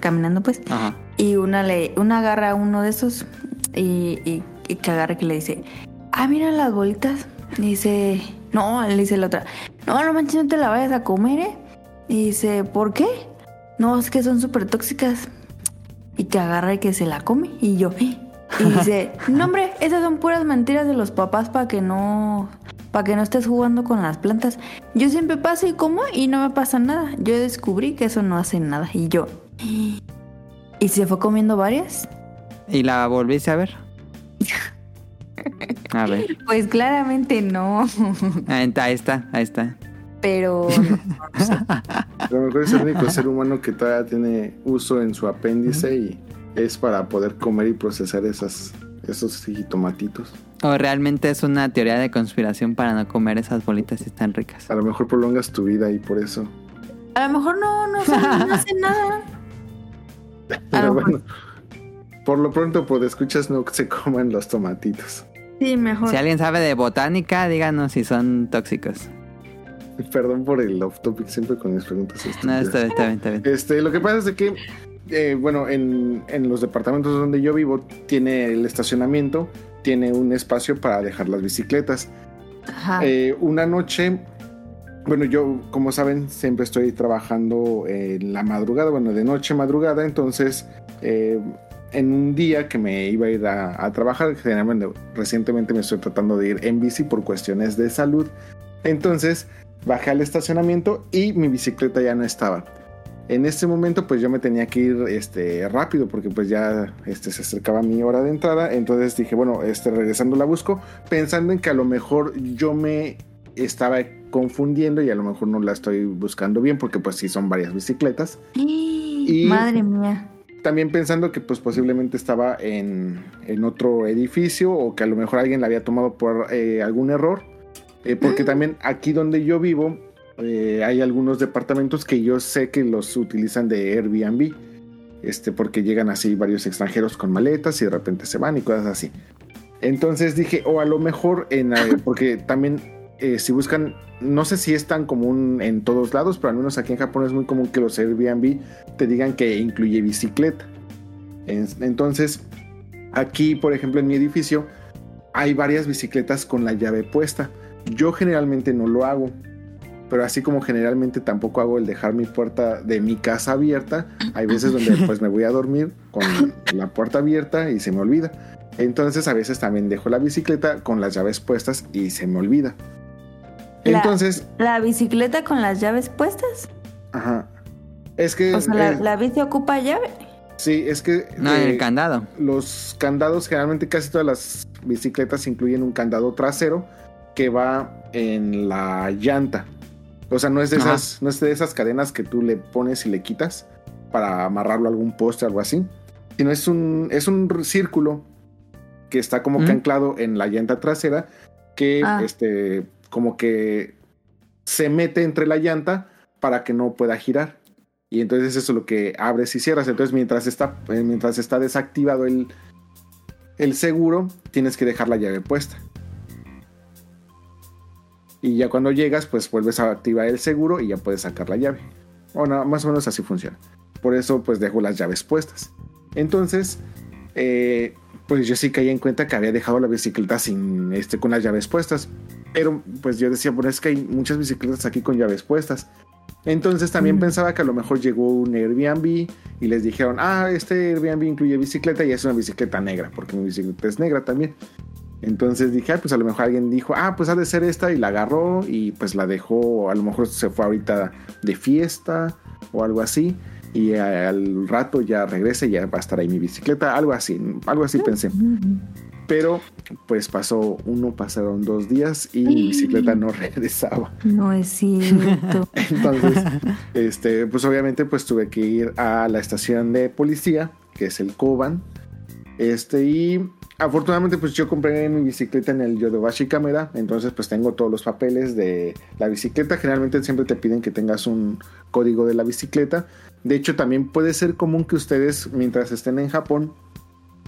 Speaker 1: caminando pues.
Speaker 3: Ajá.
Speaker 1: Y una le, una agarra a uno de esos y, y- y que agarra que le dice, ah, mira las bolitas. Y dice, no, le dice la otra, no, no manches, no te la vayas a comer, ¿eh? Y dice, ¿por qué? No, es que son súper tóxicas. Y que agarra y que se la come. Y yo, "¿Eh?". y dice, no, hombre, esas son puras mentiras de los papás para que no, para que no estés jugando con las plantas. Yo siempre paso y como y no me pasa nada. Yo descubrí que eso no hace nada. Y yo, y se fue comiendo varias.
Speaker 3: ¿Y la volviste a ver? A ver.
Speaker 1: Pues claramente no.
Speaker 3: Ah, Ahí está, ahí está.
Speaker 1: pero no sé.
Speaker 2: A lo mejor es el único ser humano que todavía tiene uso en su apéndice y es para poder comer y procesar esas, esos jitomatitos.
Speaker 3: O realmente es una teoría de conspiración para no comer esas bolitas si están ricas.
Speaker 2: A lo mejor prolongas tu vida y por eso.
Speaker 1: A lo mejor no, no, son- no hacen nada.
Speaker 2: Pero bueno, por lo pronto, pues escuchas no se coman los tomatitos.
Speaker 1: Sí, mejor.
Speaker 3: Si alguien sabe de botánica, díganos si son tóxicos.
Speaker 2: Perdón por el off topic siempre con mis preguntas.
Speaker 3: No,
Speaker 2: estúpidas.
Speaker 3: está bien, está bien, está bien.
Speaker 2: Este, lo que pasa es de que, eh, bueno, en, en los departamentos donde yo vivo, tiene el estacionamiento, tiene un espacio para dejar las bicicletas.
Speaker 1: Ajá.
Speaker 2: Eh, una noche, bueno, yo, como saben, siempre estoy trabajando en la madrugada, bueno, de noche madrugada, entonces, eh, en un día que me iba a ir a, a trabajar, generalmente, recientemente me estoy tratando de ir en bici por cuestiones de salud, entonces bajé al estacionamiento y mi bicicleta ya no estaba. En este momento pues yo me tenía que ir este, rápido porque pues ya este, se acercaba mi hora de entrada. Entonces dije, bueno, este, regresando la busco pensando en que a lo mejor yo me estaba confundiendo y a lo mejor no la estoy buscando bien porque pues sí son varias bicicletas. y-
Speaker 1: Madre mía.
Speaker 2: También pensando que pues posiblemente estaba en, en otro edificio o que a lo mejor alguien la había tomado por eh, algún error. Eh, porque también aquí donde yo vivo eh, hay algunos departamentos que yo sé que los utilizan de Airbnb. Este, porque llegan así varios extranjeros con maletas y de repente se van y cosas así. Entonces dije, o a lo mejor en eh, porque también eh, si buscan, no sé si es tan común en todos lados, pero al menos aquí en Japón es muy común que los Airbnb te digan que incluye bicicleta. En- Entonces, aquí, por ejemplo, en mi edificio, hay varias bicicletas con la llave puesta. Yo generalmente no lo hago, pero así como generalmente tampoco hago el dejar mi puerta de mi casa abierta, hay veces donde pues me voy a dormir con la puerta abierta y se me olvida. Entonces a veces también dejo la bicicleta con las llaves puestas y se me olvida.
Speaker 1: La-
Speaker 2: Entonces,
Speaker 1: ¿La bicicleta con las llaves puestas?
Speaker 2: ajá. Es que
Speaker 1: O sea, la,
Speaker 2: eh,
Speaker 1: la bici ocupa llave.
Speaker 2: sí, es que
Speaker 3: No, en
Speaker 2: eh,
Speaker 3: el candado.
Speaker 2: los candados, generalmente casi todas las bicicletas incluyen un candado trasero que va en la llanta. O sea, no es de
Speaker 3: Ajá.
Speaker 2: esas, no es de esas cadenas que tú le pones y le quitas para amarrarlo a algún poste o algo así. Sino es un, es un círculo que está como que
Speaker 3: Mm.
Speaker 2: anclado en la llanta trasera que
Speaker 1: Ah.
Speaker 2: este como que se mete entre la llanta para que no pueda girar. Y entonces eso es lo que abres y cierras. Entonces mientras está, eh, mientras está desactivado el, el seguro, tienes que dejar la llave puesta. Y ya cuando llegas, pues vuelves a activar el seguro y ya puedes sacar la llave. O no, más o menos así funciona. Por eso pues dejo las llaves puestas. Entonces, eh, pues yo sí caí en cuenta que había dejado la bicicleta sin este con las llaves puestas. Pero pues yo decía, bueno, es que hay muchas bicicletas aquí con llaves puestas. Entonces también
Speaker 1: Mm.
Speaker 2: pensaba que a lo mejor llegó un Airbnb y les dijeron, ah, este Airbnb incluye bicicleta y es una bicicleta negra, porque mi bicicleta es negra también. Entonces dije, ah, pues a lo mejor alguien dijo, ah, pues ha de ser esta y la agarró y pues la dejó, a lo mejor se fue ahorita de fiesta o algo así y al rato ya regrese y ya va a estar ahí mi bicicleta, algo así, algo así pensé. Pero pues pasó uno, pasaron dos días y mi bicicleta no regresaba.
Speaker 1: No es cierto.
Speaker 2: Entonces, este, pues obviamente pues tuve que ir a la estación de policía, que es el Koban. Este, y afortunadamente pues yo compré mi bicicleta en el Yodobashi Camera, entonces pues tengo todos los papeles de la bicicleta. Generalmente siempre te piden que tengas un código de la bicicleta. De hecho, también puede ser común que ustedes mientras estén en Japón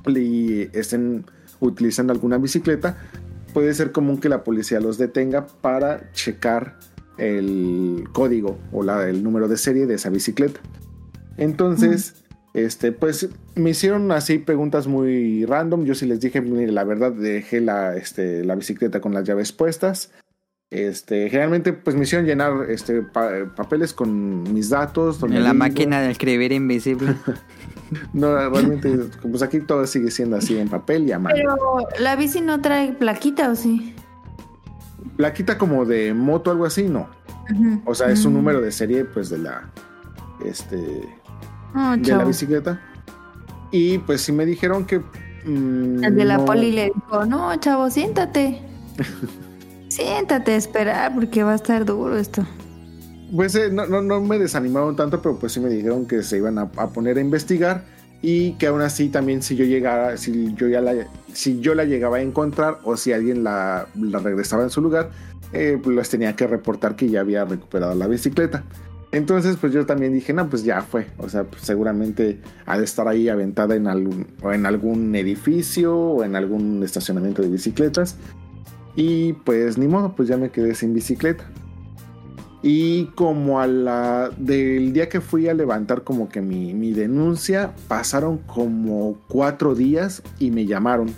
Speaker 2: y estén utilizando alguna bicicleta, puede ser común que la policía los detenga para checar el código o la, el número de serie de esa bicicleta. Entonces, este, pues me hicieron así preguntas muy random. Yo sí les dije, mire, la verdad, dejé la, este, la bicicleta con las llaves puestas. Este, generalmente, pues me hicieron llenar este, pa- papeles con mis datos. donde
Speaker 3: En la máquina de escribir invisible.
Speaker 2: No, realmente, pues aquí todo sigue siendo así en papel y a mano.
Speaker 1: Pero la bici no trae plaquita, ¿o sí?
Speaker 2: Plaquita como de moto, algo así, no. O sea, es un
Speaker 1: Mm.
Speaker 2: número de serie, pues, de la. Este.
Speaker 1: No,
Speaker 2: de la bicicleta. Y pues sí me dijeron que. mm,
Speaker 1: El de la
Speaker 2: no-
Speaker 1: poli le dijo, no, chavo, siéntate. siéntate a esperar porque va a estar duro esto.
Speaker 2: Pues eh, no, no, no me desanimaron tanto, pero pues sí me dijeron que se iban a, a poner a investigar y que aún así también si yo llegara, si yo ya la, si yo la llegaba a encontrar o si alguien la, la regresaba en su lugar, eh, pues les tenía que reportar que ya había recuperado la bicicleta. Entonces, pues yo también dije, no, pues ya fue. O sea, pues seguramente ha de estar ahí aventada en algún, o en algún edificio o en algún estacionamiento de bicicletas. Y pues ni modo, pues ya me quedé sin bicicleta. Y como a la del día que fui a levantar como que mi, mi denuncia, pasaron como cuatro días y me llamaron.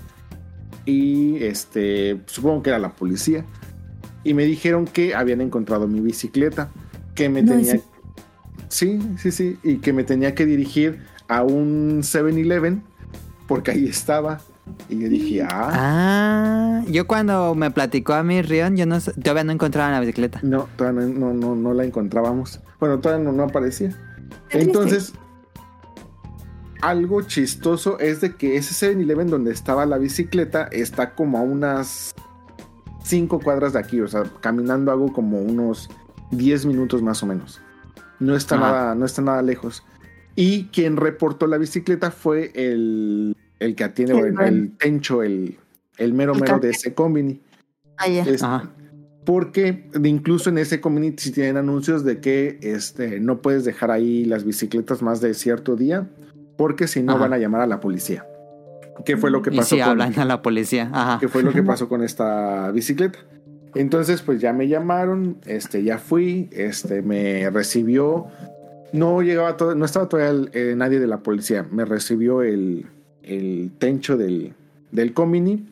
Speaker 2: Y este, supongo que era la policía. Y me dijeron que habían encontrado mi bicicleta. Que me
Speaker 1: No,
Speaker 2: tenía.
Speaker 1: sí.
Speaker 2: Sí, sí, sí. Y que me tenía que dirigir a un 7-Eleven. Porque ahí estaba. Y yo dije, ah,
Speaker 3: Ah, yo cuando me platicó a mí Rion, yo no, sé- todavía no encontraba la bicicleta.
Speaker 2: no, todavía no, no, no, no la encontrábamos. Bueno, todavía no, no aparecía. Entonces, algo chistoso es de que ese 7-Eleven donde estaba la bicicleta está como a unas 5 cuadras de aquí, o sea, caminando hago como unos 10 minutos más o menos. No está,
Speaker 3: Ajá.
Speaker 2: nada, no está nada lejos. Y quien reportó la bicicleta fue el, el que atiende,
Speaker 1: El
Speaker 2: el, tencho, el, el mero
Speaker 1: El
Speaker 2: mero de ese combini.
Speaker 1: Ah, ya.
Speaker 2: Es-
Speaker 3: Ajá.
Speaker 2: porque incluso en ese community sí tienen anuncios de que este, no puedes dejar ahí las bicicletas más de cierto día, porque si no
Speaker 3: Ajá.
Speaker 2: van a llamar a la policía. ¿Qué fue lo que
Speaker 3: Y
Speaker 2: pasó?
Speaker 3: sí,
Speaker 2: con,
Speaker 3: hablan a la policía. Ajá.
Speaker 2: ¿Qué fue lo que pasó con esta bicicleta? Entonces, pues ya me llamaron, este, ya fui, este, me recibió. No llegaba todo, no estaba todavía el- eh, nadie de la policía. Me recibió el, el tencho del, del comini.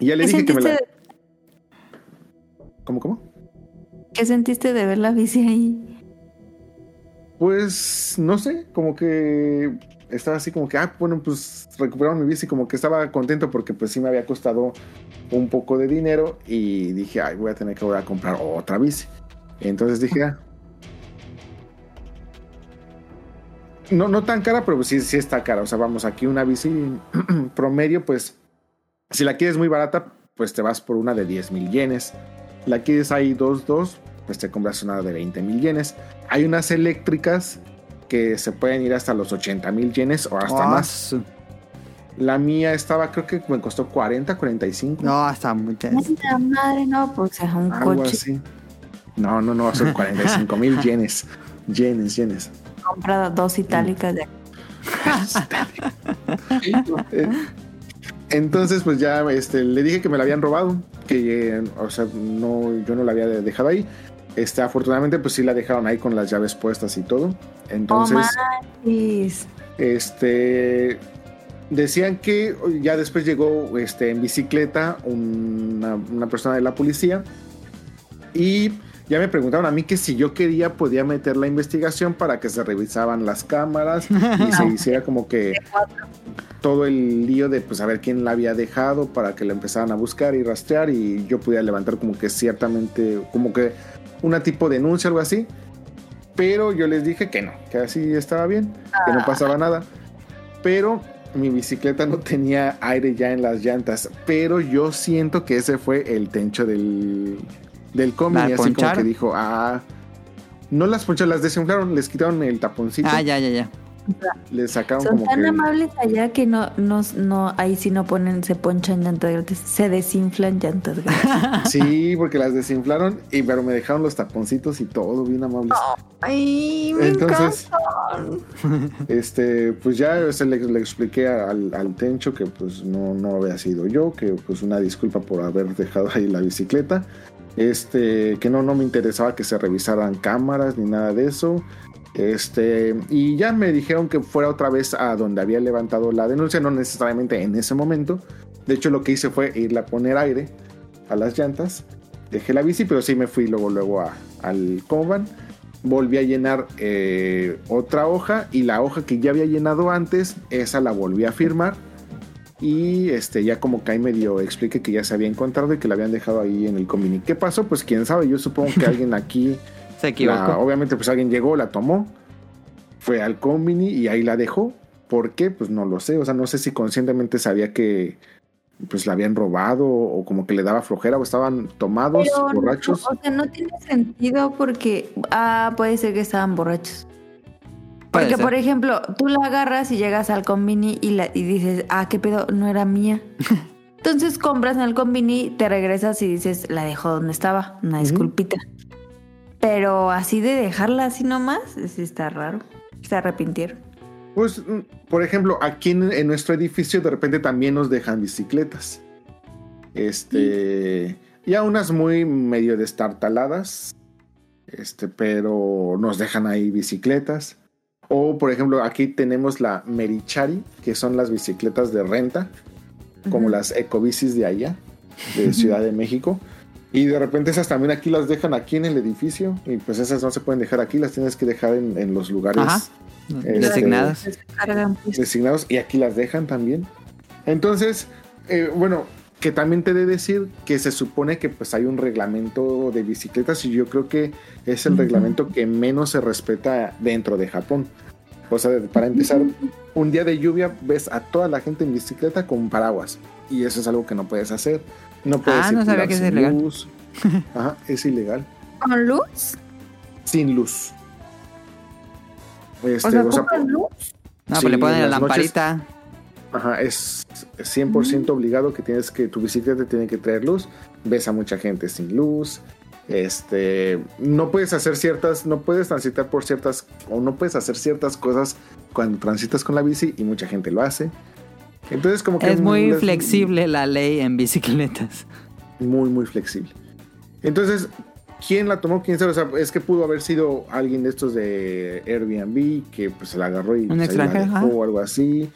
Speaker 2: Y ya le
Speaker 1: ¿Qué
Speaker 2: dije que me la.
Speaker 1: de,
Speaker 2: ¿Cómo, cómo?
Speaker 1: qué sentiste de ver la bici ahí?
Speaker 2: Pues no sé, como que estaba así como que, ah, bueno, pues recuperaron mi bici, como que estaba contento porque pues sí me había costado un poco de dinero y dije, ay, voy a tener que volver a comprar otra bici. Entonces dije, ah. No, no tan cara, pero sí, sí está cara. O sea, vamos, aquí una bici promedio, pues, si la quieres muy barata, pues te vas por una de 10 mil yenes. La quieres ahí 2, 2, pues te compras una de 20 mil yenes. Hay unas eléctricas que se pueden ir hasta los 80 mil yenes o hasta
Speaker 3: Ah,
Speaker 2: más. La mía estaba, creo que me costó 40, 45.
Speaker 3: No, hasta muchas.
Speaker 1: Madre, no, pues es un
Speaker 2: algo
Speaker 1: coche
Speaker 2: así. No, no, no, son 45 mil yenes. Yenes, yenes.
Speaker 1: comprado dos itálicas de
Speaker 2: Entonces, pues ya este, le dije que me la habían robado, que eh, o sea, no, yo no la había dejado ahí. Este, afortunadamente, pues sí la dejaron ahí con las llaves puestas y todo. Entonces,
Speaker 1: Oh,
Speaker 2: este, decían que ya después llegó este, en bicicleta una, una persona de la policía y ya me preguntaron a mí que si yo quería podía meter la investigación para que se revisaban las cámaras y se hiciera como que todo el lío de pues a ver quién la había dejado para que la empezaran a buscar y rastrear y yo pudiera levantar como que ciertamente como que una tipo de denuncia algo así. Pero yo les dije que no que así estaba bien que no pasaba nada. Pero mi bicicleta no tenía aire ya en las llantas. Pero yo siento que ese fue el tencho del del cómic
Speaker 3: ¿La
Speaker 2: así como que dijo ah no las poncharon las desinflaron les quitaron el taponcito.
Speaker 3: Ah, ya, ya, ya.
Speaker 2: Les sacaron
Speaker 1: Son
Speaker 2: como
Speaker 1: tan
Speaker 2: que
Speaker 1: amables allá que no, no, no, ahí sí no ponen, se ponchan llantas gratis, se desinflan llantas gratis.
Speaker 2: Sí, porque las desinflaron, y, pero me dejaron los taponcitos y todo bien amables.
Speaker 1: Ay, me
Speaker 2: Entonces,
Speaker 1: encantan.
Speaker 2: este, pues ya o sea, le, le expliqué al, al Tencho que pues no, no había sido yo, que pues una disculpa por haber dejado ahí la bicicleta. Este, que no, no me interesaba que se revisaran cámaras ni nada de eso. Este, y ya me dijeron que fuera otra vez a donde había levantado la denuncia, no necesariamente en ese momento. De hecho, lo que hice fue irle a poner aire a las llantas. Dejé la bici, pero sí me fui luego, luego a- al Coban. Volví a llenar eh, otra hoja y la hoja que ya había llenado antes, esa la volví a firmar. Y este, ya como que ahí medio expliqué que ya se había encontrado y que la habían dejado ahí en el convini. ¿Qué pasó? Pues quién sabe, yo supongo que alguien aquí
Speaker 3: Se
Speaker 2: la-
Speaker 3: equivocó.
Speaker 2: obviamente, pues alguien llegó, la tomó, fue al combini y ahí la dejó. ¿Por qué? Pues no lo sé. O sea, no sé si conscientemente sabía que pues la habían robado o como que le daba flojera o estaban tomados,
Speaker 1: Pero no,
Speaker 2: borrachos.
Speaker 1: o sea, no tiene sentido porque. Ah, puede ser que estaban borrachos. Porque, por ejemplo, tú la agarras y llegas al combini y, la, y dices, ah, qué pedo, no era mía. Entonces compras en el combini, te regresas y dices, la dejo donde estaba, una disculpita. Pero así de dejarla así nomás, sí está raro. Se arrepintieron.
Speaker 2: Pues, mm, por ejemplo, aquí en, en nuestro edificio de repente también nos dejan bicicletas. Este, ya unas muy medio destartaladas, este, pero nos dejan ahí bicicletas. O, por ejemplo, aquí tenemos la Merichari, que son las bicicletas de renta, como las ecobicis de allá, de Ciudad de México. Y de repente esas también aquí las dejan aquí en el edificio. Y pues esas no se pueden dejar aquí, las tienes que dejar en, en los lugares. Este-
Speaker 3: Designados.
Speaker 1: Pues.
Speaker 2: designados y aquí las dejan también. Entonces, eh, bueno, que también te de decir que se supone que pues hay un reglamento de bicicletas y yo creo que es el reglamento que menos se respeta dentro de Japón. O sea, para empezar, un día de lluvia ves a toda la gente en bicicleta con paraguas y eso es algo que no puedes hacer. No puedes
Speaker 3: Ah, no sabía
Speaker 2: circular
Speaker 3: que es
Speaker 2: sin
Speaker 3: ilegal.
Speaker 2: luz. Ajá, es ilegal.
Speaker 1: ¿Con luz?
Speaker 2: Sin luz. Este,
Speaker 1: O sea,
Speaker 2: o sea,
Speaker 1: ¿ocupan luz?
Speaker 3: No,
Speaker 2: Sí,
Speaker 3: pues le ponen
Speaker 2: en
Speaker 3: la
Speaker 2: noches-
Speaker 3: lamparita.
Speaker 2: Ajá, es 100% obligado que tienes que tu bicicleta tiene que traer luz. Ves a mucha gente sin luz. Este, no puedes hacer ciertas, no puedes transitar por ciertas o no puedes hacer ciertas cosas cuando transitas con la bici y mucha gente lo hace. Entonces como que
Speaker 3: Es muy flexible la ley en bicicletas.
Speaker 2: muy muy flexible. Entonces, ¿quién la tomó? ¿Quién sabe? O sea, es que pudo haber sido alguien de estos de Airbnb que pues se la agarró y
Speaker 3: Un
Speaker 2: pues,
Speaker 3: extranjero,
Speaker 2: o algo así.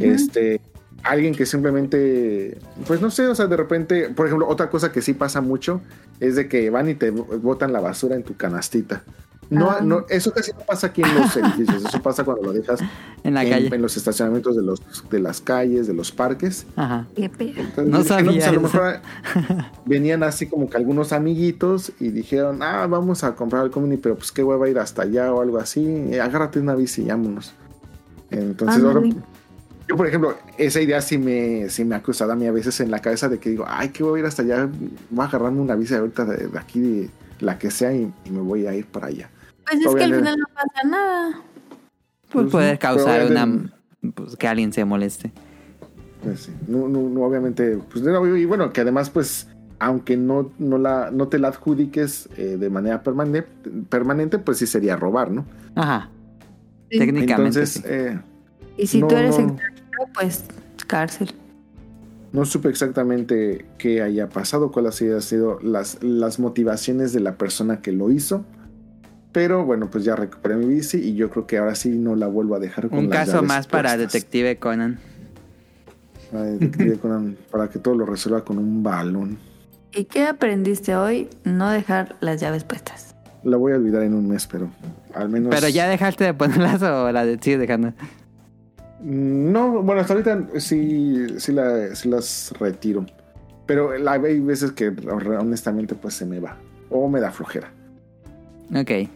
Speaker 2: Este, alguien que simplemente, pues no sé, o sea, de repente, por ejemplo, otra cosa que sí pasa mucho es de que van y te botan la basura en tu canastita. No,
Speaker 1: Ah.
Speaker 2: no, eso casi no pasa aquí en los edificios, eso pasa cuando lo dejas
Speaker 3: En la
Speaker 2: en,
Speaker 3: calle.
Speaker 2: en los estacionamientos de los de las calles, de los parques.
Speaker 3: Ajá.
Speaker 1: Qué pedo.
Speaker 2: Entonces,
Speaker 3: No sabía
Speaker 2: pues, a lo mejor venían así como que algunos amiguitos y dijeron, ah, vamos a comprar el comuni, pero pues qué hueva ir hasta allá o algo así. eh, Agárrate una bici y vámonos. Entonces ahora,
Speaker 1: Ándale.
Speaker 2: yo por ejemplo, esa idea sí me, sí me ha cruzado a mí a veces en la cabeza de que digo, ay, qué voy a ir hasta allá, voy a agarrarme una bici ahorita de, de aquí, de la que sea, y, y me voy a ir para allá.
Speaker 1: Pues es que al final no pasa nada.
Speaker 3: Pues
Speaker 2: Pues,
Speaker 3: puede causar una. Pues que alguien se moleste.
Speaker 2: Pues sí, no, no, no, obviamente, pues no, y bueno, que además, pues, aunque no, no, la, no te la adjudiques eh, de manera permanente, permanente, pues sí sería robar, ¿no?
Speaker 3: Ajá.
Speaker 1: Sí.
Speaker 3: Técnicamente.
Speaker 2: Entonces,
Speaker 3: sí.
Speaker 2: eh,
Speaker 1: Y si
Speaker 2: no,
Speaker 1: tú eres
Speaker 2: no,
Speaker 1: extranjero, pues cárcel.
Speaker 2: No supe exactamente qué haya pasado, cuáles hayan sido las, las motivaciones de la persona que lo hizo. Pero bueno, pues ya recuperé mi bici y yo creo que ahora sí no la vuelvo a dejar con
Speaker 3: Un
Speaker 2: las
Speaker 3: caso más para
Speaker 2: puestas.
Speaker 3: Detective Conan.
Speaker 2: Para Detective Conan, para que todo lo resuelva con un balón.
Speaker 1: ¿Y qué aprendiste hoy? No dejar las llaves puestas.
Speaker 2: La voy a olvidar en un mes, pero al menos...
Speaker 3: Pero ya dejaste de ponerlas o la de- sigues dejando.
Speaker 2: No, bueno, hasta ahorita sí, sí, la- sí las retiro. Pero la, hay veces que honestamente pues se me va. O me da flojera.
Speaker 3: Ok.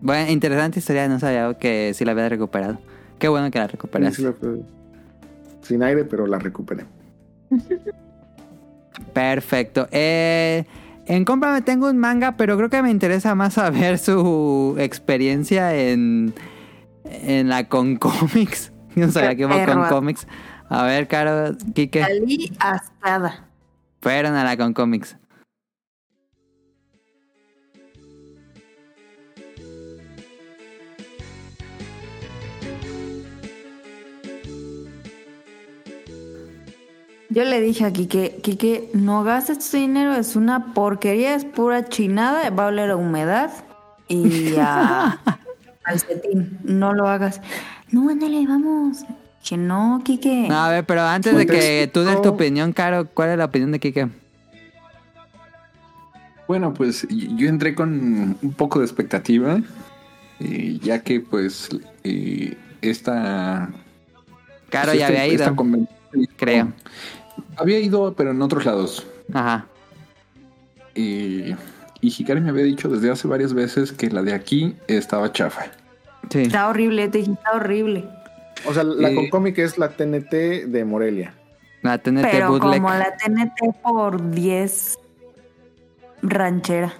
Speaker 3: Bueno, interesante historia. No sabía que si la había recuperado. Qué bueno que la
Speaker 2: Sí,
Speaker 3: recuperaste.
Speaker 2: sí la- sin aire, pero la recuperé.
Speaker 3: Perfecto. Eh, en compra me tengo un manga, pero creo que me interesa más saber su experiencia en, en la con cómics. No sabía que iba con cómics. A ver, Caro, Kike.
Speaker 1: Salí asada.
Speaker 3: Fueron a la con cómics.
Speaker 1: Yo le dije a Kike, Kike, no gastes tu dinero, es una porquería, es pura chinada, va a oler a humedad y a calcetín. No lo hagas. No, ándale, vamos. Que no, Kike.
Speaker 3: No, a ver, pero antes de que tú des tu opinión, Caro, ¿cuál es la opinión de Kike?
Speaker 4: Bueno, pues yo entré con un poco de expectativa, eh, ya que pues eh, esta...
Speaker 3: Caro
Speaker 4: pues,
Speaker 3: ya
Speaker 4: este-
Speaker 3: había ido, creo.
Speaker 4: Había ido, pero en otros lados.
Speaker 3: Ajá.
Speaker 4: Eh, y Hikari me había dicho desde hace varias veces que la de aquí estaba chafa.
Speaker 3: Sí.
Speaker 1: Está horrible, te dije, está horrible.
Speaker 2: O sea, la con cómic es la TNT de Morelia.
Speaker 3: La TNT
Speaker 1: Pero
Speaker 3: bootleg.
Speaker 1: como la TNT por 10 ranchera.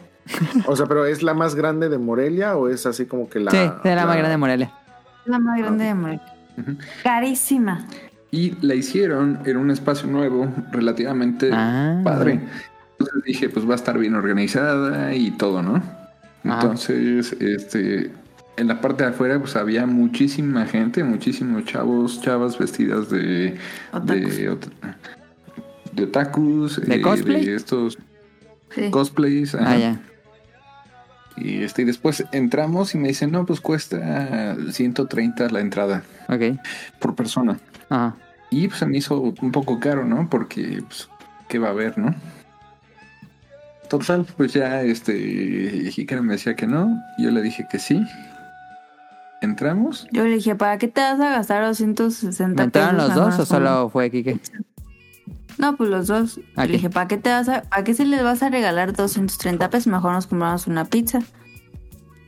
Speaker 2: O sea, pero ¿es la más grande de Morelia o es así como que la.
Speaker 3: Sí, es la, más grande de Morelia.
Speaker 1: La más grande de Morelia. Carísima.
Speaker 4: Y la hicieron en un espacio nuevo, relativamente
Speaker 3: Ah.
Speaker 4: padre. Entonces dije, pues va a estar bien organizada y todo, ¿no?
Speaker 3: Ah.
Speaker 4: Entonces, este, en la parte de afuera, pues había muchísima gente, muchísimos chavos, chavas vestidas de
Speaker 1: Otakus.
Speaker 4: de, ot- de otakus,
Speaker 3: ¿De
Speaker 4: eh,
Speaker 3: cosplay?
Speaker 4: de estos
Speaker 1: Sí.
Speaker 4: cosplays. ajá.
Speaker 3: Ah, ya.
Speaker 4: Y este, y después entramos y me dicen, no, pues cuesta 130 la entrada
Speaker 3: Ok.
Speaker 4: por persona.
Speaker 3: Ajá.
Speaker 4: Y pues se me hizo un poco caro, ¿no? Porque, pues, ¿qué va a haber, no? Total, pues ya este Hikari me decía que no, yo le dije que sí. Entramos,
Speaker 1: Yo le dije, ¿para qué te vas a gastar 260
Speaker 3: ¿Me entraron
Speaker 1: pesos
Speaker 3: los dos o solo fue Kike?
Speaker 1: No, pues los dos.
Speaker 3: Ok.
Speaker 1: Le dije, ¿para qué te vas a, para qué se les vas a regalar 230 pesos? Mejor nos compramos una pizza.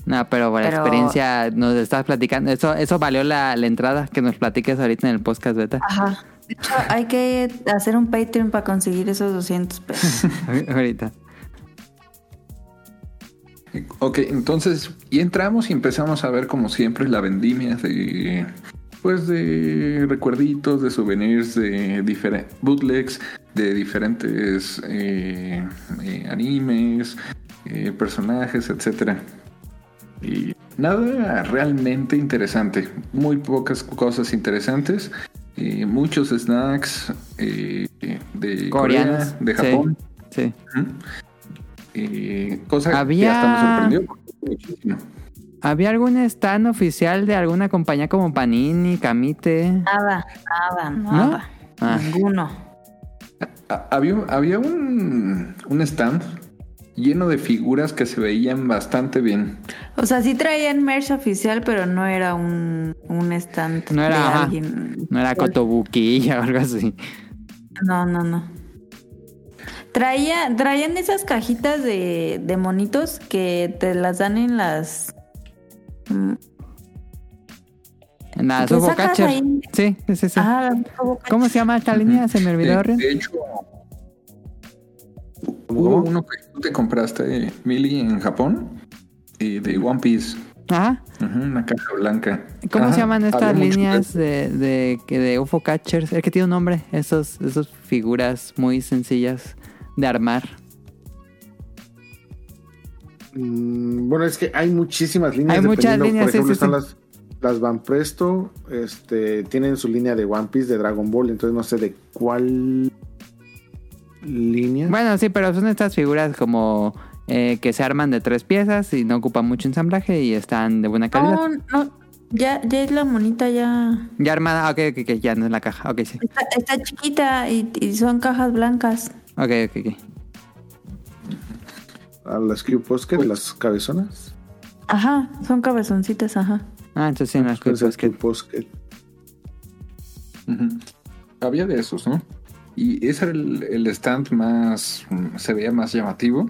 Speaker 3: No, pero por la
Speaker 1: Pero-
Speaker 3: experiencia nos estás platicando. Eso, eso valió la, la entrada que nos platiques ahorita en el podcast beta.
Speaker 1: Ajá. De hecho, hay que hacer un Patreon para conseguir esos 200 pesos.
Speaker 3: ahorita.
Speaker 4: Ok, entonces, y entramos y empezamos a ver como siempre la vendimia de, pues de recuerditos, de souvenirs, de diferentes bootlegs, de diferentes eh, eh, animes, eh, personajes, etcétera. Y nada realmente interesante, muy pocas cosas interesantes, muchos snacks de
Speaker 3: Coreanos,
Speaker 4: Corea, de. Japón.
Speaker 3: Sí.
Speaker 4: Eh, cosa
Speaker 3: Había-
Speaker 4: que hasta me sorprendió porque muchísimo.
Speaker 3: ¿Había algún stand oficial de alguna compañía como Panini, Camite?
Speaker 1: Nada, nada, nada.
Speaker 3: Ah.
Speaker 1: Ninguno.
Speaker 4: Ha- Había, había un, un stand lleno de figuras que se veían bastante bien.
Speaker 1: O sea, sí traían merch oficial, pero no era un, un stand
Speaker 3: No era,
Speaker 1: de
Speaker 3: ajá.
Speaker 1: alguien.
Speaker 3: No era Kotobuki o algo así.
Speaker 1: No, no, no. Traía, traían esas cajitas de, de monitos que te las dan en las... mm,
Speaker 3: En la
Speaker 1: ¿Qué
Speaker 3: Subo
Speaker 1: sacas
Speaker 3: Catcher.
Speaker 1: ahí?
Speaker 3: Sí, sí, sí. sí.
Speaker 1: Ajá, las Subo
Speaker 3: ¿Cómo se llama esta línea? Se me olvidó.
Speaker 4: De, hecho, hubo uno que tú te compraste, Mili, en Japón, y de One Piece.
Speaker 3: Ajá.
Speaker 4: Ujú, una caja blanca.
Speaker 3: ¿Cómo
Speaker 4: Ajá,
Speaker 3: se llaman estas
Speaker 4: había
Speaker 3: líneas
Speaker 4: de-
Speaker 3: de, de, que de UFO Catchers? Es que tiene un nombre. Esos, esos figuras muy sencillas de armar.
Speaker 2: Mm, bueno, es que hay muchísimas líneas.
Speaker 3: Hay muchas líneas,
Speaker 2: Por
Speaker 3: sí,
Speaker 2: ejemplo,
Speaker 3: sí,
Speaker 2: están
Speaker 3: sí.
Speaker 2: las, las Van Presto, este, tienen su línea de One Piece, de Dragon Ball, entonces no sé de cuál línea.
Speaker 3: Bueno, sí, pero son estas figuras como eh, que se arman de tres piezas y no ocupan mucho ensamblaje y están de buena calidad.
Speaker 1: No, no, ya, ya es la monita, ya...
Speaker 3: Ya armada, ok, ok, ok, ya no es la caja. Ok, sí.
Speaker 1: Está, está chiquita y, y son cajas blancas.
Speaker 3: Ok, ok, ok.
Speaker 2: A las Q Posket, las cabezonas.
Speaker 1: Ajá, son cabezoncitas, ajá.
Speaker 3: Ah, entonces sí, en las.
Speaker 2: Q Posket.
Speaker 4: Había de esos, ¿no? Y ese era el, el stand más, se veía más llamativo.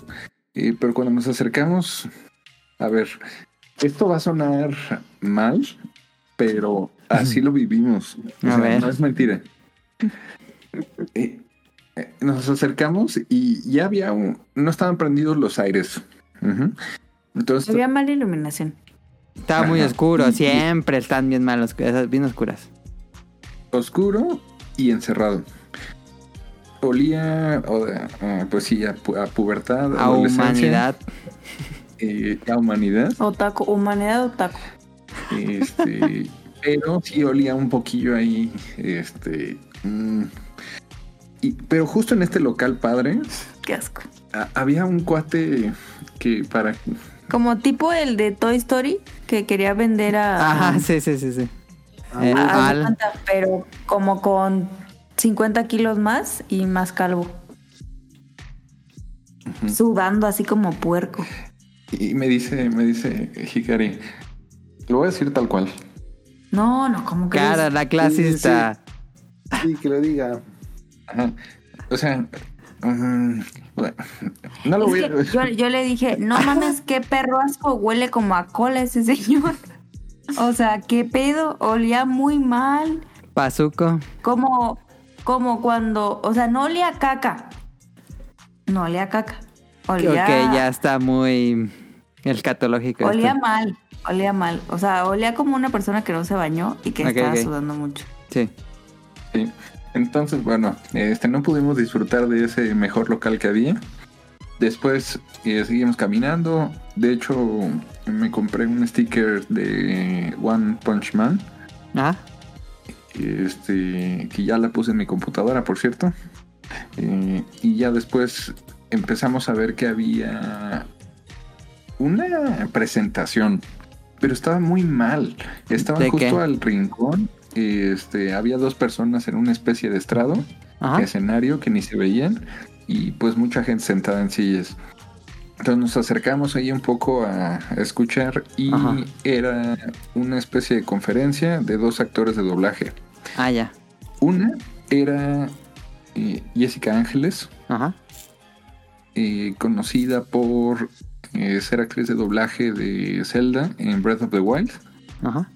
Speaker 4: Eh, pero cuando nos acercamos, a ver, esto va a sonar mal, pero así lo vivimos. O
Speaker 3: A
Speaker 4: sea,
Speaker 3: ver.
Speaker 4: No es mentira. Eh, nos acercamos y ya había un, no estaban prendidos los aires. Entonces,
Speaker 1: Había mala iluminación.
Speaker 3: Estaba muy
Speaker 4: Ajá.
Speaker 3: oscuro, siempre están bien malos, bien oscuras.
Speaker 4: oscuro y encerrado. Olía, eh, pues sí, a, pu- a pubertad,
Speaker 3: A
Speaker 4: adolescencia,
Speaker 3: humanidad.
Speaker 4: eh, a humanidad.
Speaker 1: Otaku, humanidad otaku.
Speaker 4: Este, pero sí olía un poquillo ahí, este, mm, y, pero justo en este local padre
Speaker 1: Qué asco.
Speaker 4: a- había un cuate que para
Speaker 1: Como tipo el de Toy Story que quería vender a...
Speaker 3: Ajá, sí, sí, sí, sí. Eh,
Speaker 1: a- a
Speaker 3: al-
Speaker 1: Santa, pero como con 50 kilos más y más calvo. Sudando así como puerco.
Speaker 4: y me dice, me dice Hikari, lo voy a decir tal cual.
Speaker 1: No, no, como que...
Speaker 3: Cara, la clasista.
Speaker 2: Sí, que lo diga.
Speaker 4: Ajá. O sea, bueno, no lo voy a
Speaker 1: yo, yo le dije, no mames, qué perro asco, huele como a cola ese señor. O sea, qué pedo, olía muy mal.
Speaker 3: Pazuco.
Speaker 1: Como, como cuando, o sea, no olía caca. No olía caca. Olía,
Speaker 3: Ok, ya está muy escatológico.
Speaker 1: olía
Speaker 3: esto.
Speaker 1: mal, olía mal. O sea, olía como una persona que no se bañó y que estaba sudando mucho.
Speaker 3: Sí.
Speaker 4: Sí. Entonces, bueno, este no pudimos disfrutar de ese mejor local que había. Después eh, seguimos caminando. De hecho, me compré un sticker de One Punch Man.
Speaker 3: Ah,
Speaker 4: Este, que ya la puse en mi computadora, por cierto. Eh, y ya después empezamos a ver que había una presentación, pero estaba muy mal. Estaban
Speaker 3: ¿De
Speaker 4: justo
Speaker 3: qué?
Speaker 4: al rincón. Este, había dos personas en una especie de estrado,
Speaker 3: ajá.
Speaker 4: escenario que ni se veían, y pues mucha gente sentada en sillas. Entonces nos acercamos ahí un poco a, a escuchar y
Speaker 3: Ajá.
Speaker 4: era una especie de conferencia de dos actores de doblaje.
Speaker 3: Ah, ya.
Speaker 4: Una era eh, Jessica Ángeles,
Speaker 3: Ajá.
Speaker 4: eh, conocida por eh, ser actriz de doblaje de Zelda en Breath of the Wild.
Speaker 3: Ajá.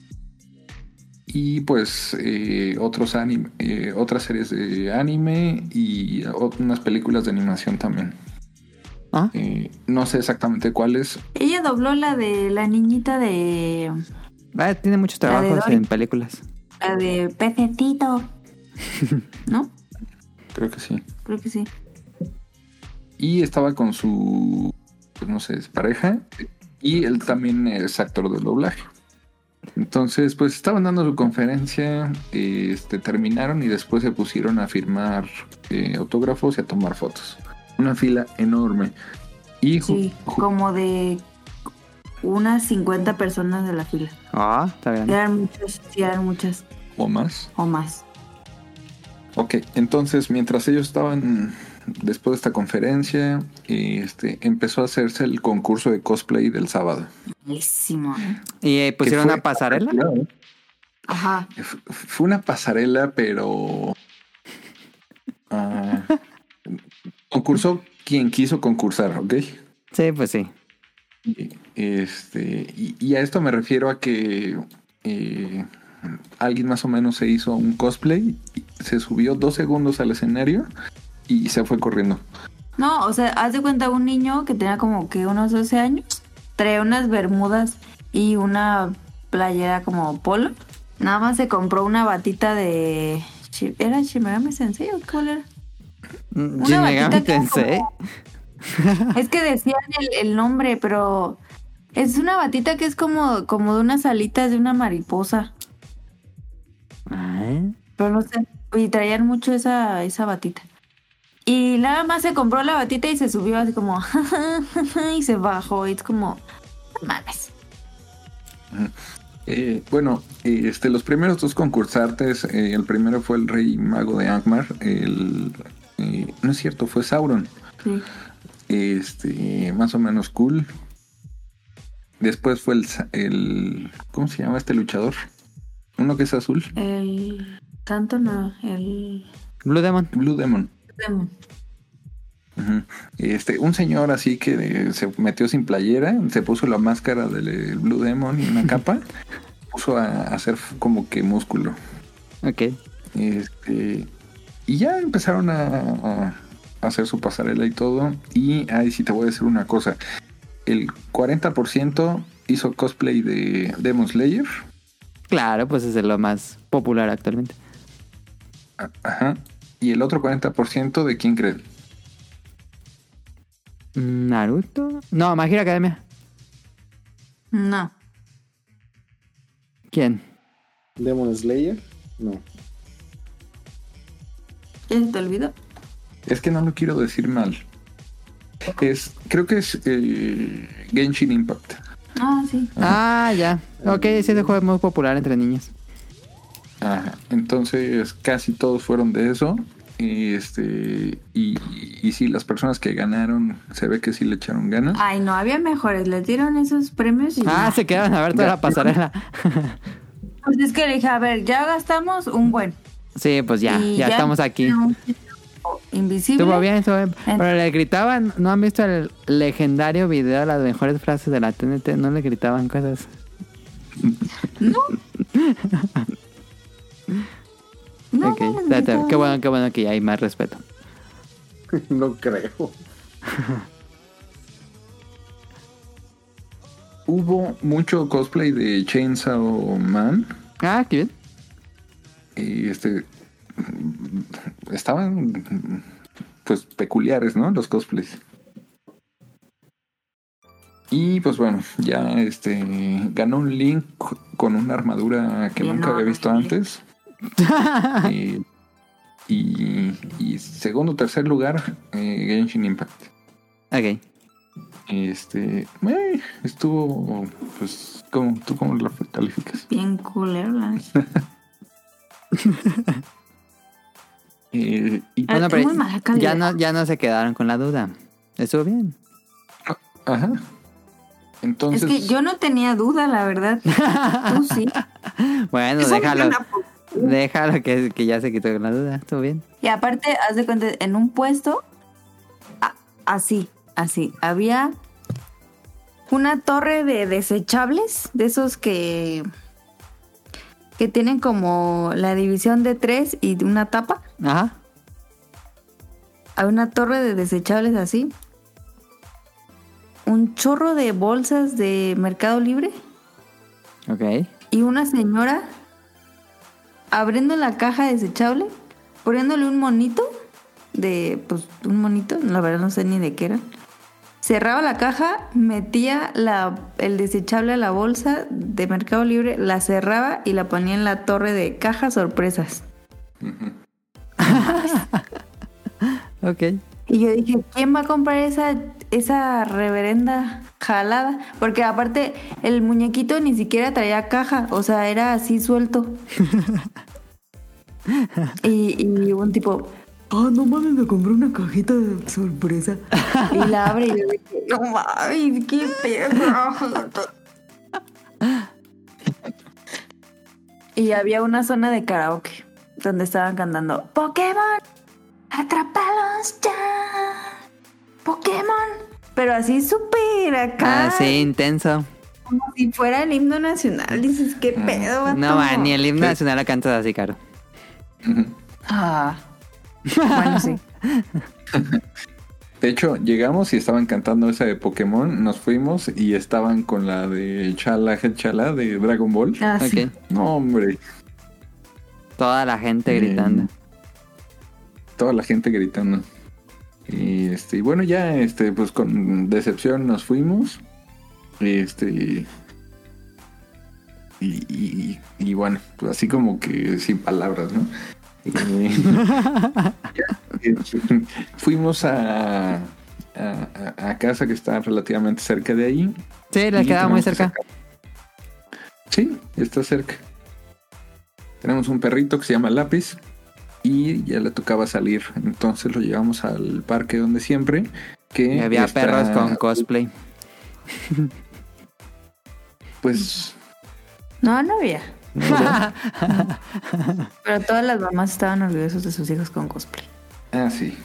Speaker 4: Y pues eh, otros anim- eh, otras series de anime y unas películas de animación también.
Speaker 3: Ah,
Speaker 4: Eh, no sé exactamente cuáles.
Speaker 1: Ella dobló la de la niñita de.
Speaker 3: Ah, tiene muchos trabajos en películas.
Speaker 1: La de Pecetito. ¿No?
Speaker 4: Creo que sí.
Speaker 1: Creo que sí.
Speaker 4: Y estaba con su, pues no sé, pareja. Y él también es actor de doblaje. Entonces, pues estaban dando su conferencia, este, terminaron y después se pusieron a firmar eh, autógrafos y a tomar fotos. Una fila enorme. Y
Speaker 1: Sí, como de unas 50 personas de la fila.
Speaker 3: Ah, está bien.
Speaker 1: Eran muchas, sí, eran muchas
Speaker 4: o más.
Speaker 1: o más.
Speaker 4: Ok, entonces mientras ellos estaban después de esta conferencia, eh, este, empezó a hacerse el concurso de cosplay del sábado.
Speaker 1: ¿eh?
Speaker 3: ¿Y eh, pusieron
Speaker 4: fue-
Speaker 3: una pasarela?
Speaker 1: Ajá.
Speaker 4: F- Fue una pasarela, pero. ah, concursó quien quiso concursar, ¿ok?
Speaker 3: Sí, pues sí.
Speaker 4: Y, Este, y, y a esto me refiero a que eh, alguien más o menos se hizo un cosplay, y se subió dos segundos al escenario y se fue corriendo.
Speaker 1: No, o sea, haz de cuenta un niño que tenía como que unos 12 años, trae unas bermudas y una playera como polo. Nada más se compró una batita de... ¿Era Shimegami Sensei o cuál era?
Speaker 3: Mm,
Speaker 1: Una batita como- Es que decían el, el nombre, pero es una batita que es como, como de unas alitas de una mariposa.
Speaker 3: Ah,
Speaker 1: Pero no sé. Y traían mucho esa, esa batita. Y nada más se compró la batita y se subió así como... y se bajó. Y es como... No mames.
Speaker 4: Eh, bueno, este, los primeros dos concursantes, eh, el primero fue el rey mago de Angmar, el, eh, no es cierto, fue Sauron,
Speaker 1: Sí.
Speaker 4: este, más o menos cool. Después fue el, el, ¿cómo se llama este luchador? Uno que es azul,
Speaker 1: El... Tanto no. El...
Speaker 3: Blue Demon.
Speaker 4: Blue Demon.
Speaker 1: Demon.
Speaker 4: Ujú. Este, un señor así que se metió sin playera, se puso la máscara del Blue Demon y una capa, puso a, a hacer como que músculo.
Speaker 3: Ok.
Speaker 4: Este, y ya empezaron a, a hacer su pasarela y todo. Y ahí sí te voy a decir una cosa. El 40% hizo cosplay de Demon Slayer.
Speaker 3: Claro, pues es lo más popular actualmente.
Speaker 4: Ajá. Y el otro 40% de quién cree.
Speaker 3: ¿Naruto? No, Magia Academia.
Speaker 1: No.
Speaker 3: ¿Quién?
Speaker 2: Demon Slayer, no.
Speaker 1: ¿Ya se te olvidó?
Speaker 4: Es que no lo quiero decir mal. Es, creo que es eh, Genshin Impact.
Speaker 1: Ah, sí.
Speaker 3: Ah, ya. Ok, ese juego es muy popular entre niños.
Speaker 4: Ajá. Entonces casi todos fueron de eso. Y este y, y sí, las personas que ganaron se ve que sí le echaron ganas.
Speaker 1: Ay, no, había mejores. Les dieron esos premios y...
Speaker 3: Ah,
Speaker 1: ya.
Speaker 3: se quedaron a ver toda la pasarela.
Speaker 1: Pues es que le dije, a ver, ya gastamos un buen.
Speaker 3: Sí, pues ya, ya estamos aquí.
Speaker 1: Invisible.
Speaker 3: Estuvo bien, estuvo bien. Pero le gritaban, ¿no han visto el legendario video de las mejores frases de la TNT? No le gritaban cosas.
Speaker 1: No, no, no.
Speaker 3: qué bueno, qué bueno que ya hay más respeto.
Speaker 2: no creo.
Speaker 4: Hubo mucho cosplay de Chainsaw Man.
Speaker 3: Ah, qué bien.
Speaker 4: Y este. Estaban. Pues peculiares, ¿no? Los cosplays. Y pues bueno, ya este. Ganó un link con una armadura que
Speaker 1: Bien
Speaker 4: nunca había visto antes. Eh, y, y segundo tercer lugar, eh, Genshin Impact.
Speaker 3: Ok.
Speaker 4: Este. eh, estuvo. Pues. ¿cómo, ¿Tú cómo lo calificas?
Speaker 1: Bien culero, neta.
Speaker 4: Eh, y
Speaker 1: Ah,
Speaker 3: Bueno, pero ya no, ya no se quedaron con la duda. Estuvo bien.
Speaker 4: Ajá. Entonces.
Speaker 1: Es que yo no tenía duda, la verdad. Tú sí.
Speaker 3: Bueno,
Speaker 1: Eso
Speaker 3: déjalo. Déjalo que, que ya se quitó con la duda. Estuvo bien.
Speaker 1: Y aparte, haz de cuenta, en un puesto, a- así, así, había una torre de desechables, de esos que que tienen como la división de tres y una tapa.
Speaker 3: Ajá.
Speaker 1: Hay una torre de desechables así. Un chorro de bolsas de Mercado Libre
Speaker 3: Ok.
Speaker 1: y una señora abriendo la caja desechable, poniéndole un monito de, pues, un monito, la verdad no sé ni de qué era. Cerraba la caja, metía la, el desechable a la bolsa de Mercado Libre, la cerraba y la ponía en la torre de cajas sorpresas.
Speaker 3: Ok.
Speaker 1: Y yo dije, ¿quién va a comprar esa, esa reverenda jalada? Porque aparte el muñequito ni siquiera traía caja, o sea, era así suelto. y, y un tipo, ah, no mames, me compré una cajita de sorpresa. y la abre y yo dije, no mames, qué pedo. y había una zona de karaoke donde estaban cantando Pokémon. ¡Atrápalos ya! ¡Pokémon! Pero así súper acá.
Speaker 3: Ah, sí, intenso.
Speaker 1: Como si fuera el himno nacional. Dices, ¿qué pedo, vato?
Speaker 3: No, man, ni el himno nacional la cantas así, caro.
Speaker 1: Ah. Bueno, sí.
Speaker 4: De hecho, llegamos y estaban cantando esa de Pokémon, nos fuimos y estaban con la de Chala Chala de Dragon Ball.
Speaker 1: Ah, sí.
Speaker 4: No, hombre,
Speaker 3: Toda la gente gritando.
Speaker 4: toda la gente gritando. Y este, y bueno, ya este, pues con decepción nos fuimos. Este. Y, y- y bueno, pues así como que sin palabras, ¿no? Eh, eh, fuimos a, a, casa que está relativamente cerca de ahí.
Speaker 3: Sí,
Speaker 4: Y
Speaker 3: quedaba muy
Speaker 4: que
Speaker 3: cerca.
Speaker 4: Sí, está cerca. Tenemos un perrito que se llama Lápiz y ya le tocaba salir. Entonces lo llevamos al parque donde siempre. Que
Speaker 3: Y había
Speaker 4: está,
Speaker 3: perros con cosplay.
Speaker 4: Pues
Speaker 1: No, no había.
Speaker 4: no,
Speaker 1: Pero todas las mamás estaban orgullosos de sus hijos con cosplay.
Speaker 4: Ah, sí.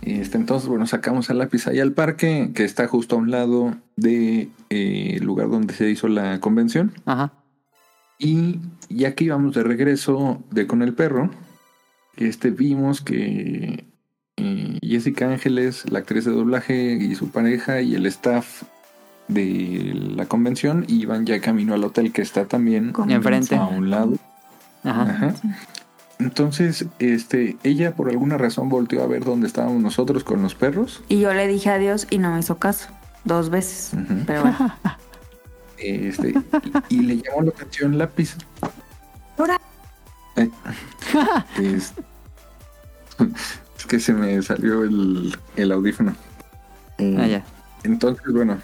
Speaker 4: Y este, entonces, bueno, sacamos a lápiz ahí al parque, que está justo a un lado del lugar donde se hizo la convención.
Speaker 3: Ajá.
Speaker 4: Y ya que íbamos de regreso de con el perro, este, vimos que eh, Jessica Ángeles, la actriz de doblaje, y su pareja y el staff de la convención iban ya camino al hotel que está también
Speaker 3: Enfrente.
Speaker 4: a un lado.
Speaker 3: Ajá.
Speaker 4: Ajá. Entonces, este, ella por alguna razón volteó a ver dónde estábamos nosotros con los perros.
Speaker 1: Y yo le dije adiós y no me hizo caso. Dos veces. Pero bueno.
Speaker 4: Este, y, y le llamó la atención lápiz.
Speaker 1: Ahora.
Speaker 4: Eh, es, es que se me salió el, el audífono. Eh,
Speaker 3: Ah, ya.
Speaker 4: Entonces, bueno,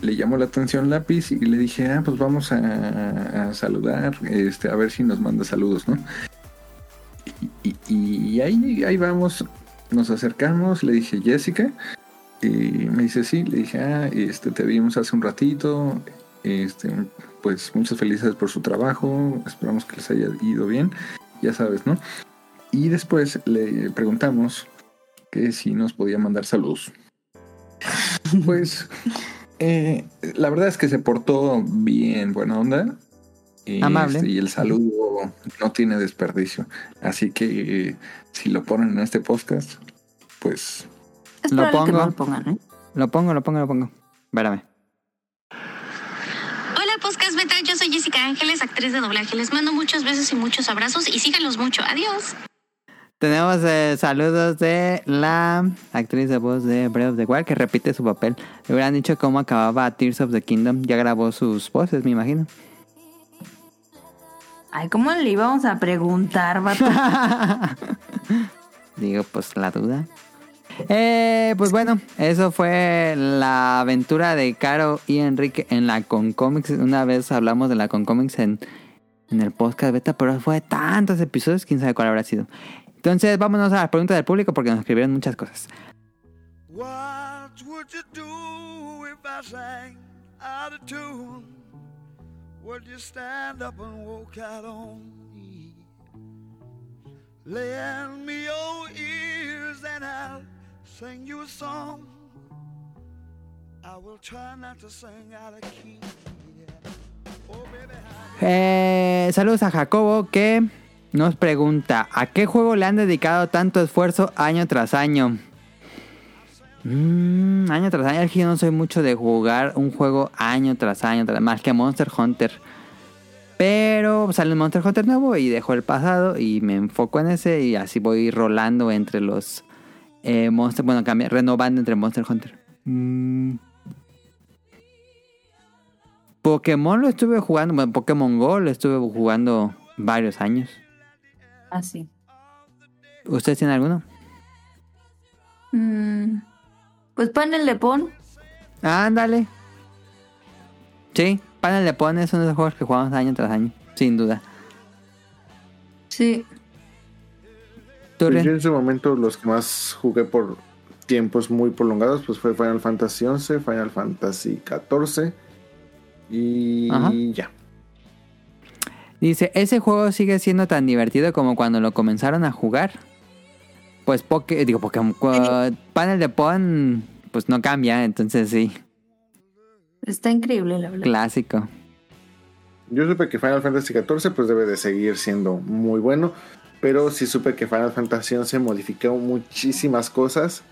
Speaker 4: le llamó la atención lápiz y le dije, ah, pues vamos a, a saludar, este, a ver si nos manda saludos, ¿no? Y, y- y ahí, ahí vamos, nos acercamos, le dije, Jessica, y me dice, sí, le dije, ah, este, te vimos hace un ratito, este, pues muchas felicidades por su trabajo, esperamos que les haya ido bien, ya sabes, ¿no? Y después le preguntamos que si nos podía mandar saludos. Pues eh, la verdad es que se portó bien, buena onda. Y,
Speaker 3: Amable.
Speaker 4: este, y el saludo no tiene desperdicio. Así que eh, si lo ponen en este podcast, pues
Speaker 1: Es
Speaker 3: Lo
Speaker 1: que
Speaker 3: pongo.
Speaker 1: no lo pongan, ¿eh?
Speaker 3: Lo pongo, lo pongo, lo pongo. Espérame.
Speaker 6: Yo soy Jessica Ángeles, actriz de doblaje. Les mando muchos besos y muchos abrazos y síganlos mucho. Adiós.
Speaker 3: Tenemos eh, saludos de la actriz de voz de Breath of the Wild que repite su papel. Le hubieran dicho cómo acababa Tears of the Kingdom. Ya grabó sus voces, me imagino.
Speaker 1: Ay, ¿cómo le íbamos a preguntar, vato?
Speaker 3: Digo, pues la duda. Eh, pues bueno, eso fue la aventura de Caro y Enrique en la Concomics. Una vez hablamos de la Concomics en, en el podcast beta, pero fue tantos episodios, quién sabe cuál habrá sido. Entonces, vámonos a las preguntas del público porque nos escribieron muchas cosas.
Speaker 7: What would you do if I sang out of tune? Would you stand up and walk out on me? Lend me your ears and I'll
Speaker 3: saludos a Jacobo que nos pregunta, ¿a qué juego le han dedicado tanto esfuerzo año tras año? Mm, año tras año, yo no soy mucho de jugar un juego año tras año, más que Monster Hunter. Pero sale un Monster Hunter nuevo y dejo el pasado y me enfoco en ese y así voy rolando entre los eh, Monster, bueno, cambia- renovando entre Monster Hunter. Mm. Pokémon lo estuve jugando, bueno, Pokémon Go lo estuve jugando varios años.
Speaker 1: Ah, sí.
Speaker 3: ¿Ustedes tienen alguno?
Speaker 1: Mm, pues panel de pon.
Speaker 3: Ándale. Sí, Panel de Pon es uno de los juegos que jugamos año tras año, sin duda.
Speaker 1: Sí.
Speaker 3: ¿Tú,
Speaker 2: Pues yo en su momento los que más jugué por tiempos muy prolongados pues fue Final Fantasy XI, Final Fantasy XIV y
Speaker 3: Ajá.
Speaker 2: ya.
Speaker 3: Dice, ¿ese juego sigue siendo tan divertido como cuando lo comenzaron a jugar? Pues Poké, digo Pokémon, cu- Panel de Pon, pues no cambia, entonces sí,
Speaker 1: Está increíble, la verdad.
Speaker 3: clásico.
Speaker 2: Yo supe que Final Fantasy XIV pues debe de seguir siendo muy bueno, pero sí supe que Final Fantasy XI modificó muchísimas cosas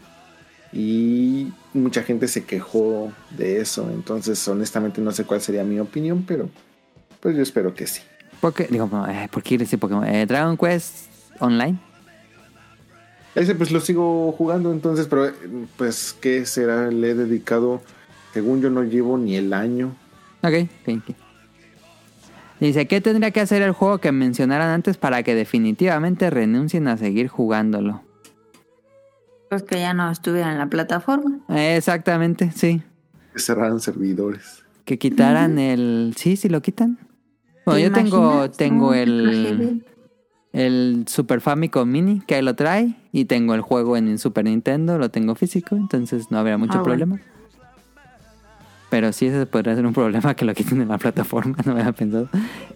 Speaker 2: y mucha gente se quejó de eso, entonces honestamente no sé cuál sería mi opinión, pero pues yo espero que sí.
Speaker 3: Poké, digo, eh, ¿por qué quiere decir Pokémon? Eh, Dragon Quest Online.
Speaker 2: Ese pues lo sigo jugando entonces, pero eh, pues qué será, le he dedicado, según yo no llevo ni el año.
Speaker 3: Ok, ok, ok. Dice, ¿qué tendría que hacer el juego que mencionaran antes para que definitivamente renuncien a seguir jugándolo?
Speaker 1: Pues que ya no estuviera en la plataforma.
Speaker 3: Eh, Exactamente, sí.
Speaker 2: Que cerraran servidores.
Speaker 3: Que quitaran el... Sí, sí lo quitan. Bueno,
Speaker 1: ¿Te
Speaker 3: yo tengo, tengo el, el Super Famicom Mini que ahí lo trae y tengo el juego en el Super Nintendo, lo tengo físico, entonces no habría mucho
Speaker 1: Ah, bueno.
Speaker 3: Pero sí, ese podría ser un problema que lo quiten de la plataforma, no me había pensado.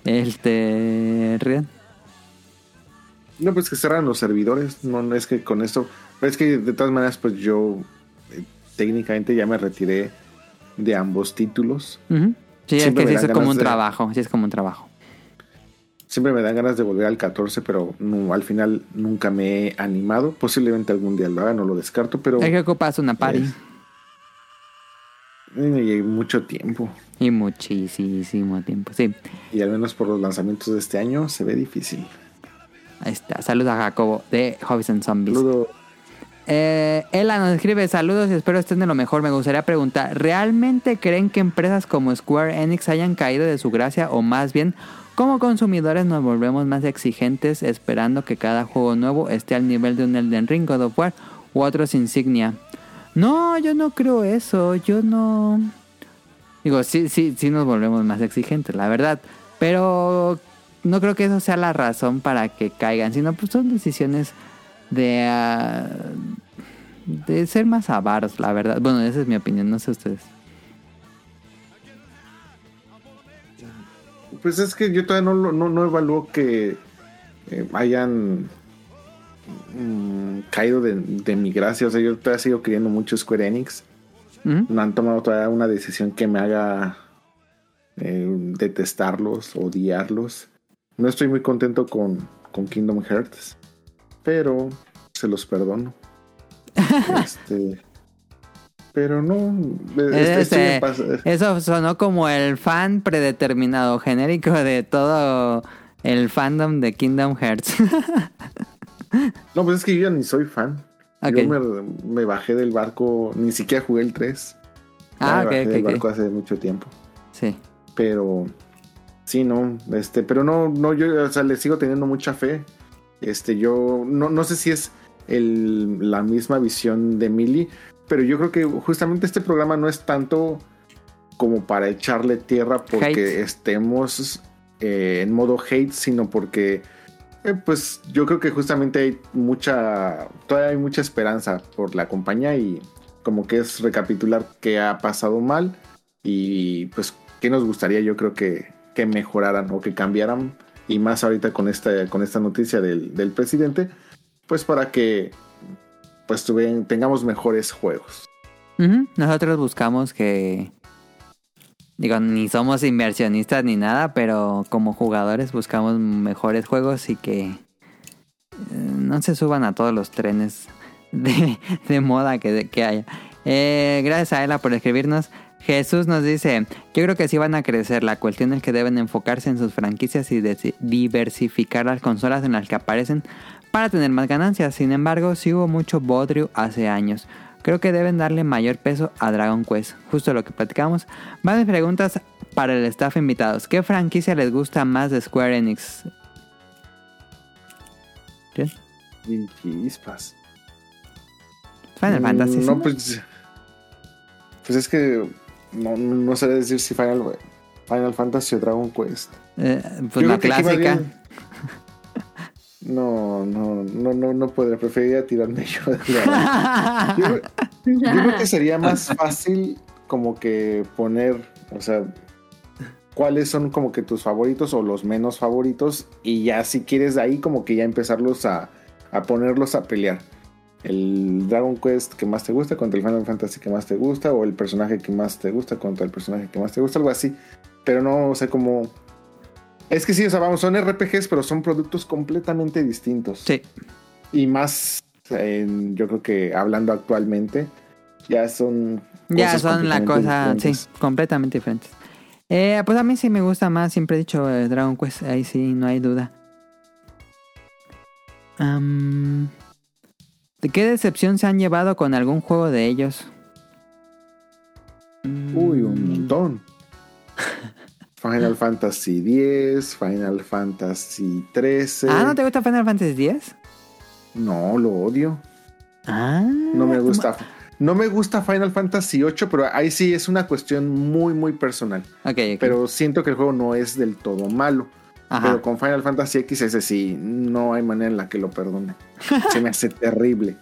Speaker 3: Este... Rian.
Speaker 2: No, pues que cerran los servidores. No, no es que con esto. Pero es que de todas maneras, pues yo eh, técnicamente ya me retiré de ambos títulos.
Speaker 3: Sí, es que sí es como un
Speaker 2: de-
Speaker 3: trabajo, sí es como un trabajo.
Speaker 2: Siempre me dan ganas de volver al 14, pero no, al final nunca me he animado. Posiblemente algún día lo haga, no lo descarto, pero
Speaker 3: Es que ocupas una party.
Speaker 2: Es- hay mucho tiempo.
Speaker 3: Y muchísimo tiempo, sí.
Speaker 2: Y al menos por los lanzamientos de este año se ve difícil.
Speaker 3: Ahí está. Saludos a Jacobo de Hobbies and Zombies.
Speaker 2: Saludo.
Speaker 3: Eh, Ela nos escribe saludos y espero estén de lo mejor. Me gustaría preguntar, ¿realmente creen que empresas como Square Enix hayan caído de su gracia o más bien como consumidores nos volvemos más exigentes esperando que cada juego nuevo esté al nivel de un Elden Ring, God of War u otros insignia? No, yo no creo eso. Yo no... Digo, sí, sí, sí nos volvemos más exigentes, la verdad. Pero no creo que eso sea la razón para que caigan, sino pues son decisiones de, ah, de ser más avaros, la verdad. Bueno, esa es mi opinión, no sé ustedes.
Speaker 2: Pues es que yo todavía no, no, no evalúo que eh, hayan mm, caído de, de mi gracia. O sea, yo todavía sigo queriendo mucho Square Enix. No han tomado todavía una decisión que me haga eh, detestarlos, odiarlos. No estoy muy contento con, con Kingdom Hearts, pero se los perdono. este, pero no. este- este
Speaker 3: Este, eso sonó como el fan predeterminado genérico de todo el fandom de Kingdom Hearts.
Speaker 2: No, pues es que yo ya ni soy fan. Yo me, me bajé del barco, ni siquiera jugué el 3. Ya
Speaker 3: Ah,
Speaker 2: me
Speaker 3: ok,
Speaker 2: bajé
Speaker 3: ok,
Speaker 2: del barco hace mucho tiempo.
Speaker 3: sí.
Speaker 2: Pero sí, no, este, pero no, no, yo, o sea, le sigo teniendo mucha fe. Este, yo no, no sé si es el, la misma visión de Millie, pero yo creo que justamente este programa no es tanto como para echarle tierra porque
Speaker 3: Hate.
Speaker 2: estemos eh, en modo hate, sino porque eh, pues yo creo que justamente hay mucha, todavía hay mucha esperanza por la compañía y como que es recapitular qué ha pasado mal y pues qué nos gustaría yo creo que, que mejoraran o que cambiaran y más ahorita con esta, con esta noticia del, del presidente, pues para que pues tuve- tengamos mejores juegos.
Speaker 3: Nosotros buscamos que. Digo, ni somos inversionistas ni nada, pero como jugadores buscamos mejores juegos y que eh, no se suban a todos los trenes de, moda que, haya. Eh, gracias a Ela por escribirnos. Jesús nos dice, yo creo que sí van a crecer. La cuestión es que deben enfocarse en sus franquicias y diversificar las consolas en las que aparecen para tener más ganancias. Sin embargo, sí hubo mucho bodrio hace años. Creo que deben darle mayor peso a Dragon Quest, justo lo que platicamos. Varias preguntas para el staff invitados. ¿Qué franquicia les gusta más de Square Enix? ¿Qué?
Speaker 2: Chispas.
Speaker 3: Final
Speaker 2: Mm,
Speaker 3: Fantasy.
Speaker 2: No, pues. Pues es que no, no sé decir si Final, Final Fantasy o Dragon Quest.
Speaker 3: Eh, pues
Speaker 2: Yo
Speaker 3: la clásica.
Speaker 2: No, no, no, no, no podría. Preferiría tirarme yo. de la- yo creo que sería más fácil como que poner, o sea, cuáles son como que tus favoritos o los menos favoritos y ya si quieres de ahí como que ya empezarlos a, a ponerlos a pelear. El Dragon Quest que más te gusta contra el Final Fantasy que más te gusta o el personaje que más te gusta contra el personaje que más te gusta, algo así. Pero no, o sea, como... Es que sí, o sea, vamos, son RPGs, pero son productos completamente distintos.
Speaker 3: Sí.
Speaker 2: Y más, en- yo creo que hablando actualmente, ya son...
Speaker 3: Ya son la cosa, sí, completamente diferentes. Eh, pues a mí sí me gusta más, siempre he dicho eh, Dragon Quest, ahí sí, no hay duda. ¿De qué decepción se han llevado con algún juego de ellos?
Speaker 2: Uy, un montón. Final Fantasy X, Final Fantasy 13.
Speaker 3: Ah, ¿no te gusta Final Fantasy X?
Speaker 2: No, lo odio.
Speaker 3: Ah,
Speaker 2: No me gusta. No me gusta Final Fantasy 8, pero ahí sí es una cuestión muy, muy personal.
Speaker 3: Ok, ok.
Speaker 2: Pero siento que el juego no es del todo malo.
Speaker 3: Ajá.
Speaker 2: Pero con Final Fantasy X ese sí, no hay manera en la que lo perdone. Se me hace terrible.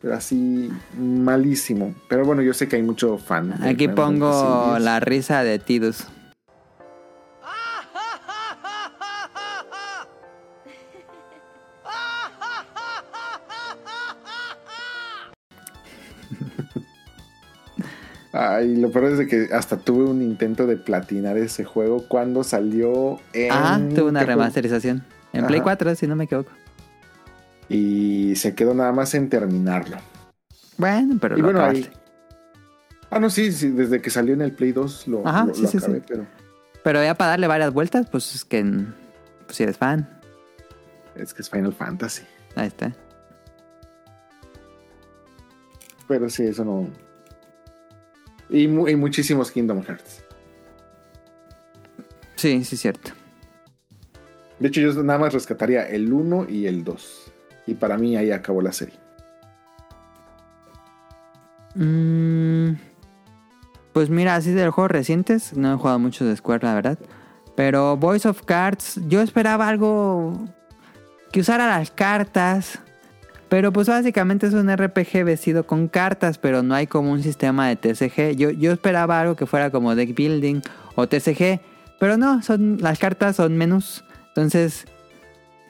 Speaker 2: Pero así, malísimo. Pero bueno, yo sé que hay mucho fan.
Speaker 3: Aquí
Speaker 2: Final
Speaker 3: pongo la risa de Tidus.
Speaker 2: Ay, lo peor es de que hasta tuve un intento de platinar ese juego cuando salió en...
Speaker 3: Ajá, tuvo una remasterización. En Play
Speaker 2: Ajá.
Speaker 3: 4, si no me equivoco.
Speaker 2: Y se quedó nada más en terminarlo.
Speaker 3: Bueno, pero
Speaker 2: y
Speaker 3: lo
Speaker 2: bueno,
Speaker 3: acabaste.
Speaker 2: ahí... Ah, no, sí, sí, desde que salió en el Play 2 lo,
Speaker 3: Ajá,
Speaker 2: lo-
Speaker 3: sí,
Speaker 2: lo
Speaker 3: sí,
Speaker 2: acabé,
Speaker 3: sí.
Speaker 2: pero
Speaker 3: Pero ya para darle varias vueltas, pues es que pues, si eres fan,
Speaker 2: es que es Final Fantasy.
Speaker 3: ahí está.
Speaker 2: Pero sí, eso no... Y, mu- y muchísimos Kingdom Hearts.
Speaker 3: Sí, sí, cierto.
Speaker 2: De hecho, yo nada más rescataría el 1 y el 2. Y para mí ahí acabó la serie.
Speaker 3: Mm, pues mira, así de los juegos recientes, no he jugado mucho de Square, la verdad. Pero Voice of Cards, yo esperaba algo que usara las cartas. Pero pues básicamente es un RPG vestido con cartas, pero no hay como un sistema de TCG. Yo, yo esperaba algo que fuera como deck building o TCG, pero no, son las cartas son menús. Entonces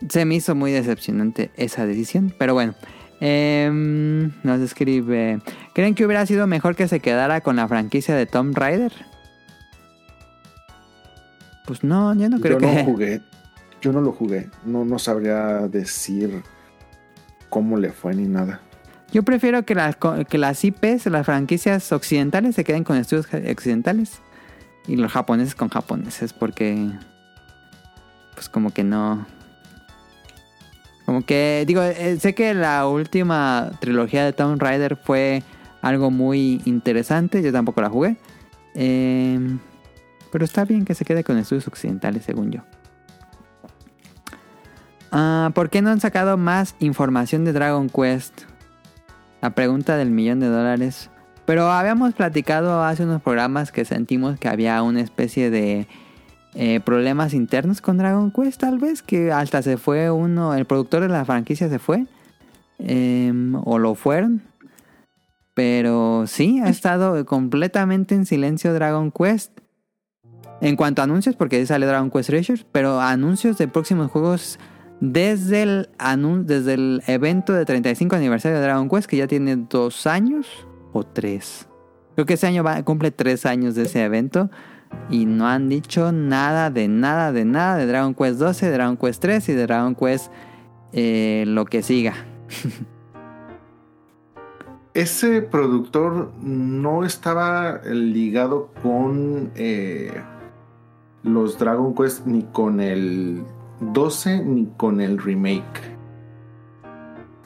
Speaker 3: se me hizo muy decepcionante esa decisión. Pero bueno, em, nos escribe, ¿creen que hubiera sido mejor que se quedara con la franquicia de Tomb Raider? Pues no, yo no creo
Speaker 2: yo
Speaker 3: que.
Speaker 2: no jugué. Yo no lo jugué. No, no sabría decir cómo le fue ni nada.
Speaker 3: Yo prefiero que las, que las IPs, las franquicias occidentales, se queden con estudios occidentales y los japoneses con japoneses, porque. Pues como que no. Como que, digo, eh, sé que la última trilogía de Tomb Raider fue algo muy interesante, yo tampoco la jugué. Eh, pero está bien que se quede con estudios occidentales, según yo. Ah, ¿Por qué no han sacado más información de Dragon Quest? La pregunta del millón de dólares. Pero habíamos platicado hace unos programas que sentimos que había una especie de eh, problemas internos con Dragon Quest, tal vez, que hasta se fue uno, el productor de la franquicia se fue, em, o lo fueron. Pero sí, ha estado completamente en silencio Dragon Quest. En cuanto a anuncios, porque ahí sale Dragon Quest Treasures, pero anuncios de próximos juegos desde el, desde el evento de 35 aniversario de Dragon Quest, que ya tiene dos años o tres. Creo que ese año va, cumple tres años de ese evento. Y no han dicho nada de nada de nada de Dragon Quest 12, de Dragon Quest 3 y de Dragon Quest eh, lo que siga.
Speaker 2: Ese productor no estaba ligado con eh, los Dragon Quest ni con el 12 ni con el remake.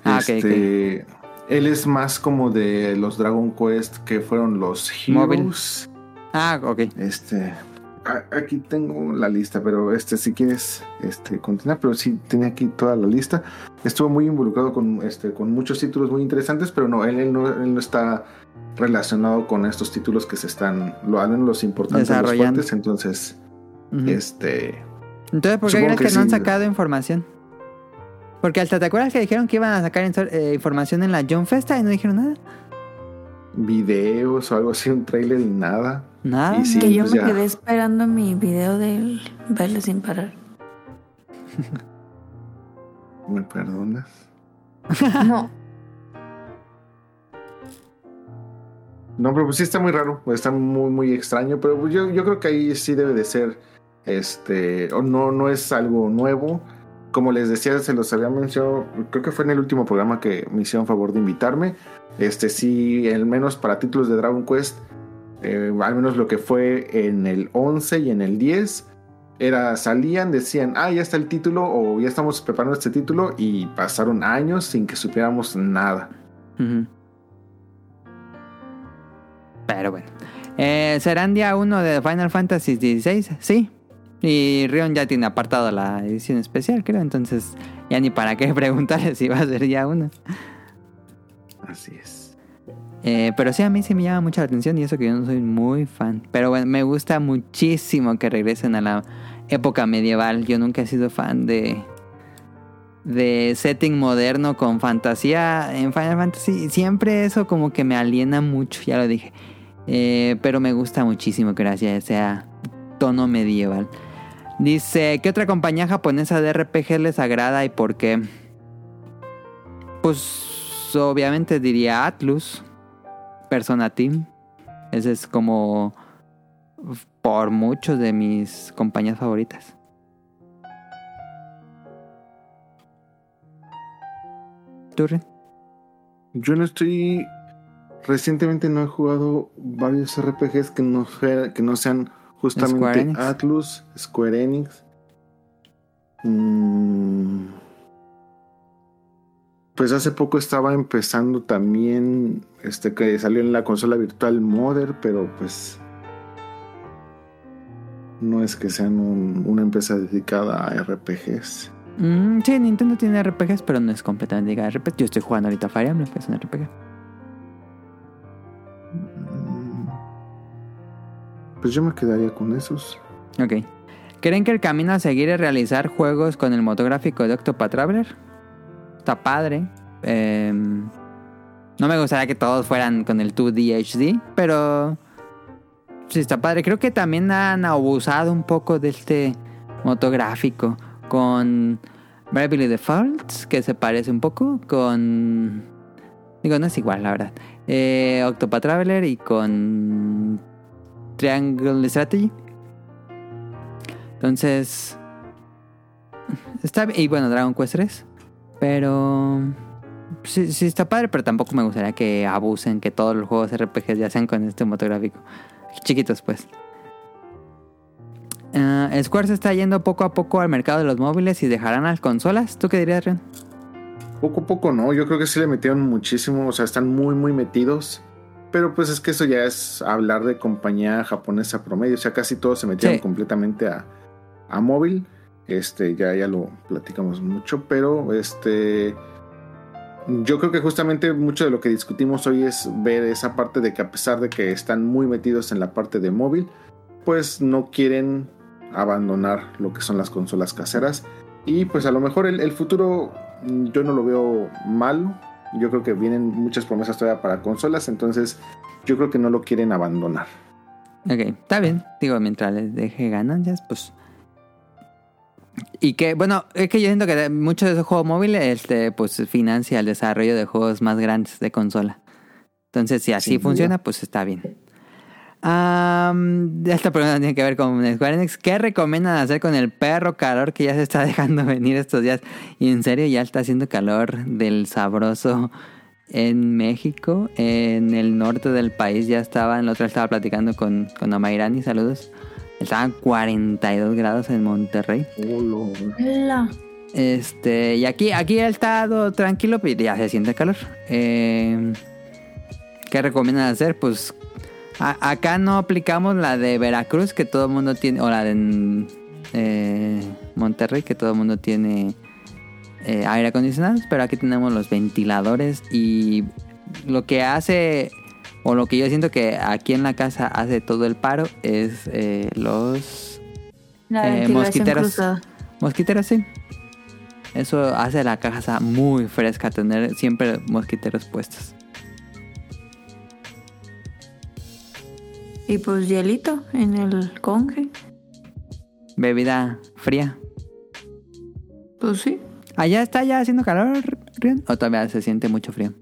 Speaker 3: Ah,
Speaker 2: Este, Él es más como de los Dragon Quest que fueron los
Speaker 3: Móvil.
Speaker 2: Heroes.
Speaker 3: Ah, ok.
Speaker 2: Este, aquí tengo la lista, pero este, si quieres, este, continuar, pero sí tenía aquí toda la lista. Estuvo muy involucrado con, este, con muchos títulos muy interesantes, pero no, él, él no, él no está relacionado con estos títulos que se están, lo hacen los importantes, los fuertes, entonces, este,
Speaker 3: Entonces, ¿por qué
Speaker 2: Supongo
Speaker 3: crees que,
Speaker 2: que
Speaker 3: no han sacado información? Porque hasta te acuerdas que dijeron que iban a sacar eh, información en la John Festa y no dijeron nada.
Speaker 2: videos o algo así, un trailer y nada.
Speaker 3: Nada.
Speaker 2: Y sí,
Speaker 1: que yo
Speaker 2: pues
Speaker 1: me
Speaker 2: ya.
Speaker 1: quedé esperando mi video del baile sin parar.
Speaker 2: ¿Me perdonas?
Speaker 1: No,
Speaker 2: No, pero pues sí está muy raro, está muy, muy extraño, pero pues yo, yo creo que ahí sí debe de ser, este, no, no es algo nuevo. Como les decía, se los había mencionado, creo que fue en el último programa que me hicieron favor de invitarme. Este sí, al menos para títulos de Dragon Quest, eh, al menos lo que fue en el 11 y en el 10, era, salían, decían, ah, ya está el título, o ya estamos preparando este título, y pasaron años sin que supiéramos nada.
Speaker 3: Pero bueno. Eh, ¿Serán día 1 de Final Fantasy XVI? Sí. Y Rion ya tiene apartado la edición especial, creo. Entonces, ya ni para qué preguntarle si va a ser día 1.
Speaker 2: Así es.
Speaker 3: Eh, pero sí, a mí sí me llama mucho la atención y eso que yo no soy muy fan. Pero bueno, me gusta muchísimo que regresen a la época medieval. Yo nunca he sido fan de de setting moderno con fantasía en Final Fantasy. Siempre eso como que me aliena mucho, ya lo dije. Eh, pero me gusta muchísimo que ya sea tono medieval. Dice, ¿qué otra compañía japonesa de RPG les agrada y por qué? Pues obviamente diría Atlus, Persona Team. Ese es como por muchos de mis compañías favoritas. ¿Tú, Ren?
Speaker 2: Yo no estoy. Recientemente no he jugado varios RPGs que no, que no sean justamente
Speaker 3: Enix.
Speaker 2: Atlus, Square Enix. Mm. Pues hace poco estaba empezando también. Este que salió en la consola virtual Mother, pero pues. No es que sean un- una empresa dedicada a RPGs.
Speaker 3: Mm, sí, Nintendo tiene RPGs, pero no es completamente de RPG. Yo estoy jugando ahorita Fire Emblem, que es un RPG.
Speaker 2: Pues yo me quedaría con esos.
Speaker 3: Ok. ¿Creen que el camino a seguir es realizar juegos con el motográfico de Octopath Traveler? Está padre. Em, no me gustaría que todos fueran con el 2D HD, pero sí está padre. Creo que también han abusado un poco de este motográfico con Bravely Default, que se parece un poco con... Digo, no es igual, la verdad. Eh, Octopath Traveler y con Triangle Strategy. Entonces, está bien. Y bueno, Dragon Quest 3. Pero sí, está padre, pero tampoco me gustaría que abusen, que todos los juegos RPGs ya sean con este motográfico. Chiquitos, pues. Ah, Square se está yendo poco a poco al mercado de los móviles y dejarán las consolas. ¿Tú qué dirías, Ren?
Speaker 2: Poco a poco no, yo creo que sí le metieron muchísimo, o sea, están muy, muy metidos. Pero pues es que eso ya es hablar de compañía japonesa promedio, o sea, casi todos se metieron
Speaker 3: Sí.
Speaker 2: completamente a, a móvil. Este, ya, ya lo platicamos mucho, pero este. Yo creo que justamente mucho de lo que discutimos hoy es ver esa parte de que a pesar de que están muy metidos en la parte de móvil, pues no quieren abandonar lo que son las consolas caseras. Y pues a lo mejor el, el futuro yo no lo veo malo. Yo creo que vienen muchas promesas todavía para consolas, entonces yo creo que no lo quieren abandonar.
Speaker 3: Ok, está bien. Digo, mientras les deje ganancias, pues. Y que, bueno, es que yo siento que muchos de esos juegos móviles, este, pues financia el desarrollo de juegos más grandes de consola. Entonces, si así
Speaker 2: Sin duda.
Speaker 3: funciona, pues está bien. Am, esta pregunta tiene que ver con Square Enix. ¿Qué recomiendan hacer con el perro calor que ya se está dejando venir estos días? Y en serio, ya está haciendo calor del sabroso en México, en el norte del país. Ya estaba, el otro estaba platicando con, con Amairani, saludos. Estaban 42 grados en Monterrey.
Speaker 1: La.
Speaker 3: Este, y aquí, aquí ha estado tranquilo, pero ya se siente calor. Eh, ¿Qué recomiendan hacer? Pues a- acá no aplicamos la de Veracruz, que todo el mundo tiene, o la de eh, Monterrey, que todo el mundo tiene eh, aire acondicionado, pero aquí tenemos los ventiladores y lo que hace, o lo que yo siento que aquí en la casa hace todo el paro es eh, los Eh, mosquiteros.
Speaker 1: cruzada.
Speaker 3: Mosquiteros, sí. Eso hace la casa muy fresca, tener siempre mosquiteros puestos.
Speaker 1: Y pues hielito en el conge.
Speaker 3: Bebida fría.
Speaker 1: Pues sí.
Speaker 3: ¿Allá está ya haciendo calor, Rion? ¿O todavía se siente mucho frío?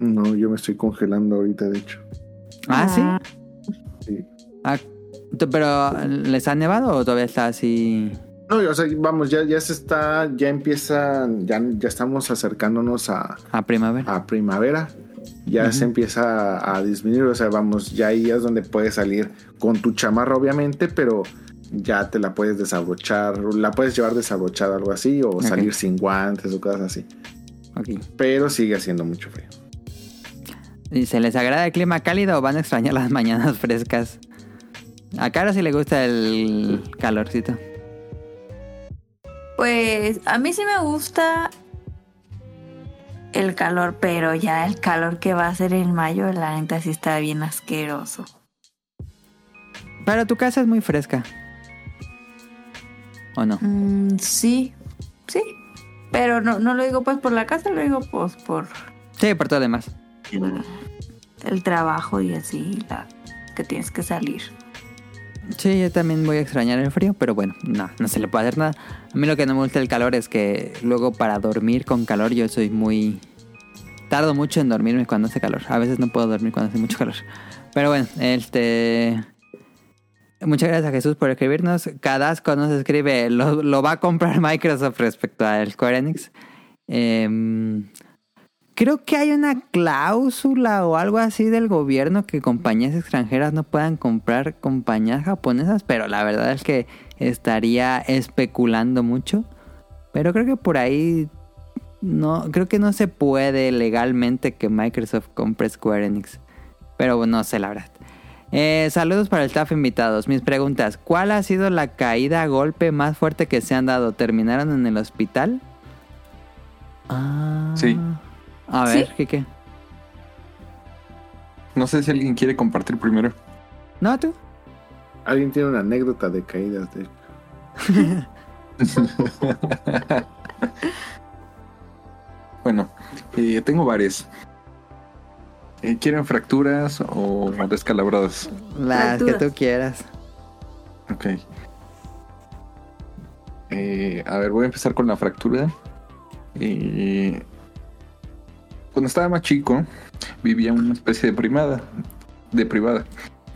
Speaker 2: No, yo me estoy congelando ahorita, de hecho.
Speaker 3: Ah, ¿sí?
Speaker 2: Sí.
Speaker 3: Ah, ¿Pero les ha nevado o todavía está así?
Speaker 2: No, o sea, vamos, ya, ya se está, ya empieza, ya, ya estamos acercándonos a,
Speaker 3: A primavera.
Speaker 2: a primavera. Ya se empieza a disminuir, o sea, vamos, ya ahí es donde puedes salir con tu chamarra, obviamente, pero ya te la puedes desabrochar, la puedes llevar desabrochada, algo así, o salir sin guantes o cosas así.
Speaker 3: Ok.
Speaker 2: Pero sigue haciendo mucho frío.
Speaker 3: ¿Y se les agrada el clima cálido o van a extrañar las mañanas frescas? A Cara sí le gusta el calorcito.
Speaker 1: Pues a mí sí me gusta el calor, pero ya el calor que va a ser en mayo, la neta sí está bien asqueroso.
Speaker 3: Pero tu casa es muy fresca. ¿O no?
Speaker 1: Mm, sí, sí. Pero no, no lo digo pues por la casa, lo digo pues por
Speaker 3: Sí, por todo lo demás.
Speaker 1: el, el trabajo y así, la, que tienes que salir.
Speaker 3: Sí, yo también voy a extrañar el frío, pero bueno, no, no se le puede hacer nada. A mí lo que no me gusta del calor es que luego para dormir con calor yo soy muy... Tardo mucho en dormirme cuando hace calor. A veces no puedo dormir cuando hace mucho calor. Pero bueno, este... Muchas gracias a Jesús por escribirnos. Cadasco nos escribe, lo, va a comprar Microsoft respecto al Square Enix. Em, creo que hay una cláusula o algo así del gobierno que compañías extranjeras no puedan comprar compañías japonesas, pero la verdad es que estaría especulando mucho. Pero creo que por ahí no, creo que no se puede legalmente que Microsoft compre Square Enix. Pero no sé la verdad. Eh, saludos para el staff invitados. Mis preguntas: ¿Cuál ha sido la caída a golpe más fuerte que se han dado? ¿Terminaron en el hospital? Ah.
Speaker 4: Sí.
Speaker 3: A ver,
Speaker 1: ¿Sí?
Speaker 3: ¿qué qué?
Speaker 4: No sé si alguien quiere compartir primero.
Speaker 3: ¿No tú?
Speaker 2: Alguien tiene una anécdota de caídas de...
Speaker 4: Bueno, eh, tengo varias. Eh, ¿Quieren fracturas o descalabradas?
Speaker 3: Las que tú quieras.
Speaker 4: Ok. Eh, a ver, voy a empezar con la fractura. Eh, cuando estaba más chico, vivía una especie de primada, de privada.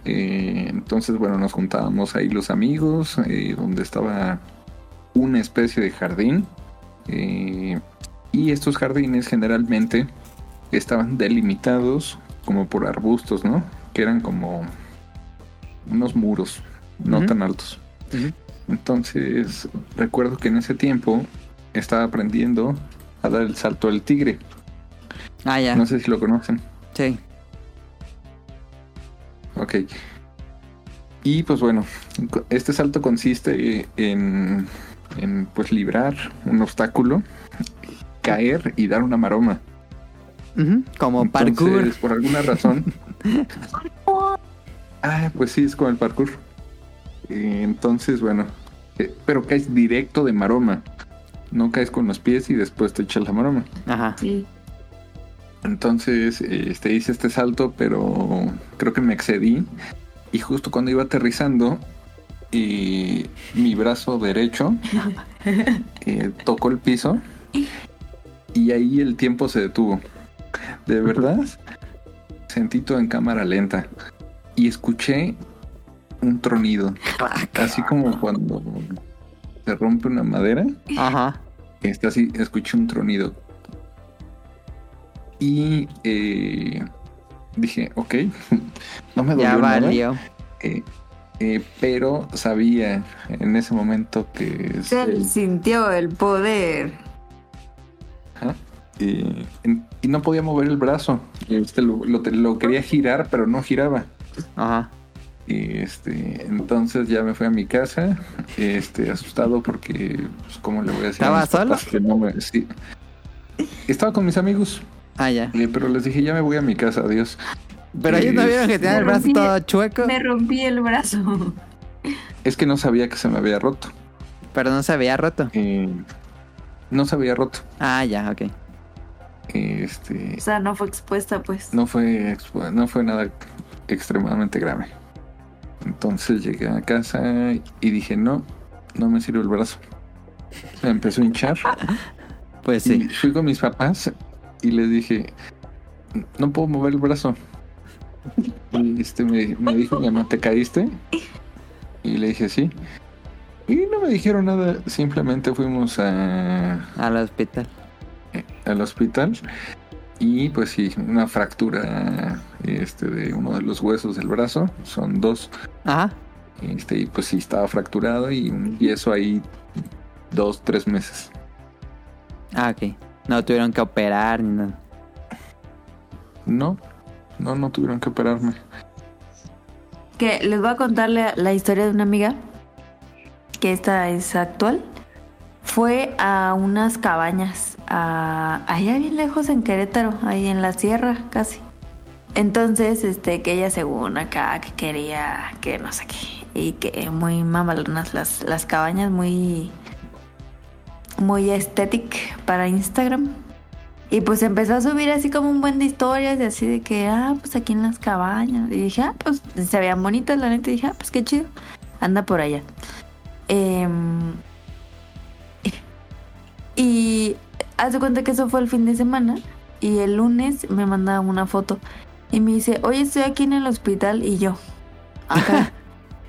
Speaker 4: Eh, entonces, bueno, nos juntábamos ahí los amigos, eh, donde estaba una especie de jardín. Eh, y estos jardines generalmente estaban delimitados como por arbustos, ¿no? Que eran como unos muros, no tan altos. Entonces, recuerdo que en ese tiempo estaba aprendiendo a dar el salto al tigre.
Speaker 3: Ah, ya.
Speaker 4: No sé si lo conocen.
Speaker 3: Sí.
Speaker 4: Ok. Y pues bueno, este salto consiste en, en pues librar un obstáculo, caer y dar una maroma.
Speaker 3: Como parkour.
Speaker 4: Por alguna razón. ah, pues sí, es como el parkour. Entonces, bueno, eh, pero caes directo de maroma. No caes con los pies y después te echas la maroma.
Speaker 3: Ajá.
Speaker 1: Sí.
Speaker 4: Entonces, este, hice este salto, pero creo que me excedí. Y justo cuando iba aterrizando, eh, mi brazo derecho eh, tocó el piso y ahí el tiempo se detuvo. De verdad, sentí todo en cámara lenta y escuché un tronido, así como cuando se rompe una madera.
Speaker 3: Ajá.
Speaker 4: Está así, escuché un tronido. Y eh, dije, ok, no me dolió
Speaker 3: Ya
Speaker 4: nada,
Speaker 3: valió.
Speaker 4: eh, eh, pero sabía en ese momento que es-
Speaker 1: Él sintió el poder.
Speaker 4: Ajá. Y, no podía mover el brazo. Y este lo, lo quería girar, pero no giraba.
Speaker 3: Ajá.
Speaker 4: Y este, entonces ya me fui a mi casa, este, asustado porque, pues, ¿cómo le voy a decir?
Speaker 3: ¿Estaba solo?
Speaker 4: que no me- sí. Estaba con mis amigos,
Speaker 3: Ah, ya.
Speaker 4: eh, pero les dije, ya me voy a mi casa, adiós.
Speaker 3: Pero ellos no vieron que tenían el brazo todo chueco.
Speaker 1: Me rompí el brazo.
Speaker 4: Es que no sabía que se me había roto.
Speaker 3: Pero no se había roto.
Speaker 4: Eh, no se había roto.
Speaker 3: Ah, ya, ok.
Speaker 4: Este,
Speaker 1: O sea, no fue expuesta, pues.
Speaker 4: no fue, no fue nada extremadamente grave. Entonces llegué a casa y dije, no, no me sirve el brazo. Me empezó a hinchar.
Speaker 3: Pues
Speaker 4: Y
Speaker 3: sí.
Speaker 4: fui con mis papás y les dije, no puedo mover el brazo. Y este me, me dijo mi mamá, ¿te caíste? Y le dije, sí. Y no me dijeron nada, simplemente fuimos a,
Speaker 3: Al hospital.
Speaker 4: al hospital y pues sí, una fractura este, de uno de los huesos del brazo, son dos.
Speaker 3: Ajá.
Speaker 4: Este, y pues sí, estaba fracturado y un yeso ahí dos, tres meses.
Speaker 3: Ah, ok. No tuvieron que operar ni nada.
Speaker 4: No, no, no tuvieron que operarme.
Speaker 1: Que les voy a contar la, la historia de una amiga, que esta es actual. Fue a unas cabañas, allá bien lejos en Querétaro, ahí en la sierra casi. Entonces, este, que ella según acá que quería que no sé qué, y que muy mamalonas las, las cabañas, muy, muy para Instagram. Y pues empezó a subir así como un buen de historias y así de que, ah, pues aquí en las cabañas. Y dije, ah, pues se veían bonitas, la neta. Y dije, ah, pues qué chido. Anda por allá. Em, y haz de cuenta que eso fue el fin de semana. Y el lunes me manda una foto. Y me dice, oye, estoy aquí en el hospital. Y yo, acá.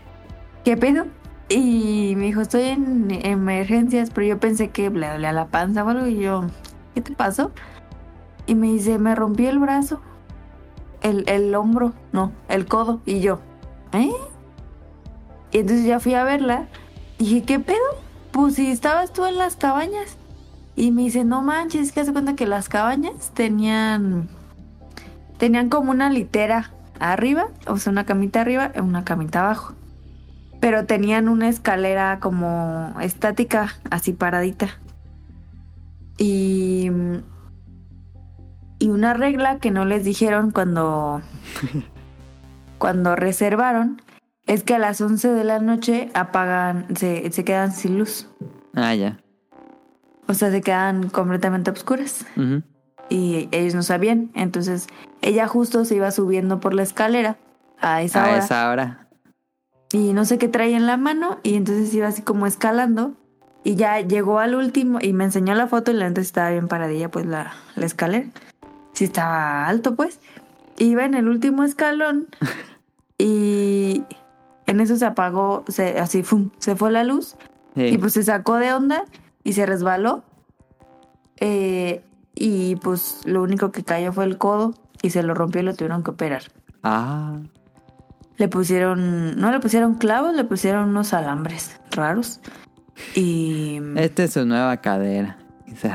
Speaker 1: ¿Qué pedo? Y me dijo, estoy en emergencias, pero yo pensé que le dolía la panza o algo. Y yo, ¿qué te pasó? Y me dice, me rompí el brazo. El, el hombro, no, el codo. Y yo, ¿eh? Y entonces ya fui a verla. Y dije, ¿qué pedo? Pues si estabas tú en las cabañas. Y me dice, no manches, es que hace cuenta que las cabañas tenían. Tenían como una litera arriba, o sea, una camita arriba y una camita abajo. Pero tenían una escalera como estática, así paradita. Y. Y una regla que no les dijeron cuando. cuando reservaron. Es que a las 11 de la noche apagan. Se, se quedan sin luz.
Speaker 3: Ah, ya.
Speaker 1: O sea, se quedan completamente oscuras.
Speaker 3: Ujú.
Speaker 1: Y ellos no sabían. Entonces, ella justo se iba subiendo por la escalera a esa
Speaker 3: A
Speaker 1: hora.
Speaker 3: esa hora.
Speaker 1: Y no sé qué traía en la mano. Y entonces iba así como escalando. Y ya llegó al último. Y me enseñó la foto. Y la neta estaba bien paradilla, pues la, la escalera. Sí estaba alto, pues. Iba en el último escalón. Y en eso se apagó, se, así, ¡fum! se fue la luz.
Speaker 3: Sí.
Speaker 1: Y pues se sacó de onda y se resbaló. Eh, y pues lo único que cayó fue el codo y se lo rompió y lo tuvieron que operar.
Speaker 3: Ah,
Speaker 1: Le pusieron, no le pusieron clavos, le pusieron unos alambres raros. Y,
Speaker 3: esta es su nueva cadera. Y se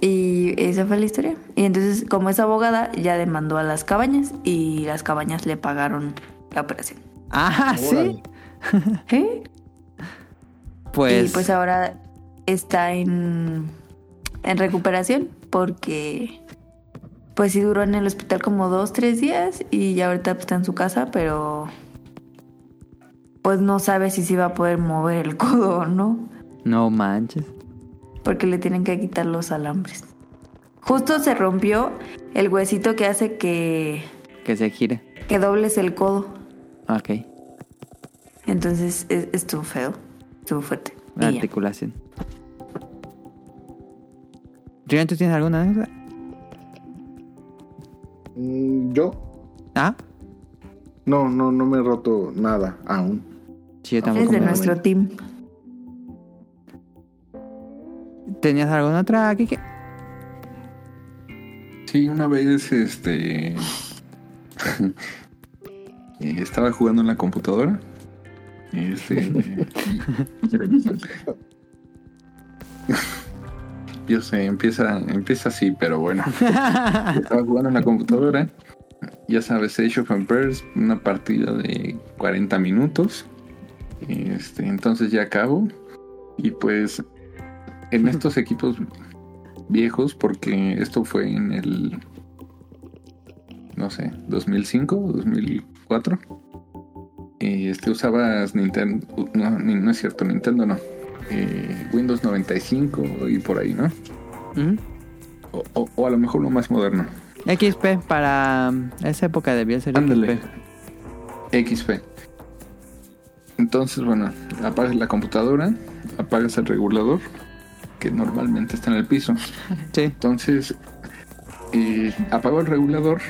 Speaker 1: y esa fue la historia. Y entonces, como es abogada, ya demandó a las cabañas y las cabañas le pagaron la operación.
Speaker 3: Ah, sí.
Speaker 1: ¿Eh?
Speaker 3: Pues,
Speaker 1: Y pues ahora está en, en recuperación porque pues sí duró en el hospital como dos, tres días y ya ahorita está en su casa, pero pues no sabe si se va a poder mover el codo o no,
Speaker 3: no manches.
Speaker 1: porque le tienen que quitar los alambres. Justo se rompió el huesito que hace que,
Speaker 3: Que se gire.
Speaker 1: que dobles el codo.
Speaker 3: Ok.
Speaker 1: Entonces es- estuvo feo, estuvo fuerte. Y ya.
Speaker 3: Articulación. Rian, ¿tú tienes alguna anécdota?
Speaker 2: Mm, Yo
Speaker 3: Ah,
Speaker 2: no, no, no me he roto nada aún.
Speaker 3: sí, yo
Speaker 1: Es
Speaker 3: tampoco.
Speaker 1: de
Speaker 3: me-
Speaker 1: nuestro team.
Speaker 3: ¿Tenías alguna otra, Kike?
Speaker 4: Sí, una vez este eh, estaba jugando en la computadora. Este y- yo sé, empieza, empieza así, pero bueno. Estaba jugando en la computadora. Ya sabes, Age of Empires, una partida de 40 minutos. Este, entonces ya acabo. Y pues en estos equipos viejos, porque esto fue en el, no sé, 2005, 2004. Eh, Este usabas Nintendo, no, no es cierto, Nintendo no. Eh, Windows 95 y por ahí, ¿no?
Speaker 3: ¿Mm?
Speaker 4: O, o- o a lo mejor lo más moderno.
Speaker 3: XP para um, esa época debió ser
Speaker 4: Ándale.
Speaker 3: XP.
Speaker 4: XP. Entonces, bueno, apagas la computadora, apagas el regulador, que normalmente está en el piso.
Speaker 3: Sí.
Speaker 4: Entonces, eh, apago el regulador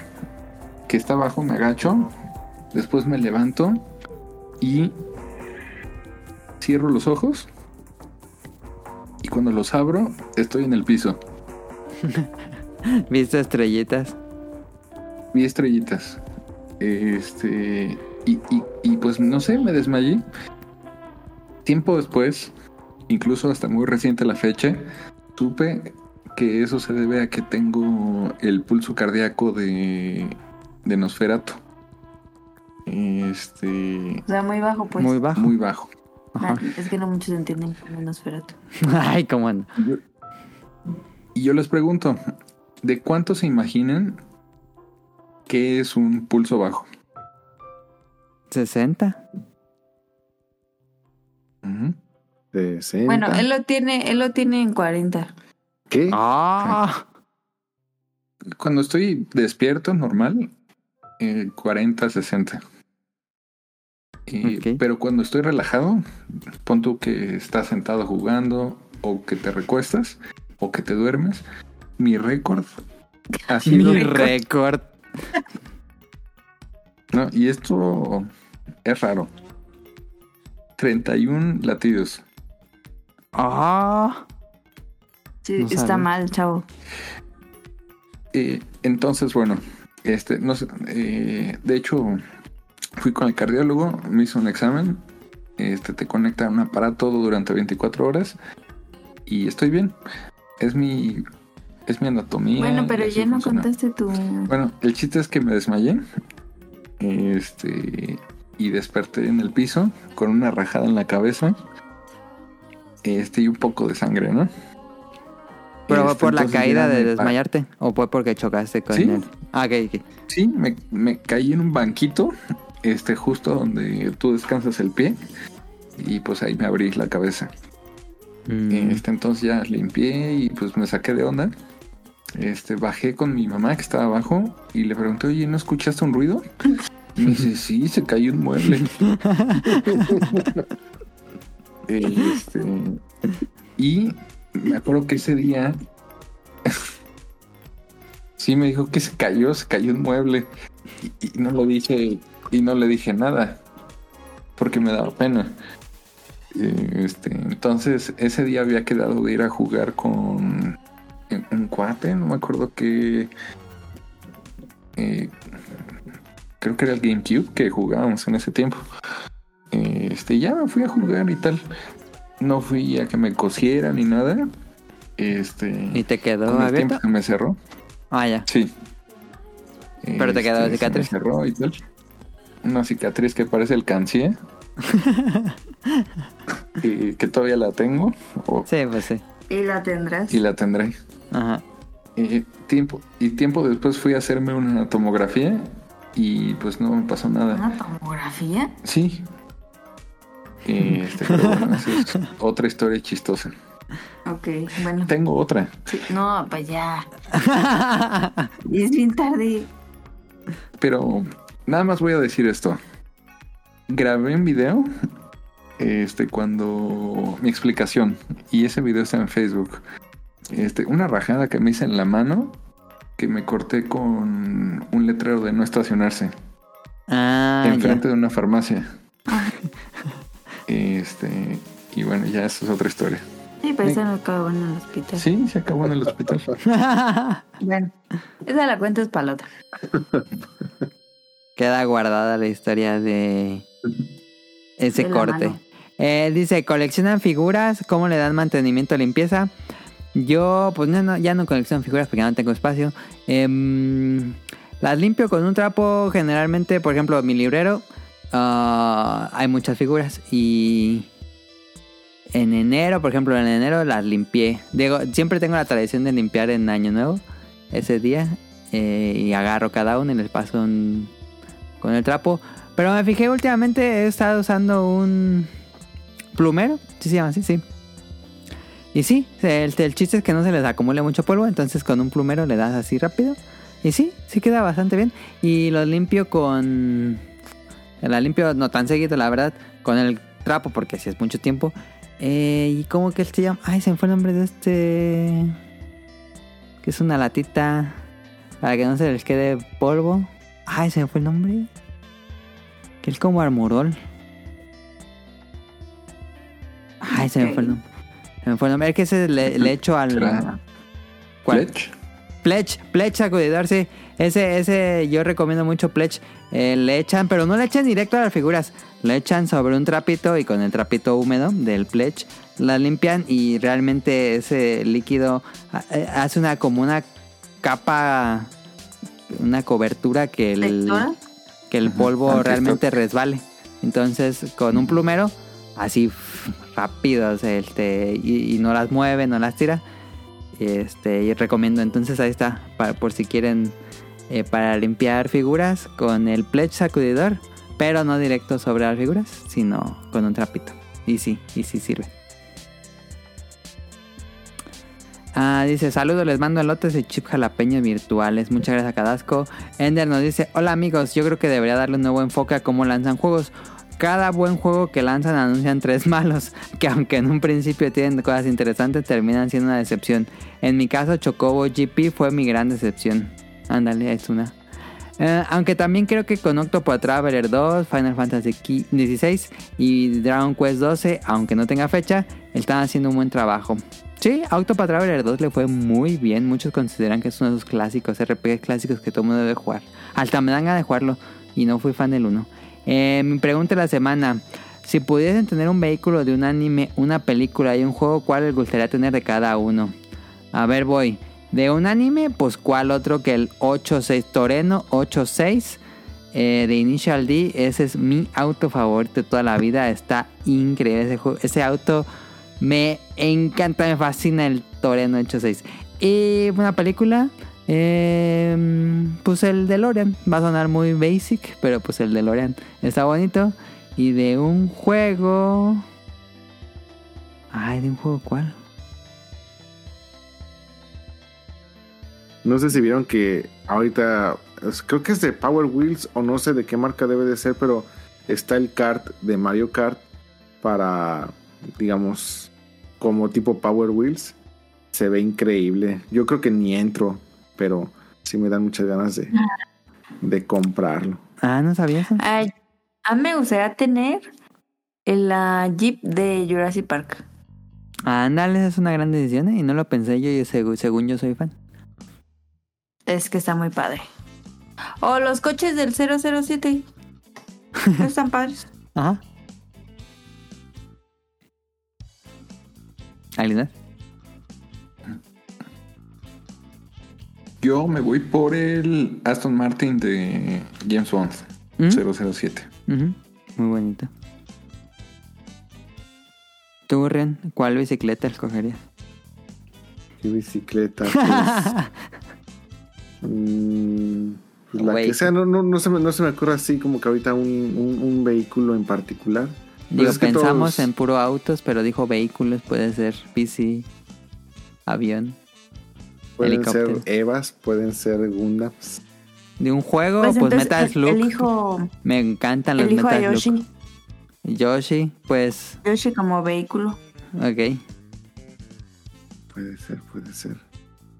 Speaker 4: que está abajo, me agacho, después me levanto y cierro los ojos. Y cuando los abro, estoy en el piso.
Speaker 3: Viste estrellitas.
Speaker 4: Vi estrellitas. Este. Y, y- y, pues no sé, me desmayé. Tiempo después, incluso hasta muy reciente la fecha, supe que eso se debe a que tengo el pulso cardíaco de, de Nosferato. Este.
Speaker 1: O sea, muy bajo, pues.
Speaker 3: Muy bajo.
Speaker 4: Muy bajo.
Speaker 3: Ajá.
Speaker 1: Ah, Es que no muchos entienden Nosferatu.
Speaker 3: Ay, cómo no.
Speaker 4: Y yo les pregunto, ¿de cuánto se imaginan que es un pulso bajo?
Speaker 3: 60.
Speaker 4: Ujú.
Speaker 2: 60.
Speaker 1: Bueno, él lo tiene, él lo tiene en 40.
Speaker 2: ¿Qué?
Speaker 3: Ah,
Speaker 4: Cuando estoy despierto, normal, eh, 40, 60. Pero cuando estoy relajado, pon tú que estás sentado jugando, o que te recuestas, o que te duermes, mi récord ha sido...
Speaker 3: mi récord.
Speaker 4: No, y esto es raro. 31 latidos.
Speaker 3: Ah,
Speaker 1: Sí,
Speaker 3: No
Speaker 1: está mal, chavo.
Speaker 4: Eh, entonces, bueno, este, no sé, eh, de hecho, fui con el cardiólogo, me hizo un examen, este, te conecta a un aparato durante 24 horas y estoy bien. Es mi, es mi anatomía.
Speaker 1: Bueno, pero ya no
Speaker 4: funciona.
Speaker 1: contaste tu.
Speaker 4: Bueno, el chiste es que me desmayé, este, y desperté en el piso con una rajada en la cabeza, este, y un poco de sangre, ¿no?
Speaker 3: pero fue
Speaker 4: Este,
Speaker 3: por la caída de desmayarte o fue porque chocaste con
Speaker 4: Sí.
Speaker 3: él. Ah, ok, ok.
Speaker 4: Sí, me, me caí en un banquito, este, justo donde tú descansas el pie, y pues ahí me abrí la cabeza.
Speaker 3: Mm,
Speaker 4: Este, entonces ya limpié y pues me saqué de onda. Este, bajé con mi mamá que estaba abajo y le pregunté, oye, ¿no escuchaste un ruido? Y me dice, sí, se cayó un mueble. Este, y me acuerdo que ese día sí me dijo que se cayó, se cayó un mueble. y, y no lo dije y no le dije nada porque me daba pena. Este, entonces ese día había quedado de ir a jugar con un- cuate, no me acuerdo qué. eh, creo que era el GameCube que jugábamos en ese tiempo. Este, ya me fui a jugar y tal. No fui a que me cosiera ni nada. Este,
Speaker 3: ¿Y te quedó
Speaker 4: con el
Speaker 3: abierto?
Speaker 4: tiempo que me cerró.
Speaker 3: Ah, ya.
Speaker 4: Sí.
Speaker 3: Pero te quedó
Speaker 4: Este, se
Speaker 3: cicatriz.
Speaker 4: me cerró y tal. Una cicatriz que parece el cancié. y que todavía la tengo. o-
Speaker 3: Sí, pues sí.
Speaker 1: Y la tendrás.
Speaker 4: y la tendré.
Speaker 3: Ajá.
Speaker 4: Y tiempo, y tiempo después fui a hacerme una tomografía y pues no me pasó nada.
Speaker 1: ¿Una tomografía?
Speaker 4: Sí. Y, Este, pero bueno, esa es otra historia chistosa.
Speaker 1: Ok, bueno.
Speaker 4: Tengo otra.
Speaker 1: Sí, No, pues ya. Y es bien tarde.
Speaker 4: Pero nada más voy a decir esto. Grabé un video este cuando mi explicación y ese video está en Facebook. Este, una rajada que me hice en la mano que me corté con un letrero de no estacionarse
Speaker 3: Ah,
Speaker 4: enfrente
Speaker 3: ya.
Speaker 4: de una farmacia. Este, y bueno, ya eso es otra historia.
Speaker 1: Sí, pero esa no acabó en el hospital.
Speaker 4: Sí, se acabó en el hospital.
Speaker 1: Bueno, esa la cuenta es para la otra.
Speaker 3: Queda guardada la historia de ese
Speaker 1: De
Speaker 3: corte. Eh, dice, coleccionan figuras, ¿cómo le dan mantenimiento, limpieza? Yo, pues no, no, ya no colecciono figuras porque ya no tengo espacio. Em, las limpio con un trapo, generalmente, por ejemplo, mi librero. ah, hay muchas figuras y en enero, por ejemplo, en enero las limpié. Digo, siempre tengo la tradición de limpiar en Año Nuevo, ese día, eh, y agarro cada uno y les paso un, con el trapo. Pero me fijé últimamente, he estado usando un plumero, sí se llama así, sí. Y sí, el, el chiste es que no se les acumule mucho polvo, entonces con un plumero le das así rápido. Y sí, sí queda bastante bien. Y lo limpio con... La limpio no tan seguido, la verdad, con el trapo, porque si es mucho tiempo. Eh, ¿Y cómo que se llama? Ay, se me fue el nombre de este... Que es una latita para que no se les quede polvo. Ay, se me fue el nombre. Que es como armorol. Ay, se me fue el nombre. Se me fue el nombre. Es que ese le, le echo al.
Speaker 4: ¿Será
Speaker 3: ¿Cuál? Pledge, Pledge sacudidor, sí. Ese, ese yo recomiendo mucho Pledge. Eh, le echan, pero no le echan directo a las figuras. Le echan sobre un trapito y con el trapito húmedo del Pledge la limpian y realmente ese líquido ah, eh, hace una como una capa, una cobertura que el, que el polvo realmente resbale. Entonces, con un plumero, así rápido, o sea, este, y, y no las mueve, no las tira. Este, y recomiendo, entonces ahí está, para, por si quieren eh, para limpiar figuras con el pledge sacudidor, pero no directo sobre las figuras, sino con un trapito. Y sí, y sí sirve. Ah, dice, saludos, les mando elotes de chip jalapeños virtuales. Muchas gracias a Cadasco. Ender nos dice, hola amigos, yo creo que debería darle un nuevo enfoque a cómo lanzan juegos. Cada buen juego que lanzan anuncian tres malos, que aunque en un principio tienen cosas interesantes, terminan siendo una decepción. En mi caso, Chocobo GP fue mi gran decepción. Ándale, es una. Eh, aunque también creo que con Octopath Traveler 2, Final Fantasy XVI y Dragon Quest 12, aunque no tenga fecha, están haciendo un buen trabajo. Sí, Octopath Traveler 2 le fue muy bien. Muchos consideran que es uno de esos clásicos, RPG clásicos que todo mundo debe jugar. Hasta me ganas de jugarlo y no fui fan del 1. Eh, mi pregunta de la semana. Si pudiesen tener un vehículo de un anime, una película y un juego, ¿cuál les gustaría tener de cada uno? A ver, voy. De un anime, pues cuál otro que el 86 Toreno 86 eh, de Initial D. Ese es mi auto favorito de toda la vida. Está increíble ese, ese auto. Me encanta, me fascina el Toreno 86. Y una película, eh, pues el DeLorean. Va a sonar muy basic, pero pues el DeLorean está bonito. Y de un juego... Ay, de un juego cuál?
Speaker 2: No sé si vieron que ahorita, creo que es de Power Wheels o no sé de qué marca debe de ser, pero está el kart de Mario Kart para, digamos, como tipo Power Wheels. Se ve increíble. Yo creo que ni entro, pero sí me dan muchas ganas de, de comprarlo.
Speaker 3: Ah, no sabía eso.
Speaker 1: Ay, a mí me gustaría tener la Jeep de Jurassic Park.
Speaker 3: Ándale, es una gran decisión ¿eh? y no lo pensé yo, y según yo soy fan.
Speaker 1: Es que está muy padre. O los coches del 007. Están padres.
Speaker 3: Ajá. ¿Alguien más?
Speaker 4: Yo me voy por el Aston Martin de James Bond
Speaker 3: ¿Mm?
Speaker 4: 007.
Speaker 3: Ujú, Muy bonito. ¿Tú, Ren, cuál bicicleta escogerías?
Speaker 2: ¿Qué bicicleta? Pues, mm, pues la que sea, no, no, no, se me, no se me ocurre así como que ahorita un, un- un vehículo en particular. Pues
Speaker 3: Digo, pensamos
Speaker 2: todos
Speaker 3: en puro autos, pero dijo vehículos, puede ser bici, avión.
Speaker 2: Pueden
Speaker 3: helicóptero.
Speaker 2: ser Evas, pueden ser Gundams.
Speaker 3: De un juego,
Speaker 1: Pues,
Speaker 3: pues,
Speaker 1: entonces
Speaker 3: Metal
Speaker 1: el-
Speaker 3: Slug. Me encantan los Metal Slug.
Speaker 1: Yoshi.
Speaker 3: Yoshi, pues,
Speaker 1: Yoshi como vehículo.
Speaker 3: ok.
Speaker 2: Puede ser, puede ser.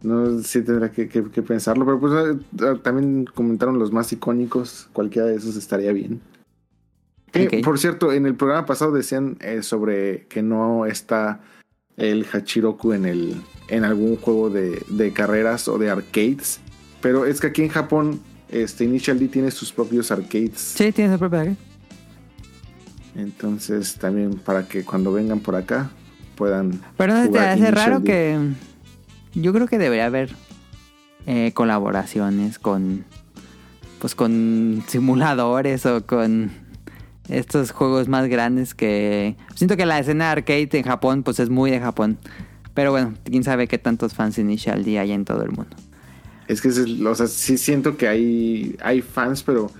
Speaker 2: No, sí tendrá que, que- que pensarlo, pero pues eh, también comentaron los más icónicos. Cualquiera de esos estaría bien. Por cierto, en el programa pasado decían eh, sobre que no está el Hachiroku en el en algún juego de, de carreras o de arcades. Pero es que aquí en Japón, este Initial D tiene sus propios arcades.
Speaker 3: Sí, tiene su propia ¿eh?
Speaker 2: Entonces también para que cuando vengan por acá puedan.
Speaker 3: Pero no te hace
Speaker 2: Initial
Speaker 3: raro
Speaker 2: D.
Speaker 3: que. Yo creo que debería haber eh, colaboraciones con. Pues con simuladores o con estos juegos más grandes que. Siento que la escena arcade en Japón, pues es muy de Japón. Pero bueno, quién sabe qué tantos fans Initial D hay en todo el mundo.
Speaker 2: Es que, o sea, sí siento que hay, hay fans, pero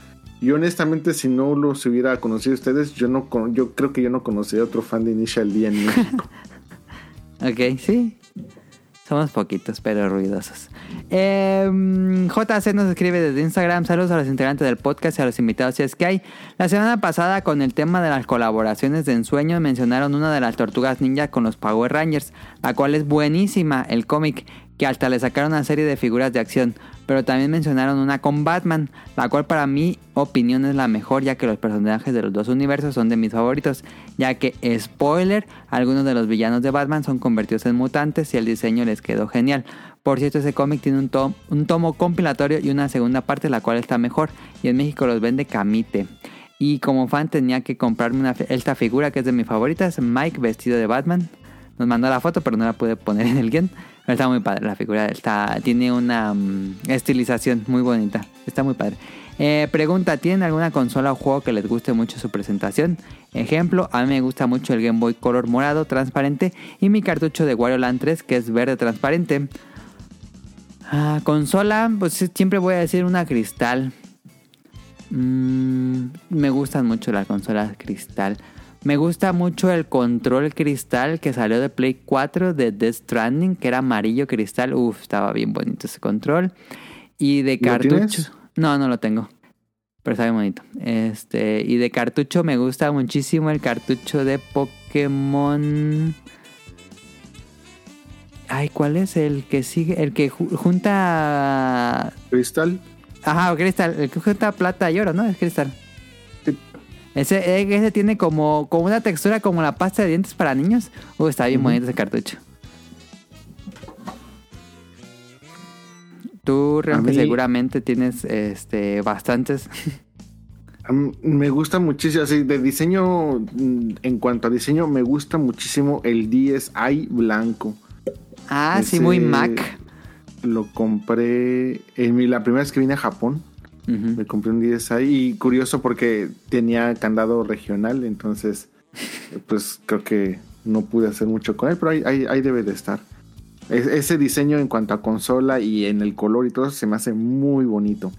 Speaker 2: yo honestamente si no los hubiera conocido ustedes, yo no yo creo que yo no conocería otro fan de Initial D en México.
Speaker 3: Ok, sí. Somos poquitos, pero ruidosos. Em, JC nos escribe desde Instagram. Saludos a los integrantes del podcast y a los invitados. Si es que hay. La semana pasada, con el tema de las colaboraciones de ensueño, mencionaron una de las tortugas ninja con los Power Rangers, la cual es buenísima, el cómic, que hasta le sacaron una serie de figuras de acción. Pero también mencionaron una con Batman, la cual para mi opinión es la mejor, ya que los personajes de los dos universos son de mis favoritos. Ya que, spoiler, algunos de los villanos de Batman son convertidos en mutantes y el diseño les quedó genial. Por cierto, ese cómic tiene un, un tomo compilatorio y una segunda parte, la cual está mejor. Y en México los vende Camite. Y como fan tenía que comprarme una, esta figura que es de mis favoritas, Mike vestido de Batman. Nos mandó la foto, pero no la pude poner en el guion. Está muy padre la figura. Está, tiene una mm, estilización muy bonita. Está muy padre. Eh, pregunta, ¿tienen alguna consola o juego que les guste mucho su presentación? Ejemplo, a mí me gusta mucho el Game Boy Color morado transparente y mi cartucho de Wario Land 3 que es verde transparente. Ah, consola, pues siempre voy a decir una cristal. Mm, me gustan mucho las consolas cristal. Me gusta mucho el control cristal que salió de Play 4 de Death Stranding, que era amarillo cristal. Uf, estaba bien bonito ese control. Y de
Speaker 2: ¿Lo
Speaker 3: cartucho. No, no lo tengo. Pero está bien bonito. Este, y de cartucho me gusta muchísimo el cartucho de Pokémon. Ay, ¿cuál es el que sigue? El que ju- junta.
Speaker 2: Cristal.
Speaker 3: Ajá, cristal. El que junta plata y oro, ¿no? Es cristal. Ese, ese tiene como, como una textura como la pasta de dientes para niños. Uy, está bien bonito ese cartucho. Tú,
Speaker 2: A
Speaker 3: que
Speaker 2: mí-
Speaker 3: seguramente tienes este bastantes.
Speaker 2: Me gusta muchísimo, así de diseño, mm, en cuanto a diseño, me gusta muchísimo el DSi blanco.
Speaker 3: Ah, sí, muy Mac.
Speaker 2: Lo compré en mi, la primera vez que vine a Japón. Me compré un y curioso porque tenía candado regional, entonces pues creo que no pude hacer mucho con él, pero ahí, ahí, ahí debe de estar. Es- ese diseño en cuanto a consola y en el color y todo se me hace muy bonito.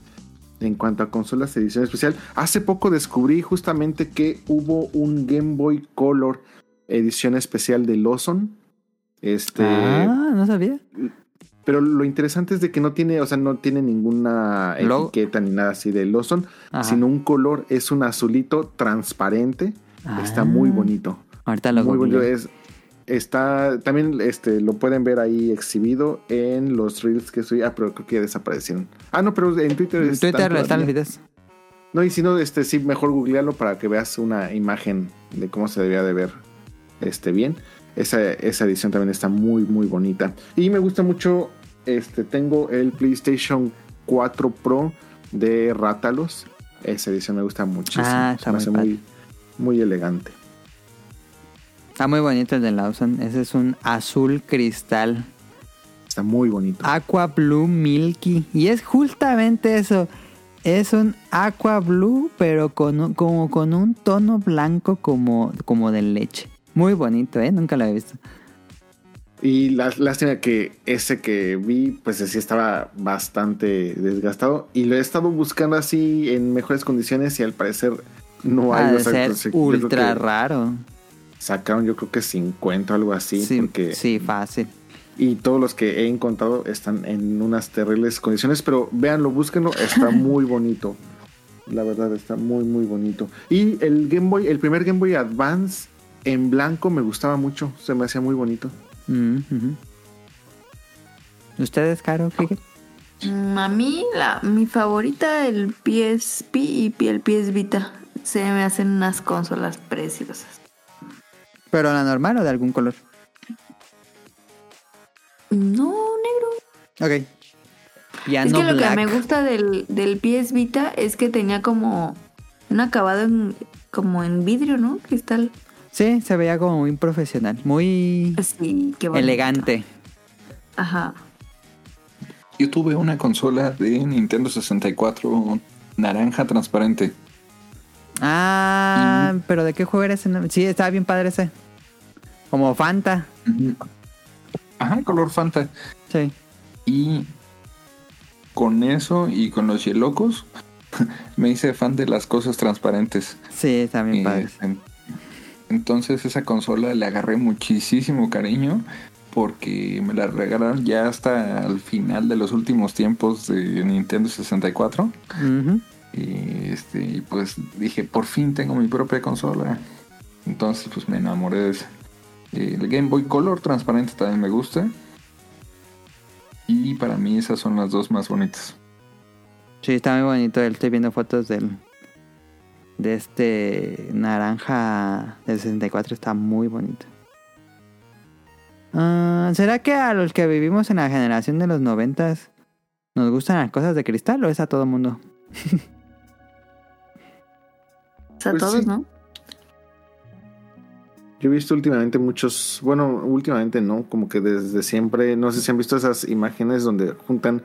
Speaker 2: En cuanto a consolas edición especial, hace poco descubrí justamente que hubo un Game Boy Color edición especial de Lawson. Este,
Speaker 3: Ah, no sabía.
Speaker 2: Pero lo interesante es de que no tiene, o sea, no tiene ninguna etiqueta ni nada así de Lawson,
Speaker 3: Ajá.
Speaker 2: sino un color, es un azulito transparente.
Speaker 3: Ah.
Speaker 2: Está muy bonito.
Speaker 3: Ahorita lo
Speaker 2: muy bonito. Es, está también este lo pueden ver ahí exhibido en los reels que estoy. Ah, pero creo que ya desaparecieron. Ah, no, pero en Twitter
Speaker 3: En
Speaker 2: están
Speaker 3: Twitter están los videos.
Speaker 2: No, y si no, este sí, mejor googlearlo para que veas una imagen de cómo se debía de ver este bien. Esa, esa edición también está muy, muy bonita. Y me gusta mucho, este, tengo el PlayStation 4 Pro de Rátalos. Esa edición me gusta muchísimo.
Speaker 3: Ah,
Speaker 2: Se me
Speaker 3: muy
Speaker 2: hace muy, muy elegante.
Speaker 3: Está muy bonito el de Lawson. Ese es un azul cristal.
Speaker 2: Está muy bonito.
Speaker 3: Aqua Blue Milky. Y es justamente eso. Es un Aqua Blue, pero con un- como con un tono blanco como, como de leche. Muy bonito, ¿eh? Nunca lo había visto.
Speaker 2: Y la lástima que ese que vi, pues sí estaba bastante desgastado. Y lo he estado buscando así en mejores condiciones y al parecer no hay.
Speaker 3: ha de
Speaker 2: o sea,
Speaker 3: ser
Speaker 2: pues, yo creo
Speaker 3: ultra raro.
Speaker 2: Sacaron yo creo que 50 o algo así.
Speaker 3: Sí,
Speaker 2: porque,
Speaker 3: sí, fácil.
Speaker 2: Y todos los que he encontrado están en unas terribles condiciones. Pero véanlo, búsquenlo. Está muy bonito. La verdad está muy, muy bonito. Y el Game Boy, el primer Game Boy Advance en blanco me gustaba mucho. Se me hacía muy bonito.
Speaker 3: Mm. ¿Ustedes, Caro? Kike?
Speaker 1: Mm, A mí, la, mi favorita, el PSP y el PS Vita. Se me hacen unas consolas preciosas.
Speaker 3: ¿Pero la normal o de algún color?
Speaker 1: No, negro.
Speaker 3: Ok. Ya
Speaker 1: es
Speaker 3: no
Speaker 1: que lo
Speaker 3: black.
Speaker 1: que me gusta del, del PS Vita es que tenía como un acabado en, como en vidrio, ¿no? Cristal.
Speaker 3: Sí, se veía como muy profesional. Muy
Speaker 1: qué
Speaker 3: elegante.
Speaker 1: Ajá.
Speaker 4: Yo tuve una consola de Nintendo 64 naranja transparente.
Speaker 3: Ah, pero ¿de qué juego era ese? Sí, estaba bien padre ese. Como Fanta.
Speaker 4: Ajá, color Fanta.
Speaker 3: Sí.
Speaker 4: Y con eso y con los Yelocos me hice fan de las cosas transparentes.
Speaker 3: Sí, está bien
Speaker 4: Eh,
Speaker 3: padre.
Speaker 4: en- entonces esa consola le agarré muchísimo cariño porque me la regalaron ya hasta el final de los últimos tiempos de Nintendo 64.
Speaker 3: Ujú.
Speaker 4: Y este, pues dije, por fin tengo mi propia consola. Entonces pues me enamoré de. Eh, El Game Boy Color transparente también me gusta. Y para mí esas son las dos más bonitas.
Speaker 3: Sí, está muy bonito. Estoy viendo fotos del de este naranja del 64. Está muy bonito. Ah, ¿Será que a los que vivimos en la generación de los noventas nos gustan las cosas de cristal o es a todo mundo?
Speaker 1: O sea,
Speaker 2: Pues
Speaker 1: todos,
Speaker 2: sí.
Speaker 1: ¿no?
Speaker 2: Yo he visto últimamente muchos, bueno, últimamente no, como que desde siempre, no sé si han visto esas imágenes donde juntan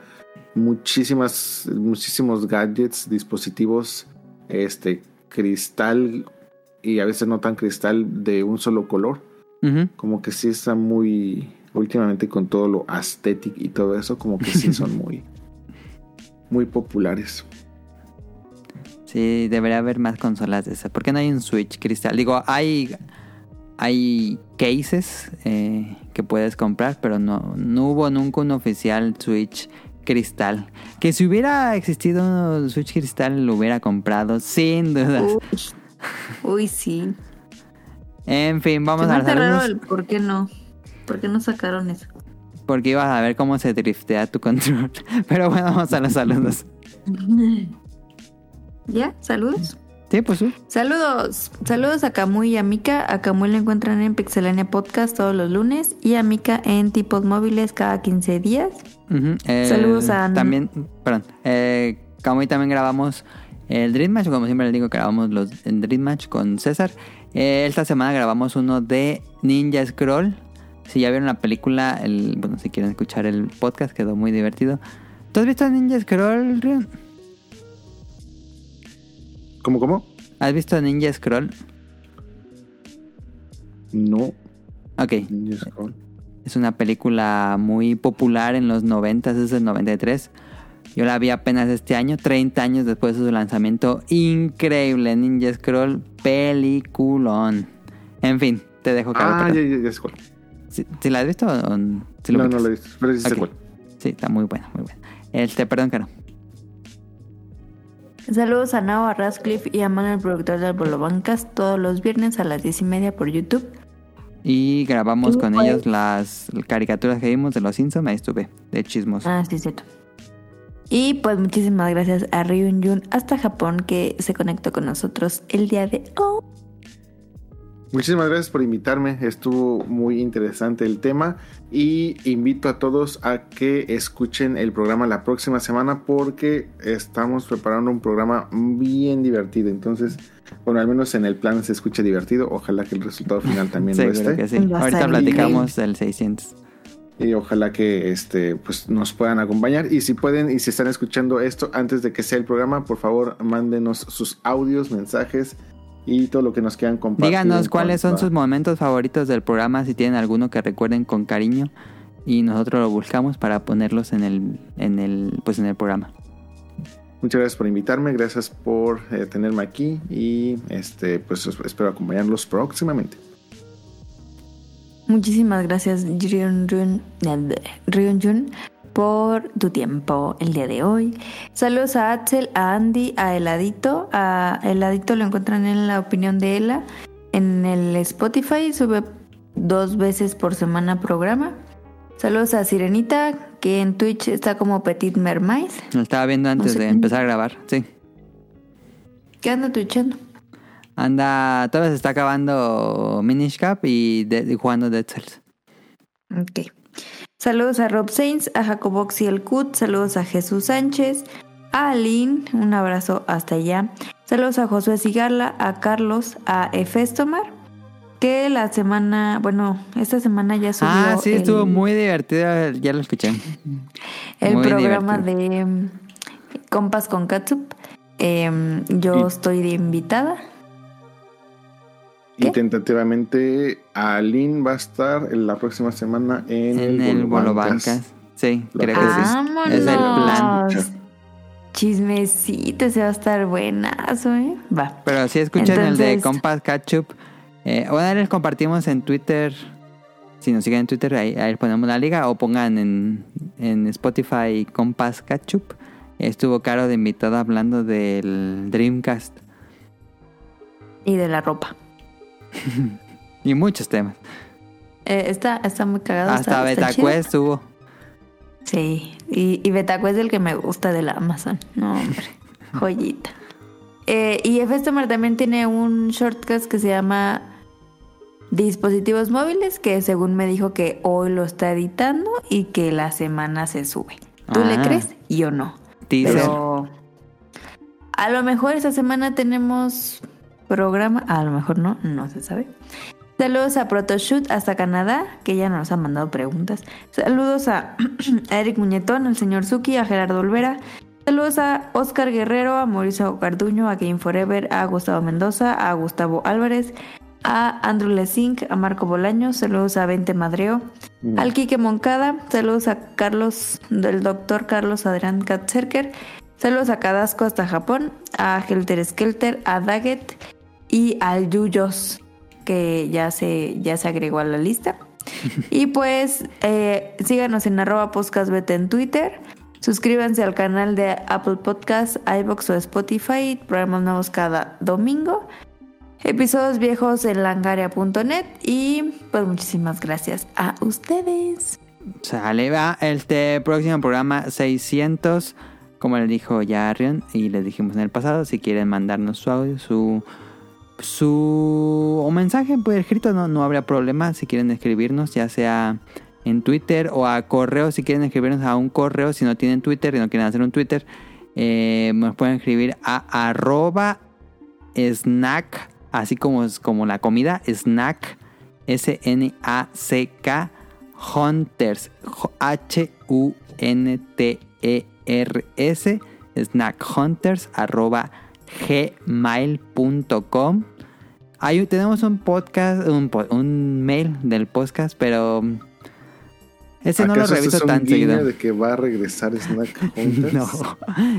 Speaker 2: muchísimas, muchísimos gadgets, dispositivos, este, cristal y a veces no tan cristal de un solo color. Como que sí está muy, últimamente con todo lo aesthetic y todo eso, como que sí son muy, muy populares.
Speaker 3: Sí, debería haber más consolas de esas. ¿Por qué no hay un Switch cristal? Digo, hay, hay cases eh, que puedes comprar, pero no, no hubo nunca un oficial Switch cristal. Que si hubiera existido un Switch cristal, lo hubiera comprado, sin dudas.
Speaker 1: Uy, Uy, sí.
Speaker 3: En fin, vamos
Speaker 1: Se
Speaker 3: a
Speaker 1: raro el por qué no. ¿Por qué no sacaron eso?
Speaker 3: Porque ibas a ver cómo se driftea tu control. Pero bueno, vamos a los saludos.
Speaker 1: ¿Ya? ¿Saludos?
Speaker 3: Sí, pues sí.
Speaker 1: Saludos. Saludos a Camuy y a Mika. A Camuy la encuentran en Pixelania Podcast todos los lunes y a Mika en Tipos Móviles cada 15 días.
Speaker 3: Eh,
Speaker 1: Saludos a-
Speaker 3: También, perdón. Eh, como hoy también grabamos el Dream Match, como siempre les digo, grabamos los el Dream Match con César. Eh, esta semana grabamos uno de Ninja Scroll. Si ya vieron la película, el, bueno, si quieren escuchar el podcast, quedó muy divertido. ¿Tú has visto Ninja Scroll, Rion?
Speaker 2: ¿Cómo, cómo?
Speaker 3: ¿Has visto Ninja Scroll?
Speaker 2: No.
Speaker 3: Ok.
Speaker 2: Ninja Scroll.
Speaker 3: Es una película muy popular en los 90, es del 93. Yo la vi apenas este año, 30 años después de su lanzamiento. Increíble, Ninja Scroll, peliculón. En fin, te dejo Caro,
Speaker 2: Ah, ya, ya, ya sé cuál.
Speaker 3: ¿Sí, sí la has visto o sí lo
Speaker 2: no, no lo he visto, pero sí sé
Speaker 3: Ok.
Speaker 2: cuál.
Speaker 3: Sí, está muy bueno, muy bueno. Este, perdón, Caro.
Speaker 1: Saludos a Nao, a Radcliffe y a Manuel, el productor del Bolobancas, todos los viernes a las 10 y media por YouTube.
Speaker 3: Y grabamos con
Speaker 1: pues-
Speaker 3: ellos las caricaturas que vimos de los Simpsons. Ahí estuve, de chismos.
Speaker 1: Ah, sí, cierto. Y pues muchísimas gracias a Ryun Jun hasta Japón que se conectó con nosotros el día de hoy.
Speaker 2: Muchísimas gracias por invitarme, estuvo muy interesante el tema y invito a todos a que escuchen el programa la próxima semana porque estamos preparando un programa bien divertido, entonces, bueno, al menos en el plan se escuche divertido, ojalá que el resultado final también lo esté
Speaker 3: que sí. Ahorita platicamos del 600.
Speaker 2: y ojalá que este pues nos puedan acompañar y si pueden y si están escuchando esto antes de que sea el programa, por favor, mándenos sus audios, mensajes y todo lo que nos quieran compartir.
Speaker 3: Díganos cuáles son
Speaker 2: a-
Speaker 3: sus momentos favoritos del programa, si tienen alguno que recuerden con cariño y nosotros lo buscamos para ponerlos en el en el pues en el programa.
Speaker 2: Muchas gracias por invitarme, gracias por eh, tenerme aquí y este pues es- espero acompañarlos próximamente.
Speaker 1: Muchísimas gracias Ryun Jun por tu tiempo el día de hoy. Saludos a Axel, a Andy, a Heladito. A Heladito lo encuentran en la opinión de Ela en el Spotify. Sube dos veces por semana programa. Saludos a Sirenita, que en Twitch está como Petit Mermaid.
Speaker 3: Lo estaba viendo antes
Speaker 1: sé
Speaker 3: de empezar a grabar, sí.
Speaker 1: ¿Qué anda twitchando?
Speaker 3: Anda, todavía se está acabando Minish Cap y, de- y jugando Dead Cells.
Speaker 1: Ok. Saludos a Rob Sainz, a Jacobox y el Cut, saludos a Jesús Sánchez, a Aline, un abrazo hasta allá. Saludos a Josué Cigarla, a Carlos, a Efestomar, que la semana, bueno, esta semana ya subió
Speaker 3: Ah, sí,
Speaker 1: el,
Speaker 3: estuvo muy divertido, ya lo escuché.
Speaker 1: el
Speaker 3: muy
Speaker 1: programa
Speaker 3: divertido.
Speaker 1: de mm, Compas con Katsup. Em, yo
Speaker 2: Y-
Speaker 1: estoy de invitada.
Speaker 2: Y
Speaker 1: ¿Qué?
Speaker 2: tentativamente Aline va a estar en la próxima semana en,
Speaker 3: En el Bolo Bancas. Sí,
Speaker 2: Lo
Speaker 3: creo que sí.
Speaker 1: ¡Vámonos!
Speaker 3: Es el plan.
Speaker 1: Chismecito, se va a estar buenazo, ¿eh? Va.
Speaker 3: Pero si escuchan el de Compass Ketchup, eh, bueno, les compartimos en Twitter. Si nos siguen en Twitter, ahí, ahí ponemos la liga. O pongan en, en Spotify Compass Ketchup. Estuvo Caro de invitada hablando del Dreamcast.
Speaker 1: Y de la ropa.
Speaker 3: Y muchos temas.
Speaker 1: Eh, está, está muy cagado.
Speaker 3: Hasta. BetaQuest hubo.
Speaker 1: Sí, y, y Betacuest es el que me gusta de la Amazon. No, hombre, joyita. Eh, y Efestomar también tiene un shortcast que se llama Dispositivos móviles, que según me dijo que hoy lo está editando y que la semana se sube. ¿Tú le
Speaker 3: Ah.
Speaker 1: crees? Yo no.
Speaker 3: Teaser.
Speaker 1: Pero a lo mejor esta semana tenemos programa, a lo mejor no, no se sabe. Saludos a Protoshoot hasta Canadá, que ya nos ha mandado preguntas. Saludos a, a Eric Muñetón, al señor Suki, a Gerardo Olvera. Saludos a Oscar Guerrero, a Mauricio Garduño, a Game Forever, a Gustavo Mendoza, a Gustavo Álvarez, a Andrew Lesink, a Marco Bolaño. Saludos a Vente Madreo, al Quique Moncada. Saludos a Carlos, del doctor Carlos Adrián Katzerker. Saludos a Cadasco hasta Japón, a Helter Skelter, a Daggett y al Yuyos, que ya se, ya se agregó a la lista. y pues eh, síganos en arroba podcastbeta en Twitter. Suscríbanse al canal de Apple Podcasts, iBox o Spotify. Programas nuevos cada domingo. Episodios viejos en langaria.net. Y pues muchísimas gracias a ustedes.
Speaker 3: Sale, va. Este próximo programa 600, como le dijo ya Rion y le dijimos en el pasado, si quieren mandarnos su audio, su su o mensaje por escrito, no, no habría problema. Si quieren escribirnos, ya sea en Twitter o a correo, si quieren escribirnos a un correo, si no tienen Twitter y no quieren hacer un Twitter, eh, nos pueden escribir a arroba snack, así como, como la comida, snack, S-N-A-C-K, Hunters, H-U-N-T-E-R-S, snack hunters, arroba gmail.com. Hay, tenemos un podcast, un, mail del podcast, pero ese no lo
Speaker 2: ¿Acaso esto
Speaker 3: reviso
Speaker 2: es un
Speaker 3: tan seguido.
Speaker 2: de que va a regresar Snack Hunters?
Speaker 3: No,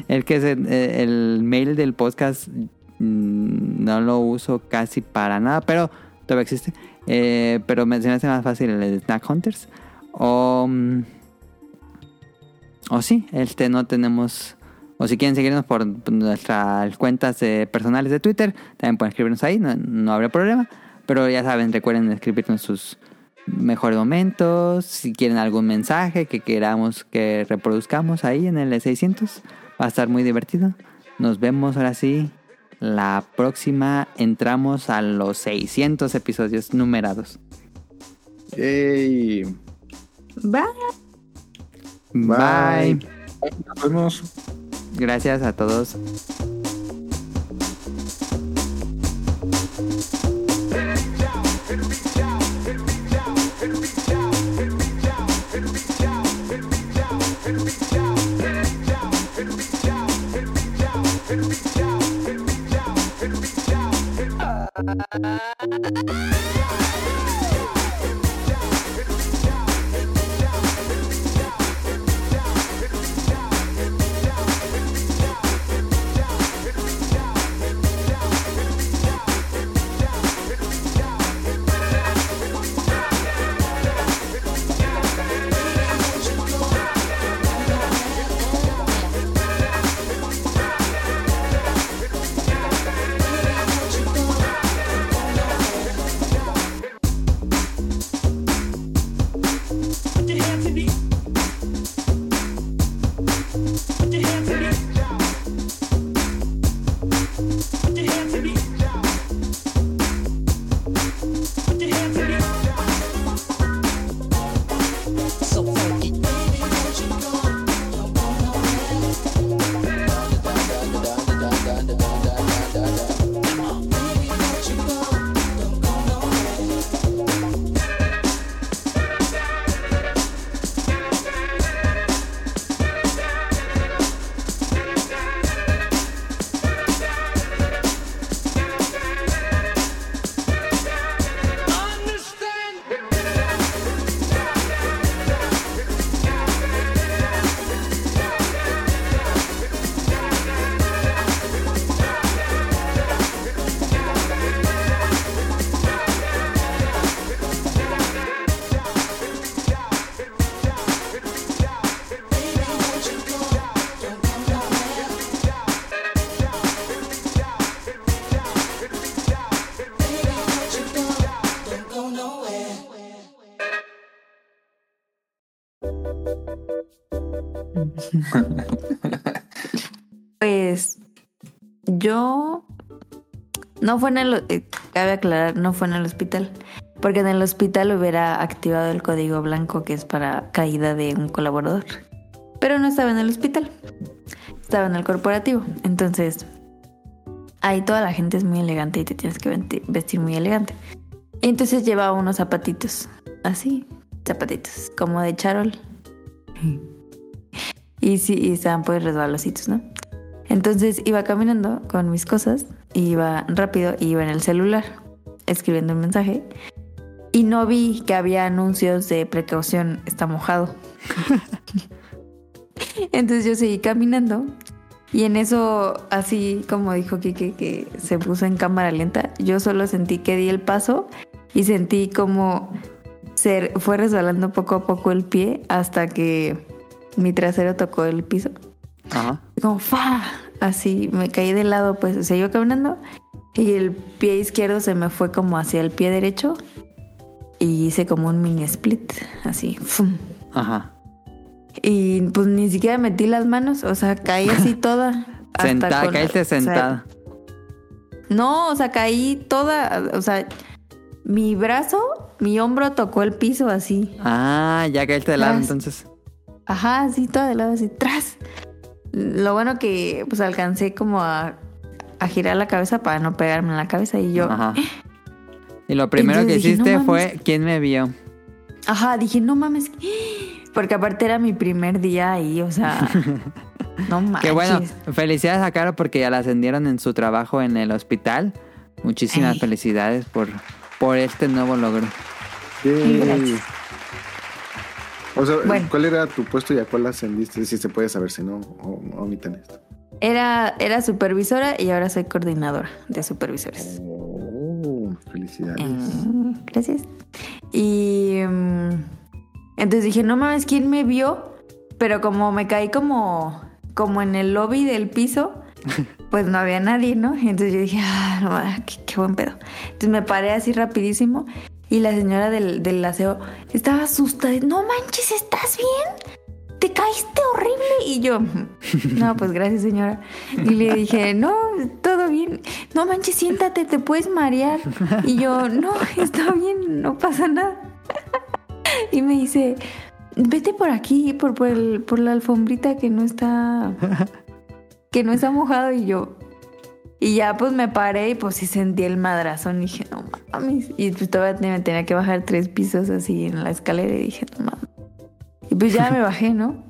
Speaker 3: el que es el, el mail del podcast mm, no lo uso casi para nada, pero todavía existe. Eh, pero me hace más fácil el Snack Hunters. O, mm, o sí, este no tenemos. O si quieren seguirnos por nuestras cuentas personales de Twitter, también pueden escribirnos ahí, no, no habrá problema. Pero ya saben, recuerden escribirnos sus mejores momentos, si quieren algún mensaje que queramos que reproduzcamos ahí en el 600. Va a estar muy divertido. Nos vemos ahora sí. La próxima entramos a los 600 episodios numerados.
Speaker 2: Yay.
Speaker 1: Bye.
Speaker 3: Bye.
Speaker 4: Nos vemos.
Speaker 3: Gracias a todos. Thank you.
Speaker 1: Pues yo no fue en el eh, cabe aclarar, no fue en el hospital, porque en el hospital hubiera activado el código blanco que es para caída de un colaborador. Pero no estaba en el hospital. Estaba en el corporativo. Entonces, ahí toda la gente es muy elegante y te tienes que vestir muy elegante. Entonces llevaba unos zapatitos, así, zapatitos, como de charol. Y sí, y estaban pues resbalositos, ¿no? Entonces iba caminando con mis cosas, iba rápido y iba en el celular escribiendo un mensaje y no vi que había anuncios de precaución, está mojado. Entonces yo seguí caminando y en eso, así como dijo Kike que se puso en cámara lenta, yo solo sentí que di el paso y sentí como se fue resbalando poco a poco el pie hasta que mi trasero tocó el piso.
Speaker 3: Ajá.
Speaker 1: Como fa, así me caí de lado, pues seguí caminando y el pie izquierdo se me fue como hacia el pie derecho y hice como un mini split, así. ¡fum!
Speaker 3: Ajá.
Speaker 1: Y pues ni siquiera metí las manos, o sea, caí así toda.
Speaker 3: Sentada, caíste
Speaker 1: o sea,
Speaker 3: sentada.
Speaker 1: no, o sea, caí toda, o sea, mi brazo, mi hombro tocó el piso así.
Speaker 3: Ah, ya caíste de lado
Speaker 1: Tras.
Speaker 3: entonces.
Speaker 1: Ajá, así toda de lado, así, tras. Lo bueno que pues alcancé como a, a girar la cabeza para no pegarme en la cabeza y yo,
Speaker 3: Ajá. Y lo primero que
Speaker 1: dije,
Speaker 3: hiciste
Speaker 1: no
Speaker 3: fue. ¿quién me vio?
Speaker 1: ajá, dije, no mames, porque aparte era mi primer día ahí, o sea, no mames.
Speaker 3: Que bueno, felicidades a Caro porque ya la ascendieron en su trabajo en el hospital. Muchísimas
Speaker 1: Ay.
Speaker 3: felicidades por, por este nuevo logro.
Speaker 1: Gracias.
Speaker 2: O sea,
Speaker 1: Bueno.
Speaker 2: ¿cuál era tu puesto y a cuál ascendiste? Si se puede saber, si no, o- omiten esto.
Speaker 1: Era, era supervisora y ahora soy coordinadora de supervisores.
Speaker 2: Oh, felicidades.
Speaker 1: Mm, Gracias. Y mm, entonces dije, no mames, ¿quién me vio? Pero como me caí como, como en el lobby del piso, pues no había nadie, ¿no? Entonces yo dije, ah, no, ah, qué, buen pedo. Entonces me paré así rapidísimo y la señora del, del aseo estaba asustada. No manches, ¿estás bien? ¿Te caíste horrible? Y yo, no, pues gracias señora. Y le dije, no, todo bien. No manches, siéntate, te puedes marear. Y yo, no, está bien, no pasa nada. Y me dice, vete por aquí, por, por, el- por la alfombrita que no está, que no está mojado. Y yo, y ya pues me paré y pues sí sentí el madrazón. Y dije, no mames. Y pues todavía me tenía que bajar tres pisos así en la escalera y dije, no mames. Y pues ya me bajé, ¿no?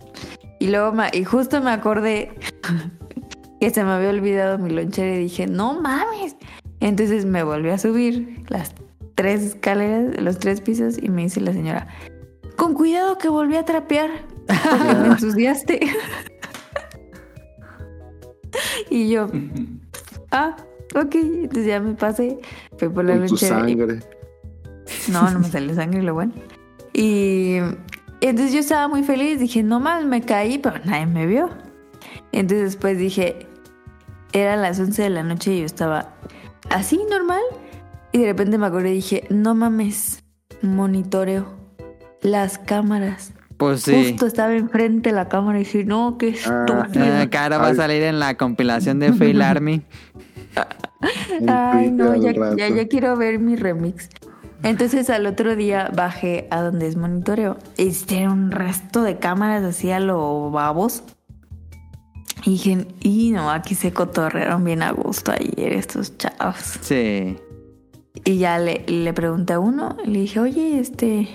Speaker 1: Y luego, me- y justo me acordé que se me había olvidado mi lonchera y dije, no mames. Entonces me volví a subir las tres escaleras, los tres pisos y me dice la señora, con cuidado que volví a trapear porque me ensuciaste. y yo, ah, ok. Entonces ya me pasé, fui por la
Speaker 2: Con tu
Speaker 1: lonchera y
Speaker 2: sangre.
Speaker 1: no, no me salió sangre, lo bueno. Y entonces yo estaba muy feliz, dije, no más, me caí, pero nadie me vio. Entonces después dije, eran las 11 de la noche y yo estaba así, normal. Y de repente me acordé y dije, no mames, monitoreo las cámaras.
Speaker 3: Pues sí.
Speaker 1: Justo estaba enfrente de la cámara y dije, no, qué estúpido.
Speaker 3: Eh, cara va a salir en la compilación de Fail Army.
Speaker 1: Ay, no, ya, ya, ya quiero ver mi remix. Entonces al otro día bajé a donde es monitoreo y tiene un resto de cámaras así a lo babos. Y dije, y no, aquí se cotorrearon bien a gusto ayer estos chavos.
Speaker 3: Sí.
Speaker 1: Y ya le, le pregunté a uno, le dije, oye, este,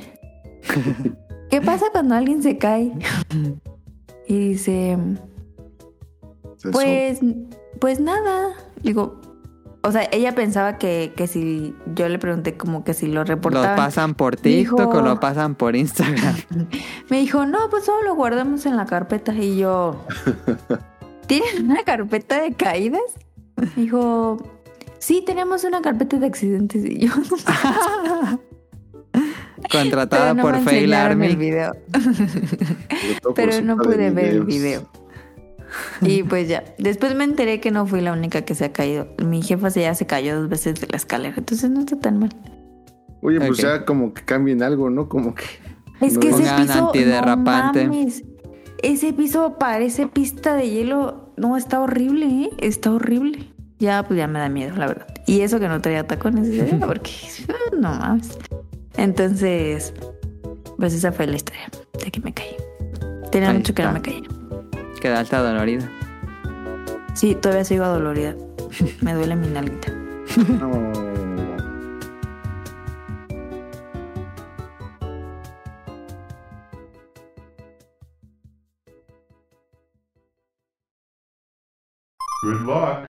Speaker 1: ¿qué pasa cuando alguien se cae? Y dice, pues, pues nada. Digo, o sea, ella pensaba que, que si yo le pregunté como que si lo
Speaker 3: ¿Lo
Speaker 1: reportaban.
Speaker 3: pasan por
Speaker 1: Dijo-
Speaker 3: TikTok o lo pasan por Instagram?
Speaker 1: Me dijo, no, pues solo lo guardamos en la carpeta. Y yo, ¿tienen una carpeta de caídas? Me dijo, sí, tenemos una carpeta de accidentes. Y yo,
Speaker 3: Contratada
Speaker 1: no
Speaker 3: por Fail
Speaker 1: enseñaron el
Speaker 3: Army.
Speaker 1: video. Pero no pude ver el video. Y pues ya, después me enteré que no fui la única que se ha caído. Mi jefa se ya se cayó dos veces de la escalera, entonces no está tan mal.
Speaker 2: Oye, pues ya como que cambien algo, ¿no? Como que.
Speaker 1: Es
Speaker 2: No
Speaker 1: que ese piso,
Speaker 3: antiderrapante.
Speaker 1: no mames. Ese piso parece pista de hielo. No, está horrible, ¿eh? Está horrible. Ya, pues ya me da miedo, la verdad. Y eso que no traía tacones, ¿eh? porque no mames. Entonces, pues esa fue la historia de que me caí. Tenía
Speaker 3: Ahí
Speaker 1: mucho que no me caía.
Speaker 3: Quedaste dolorida.
Speaker 1: Sí, todavía sigo adolorida. Me duele mi nalguita.
Speaker 2: No.
Speaker 8: Good luck.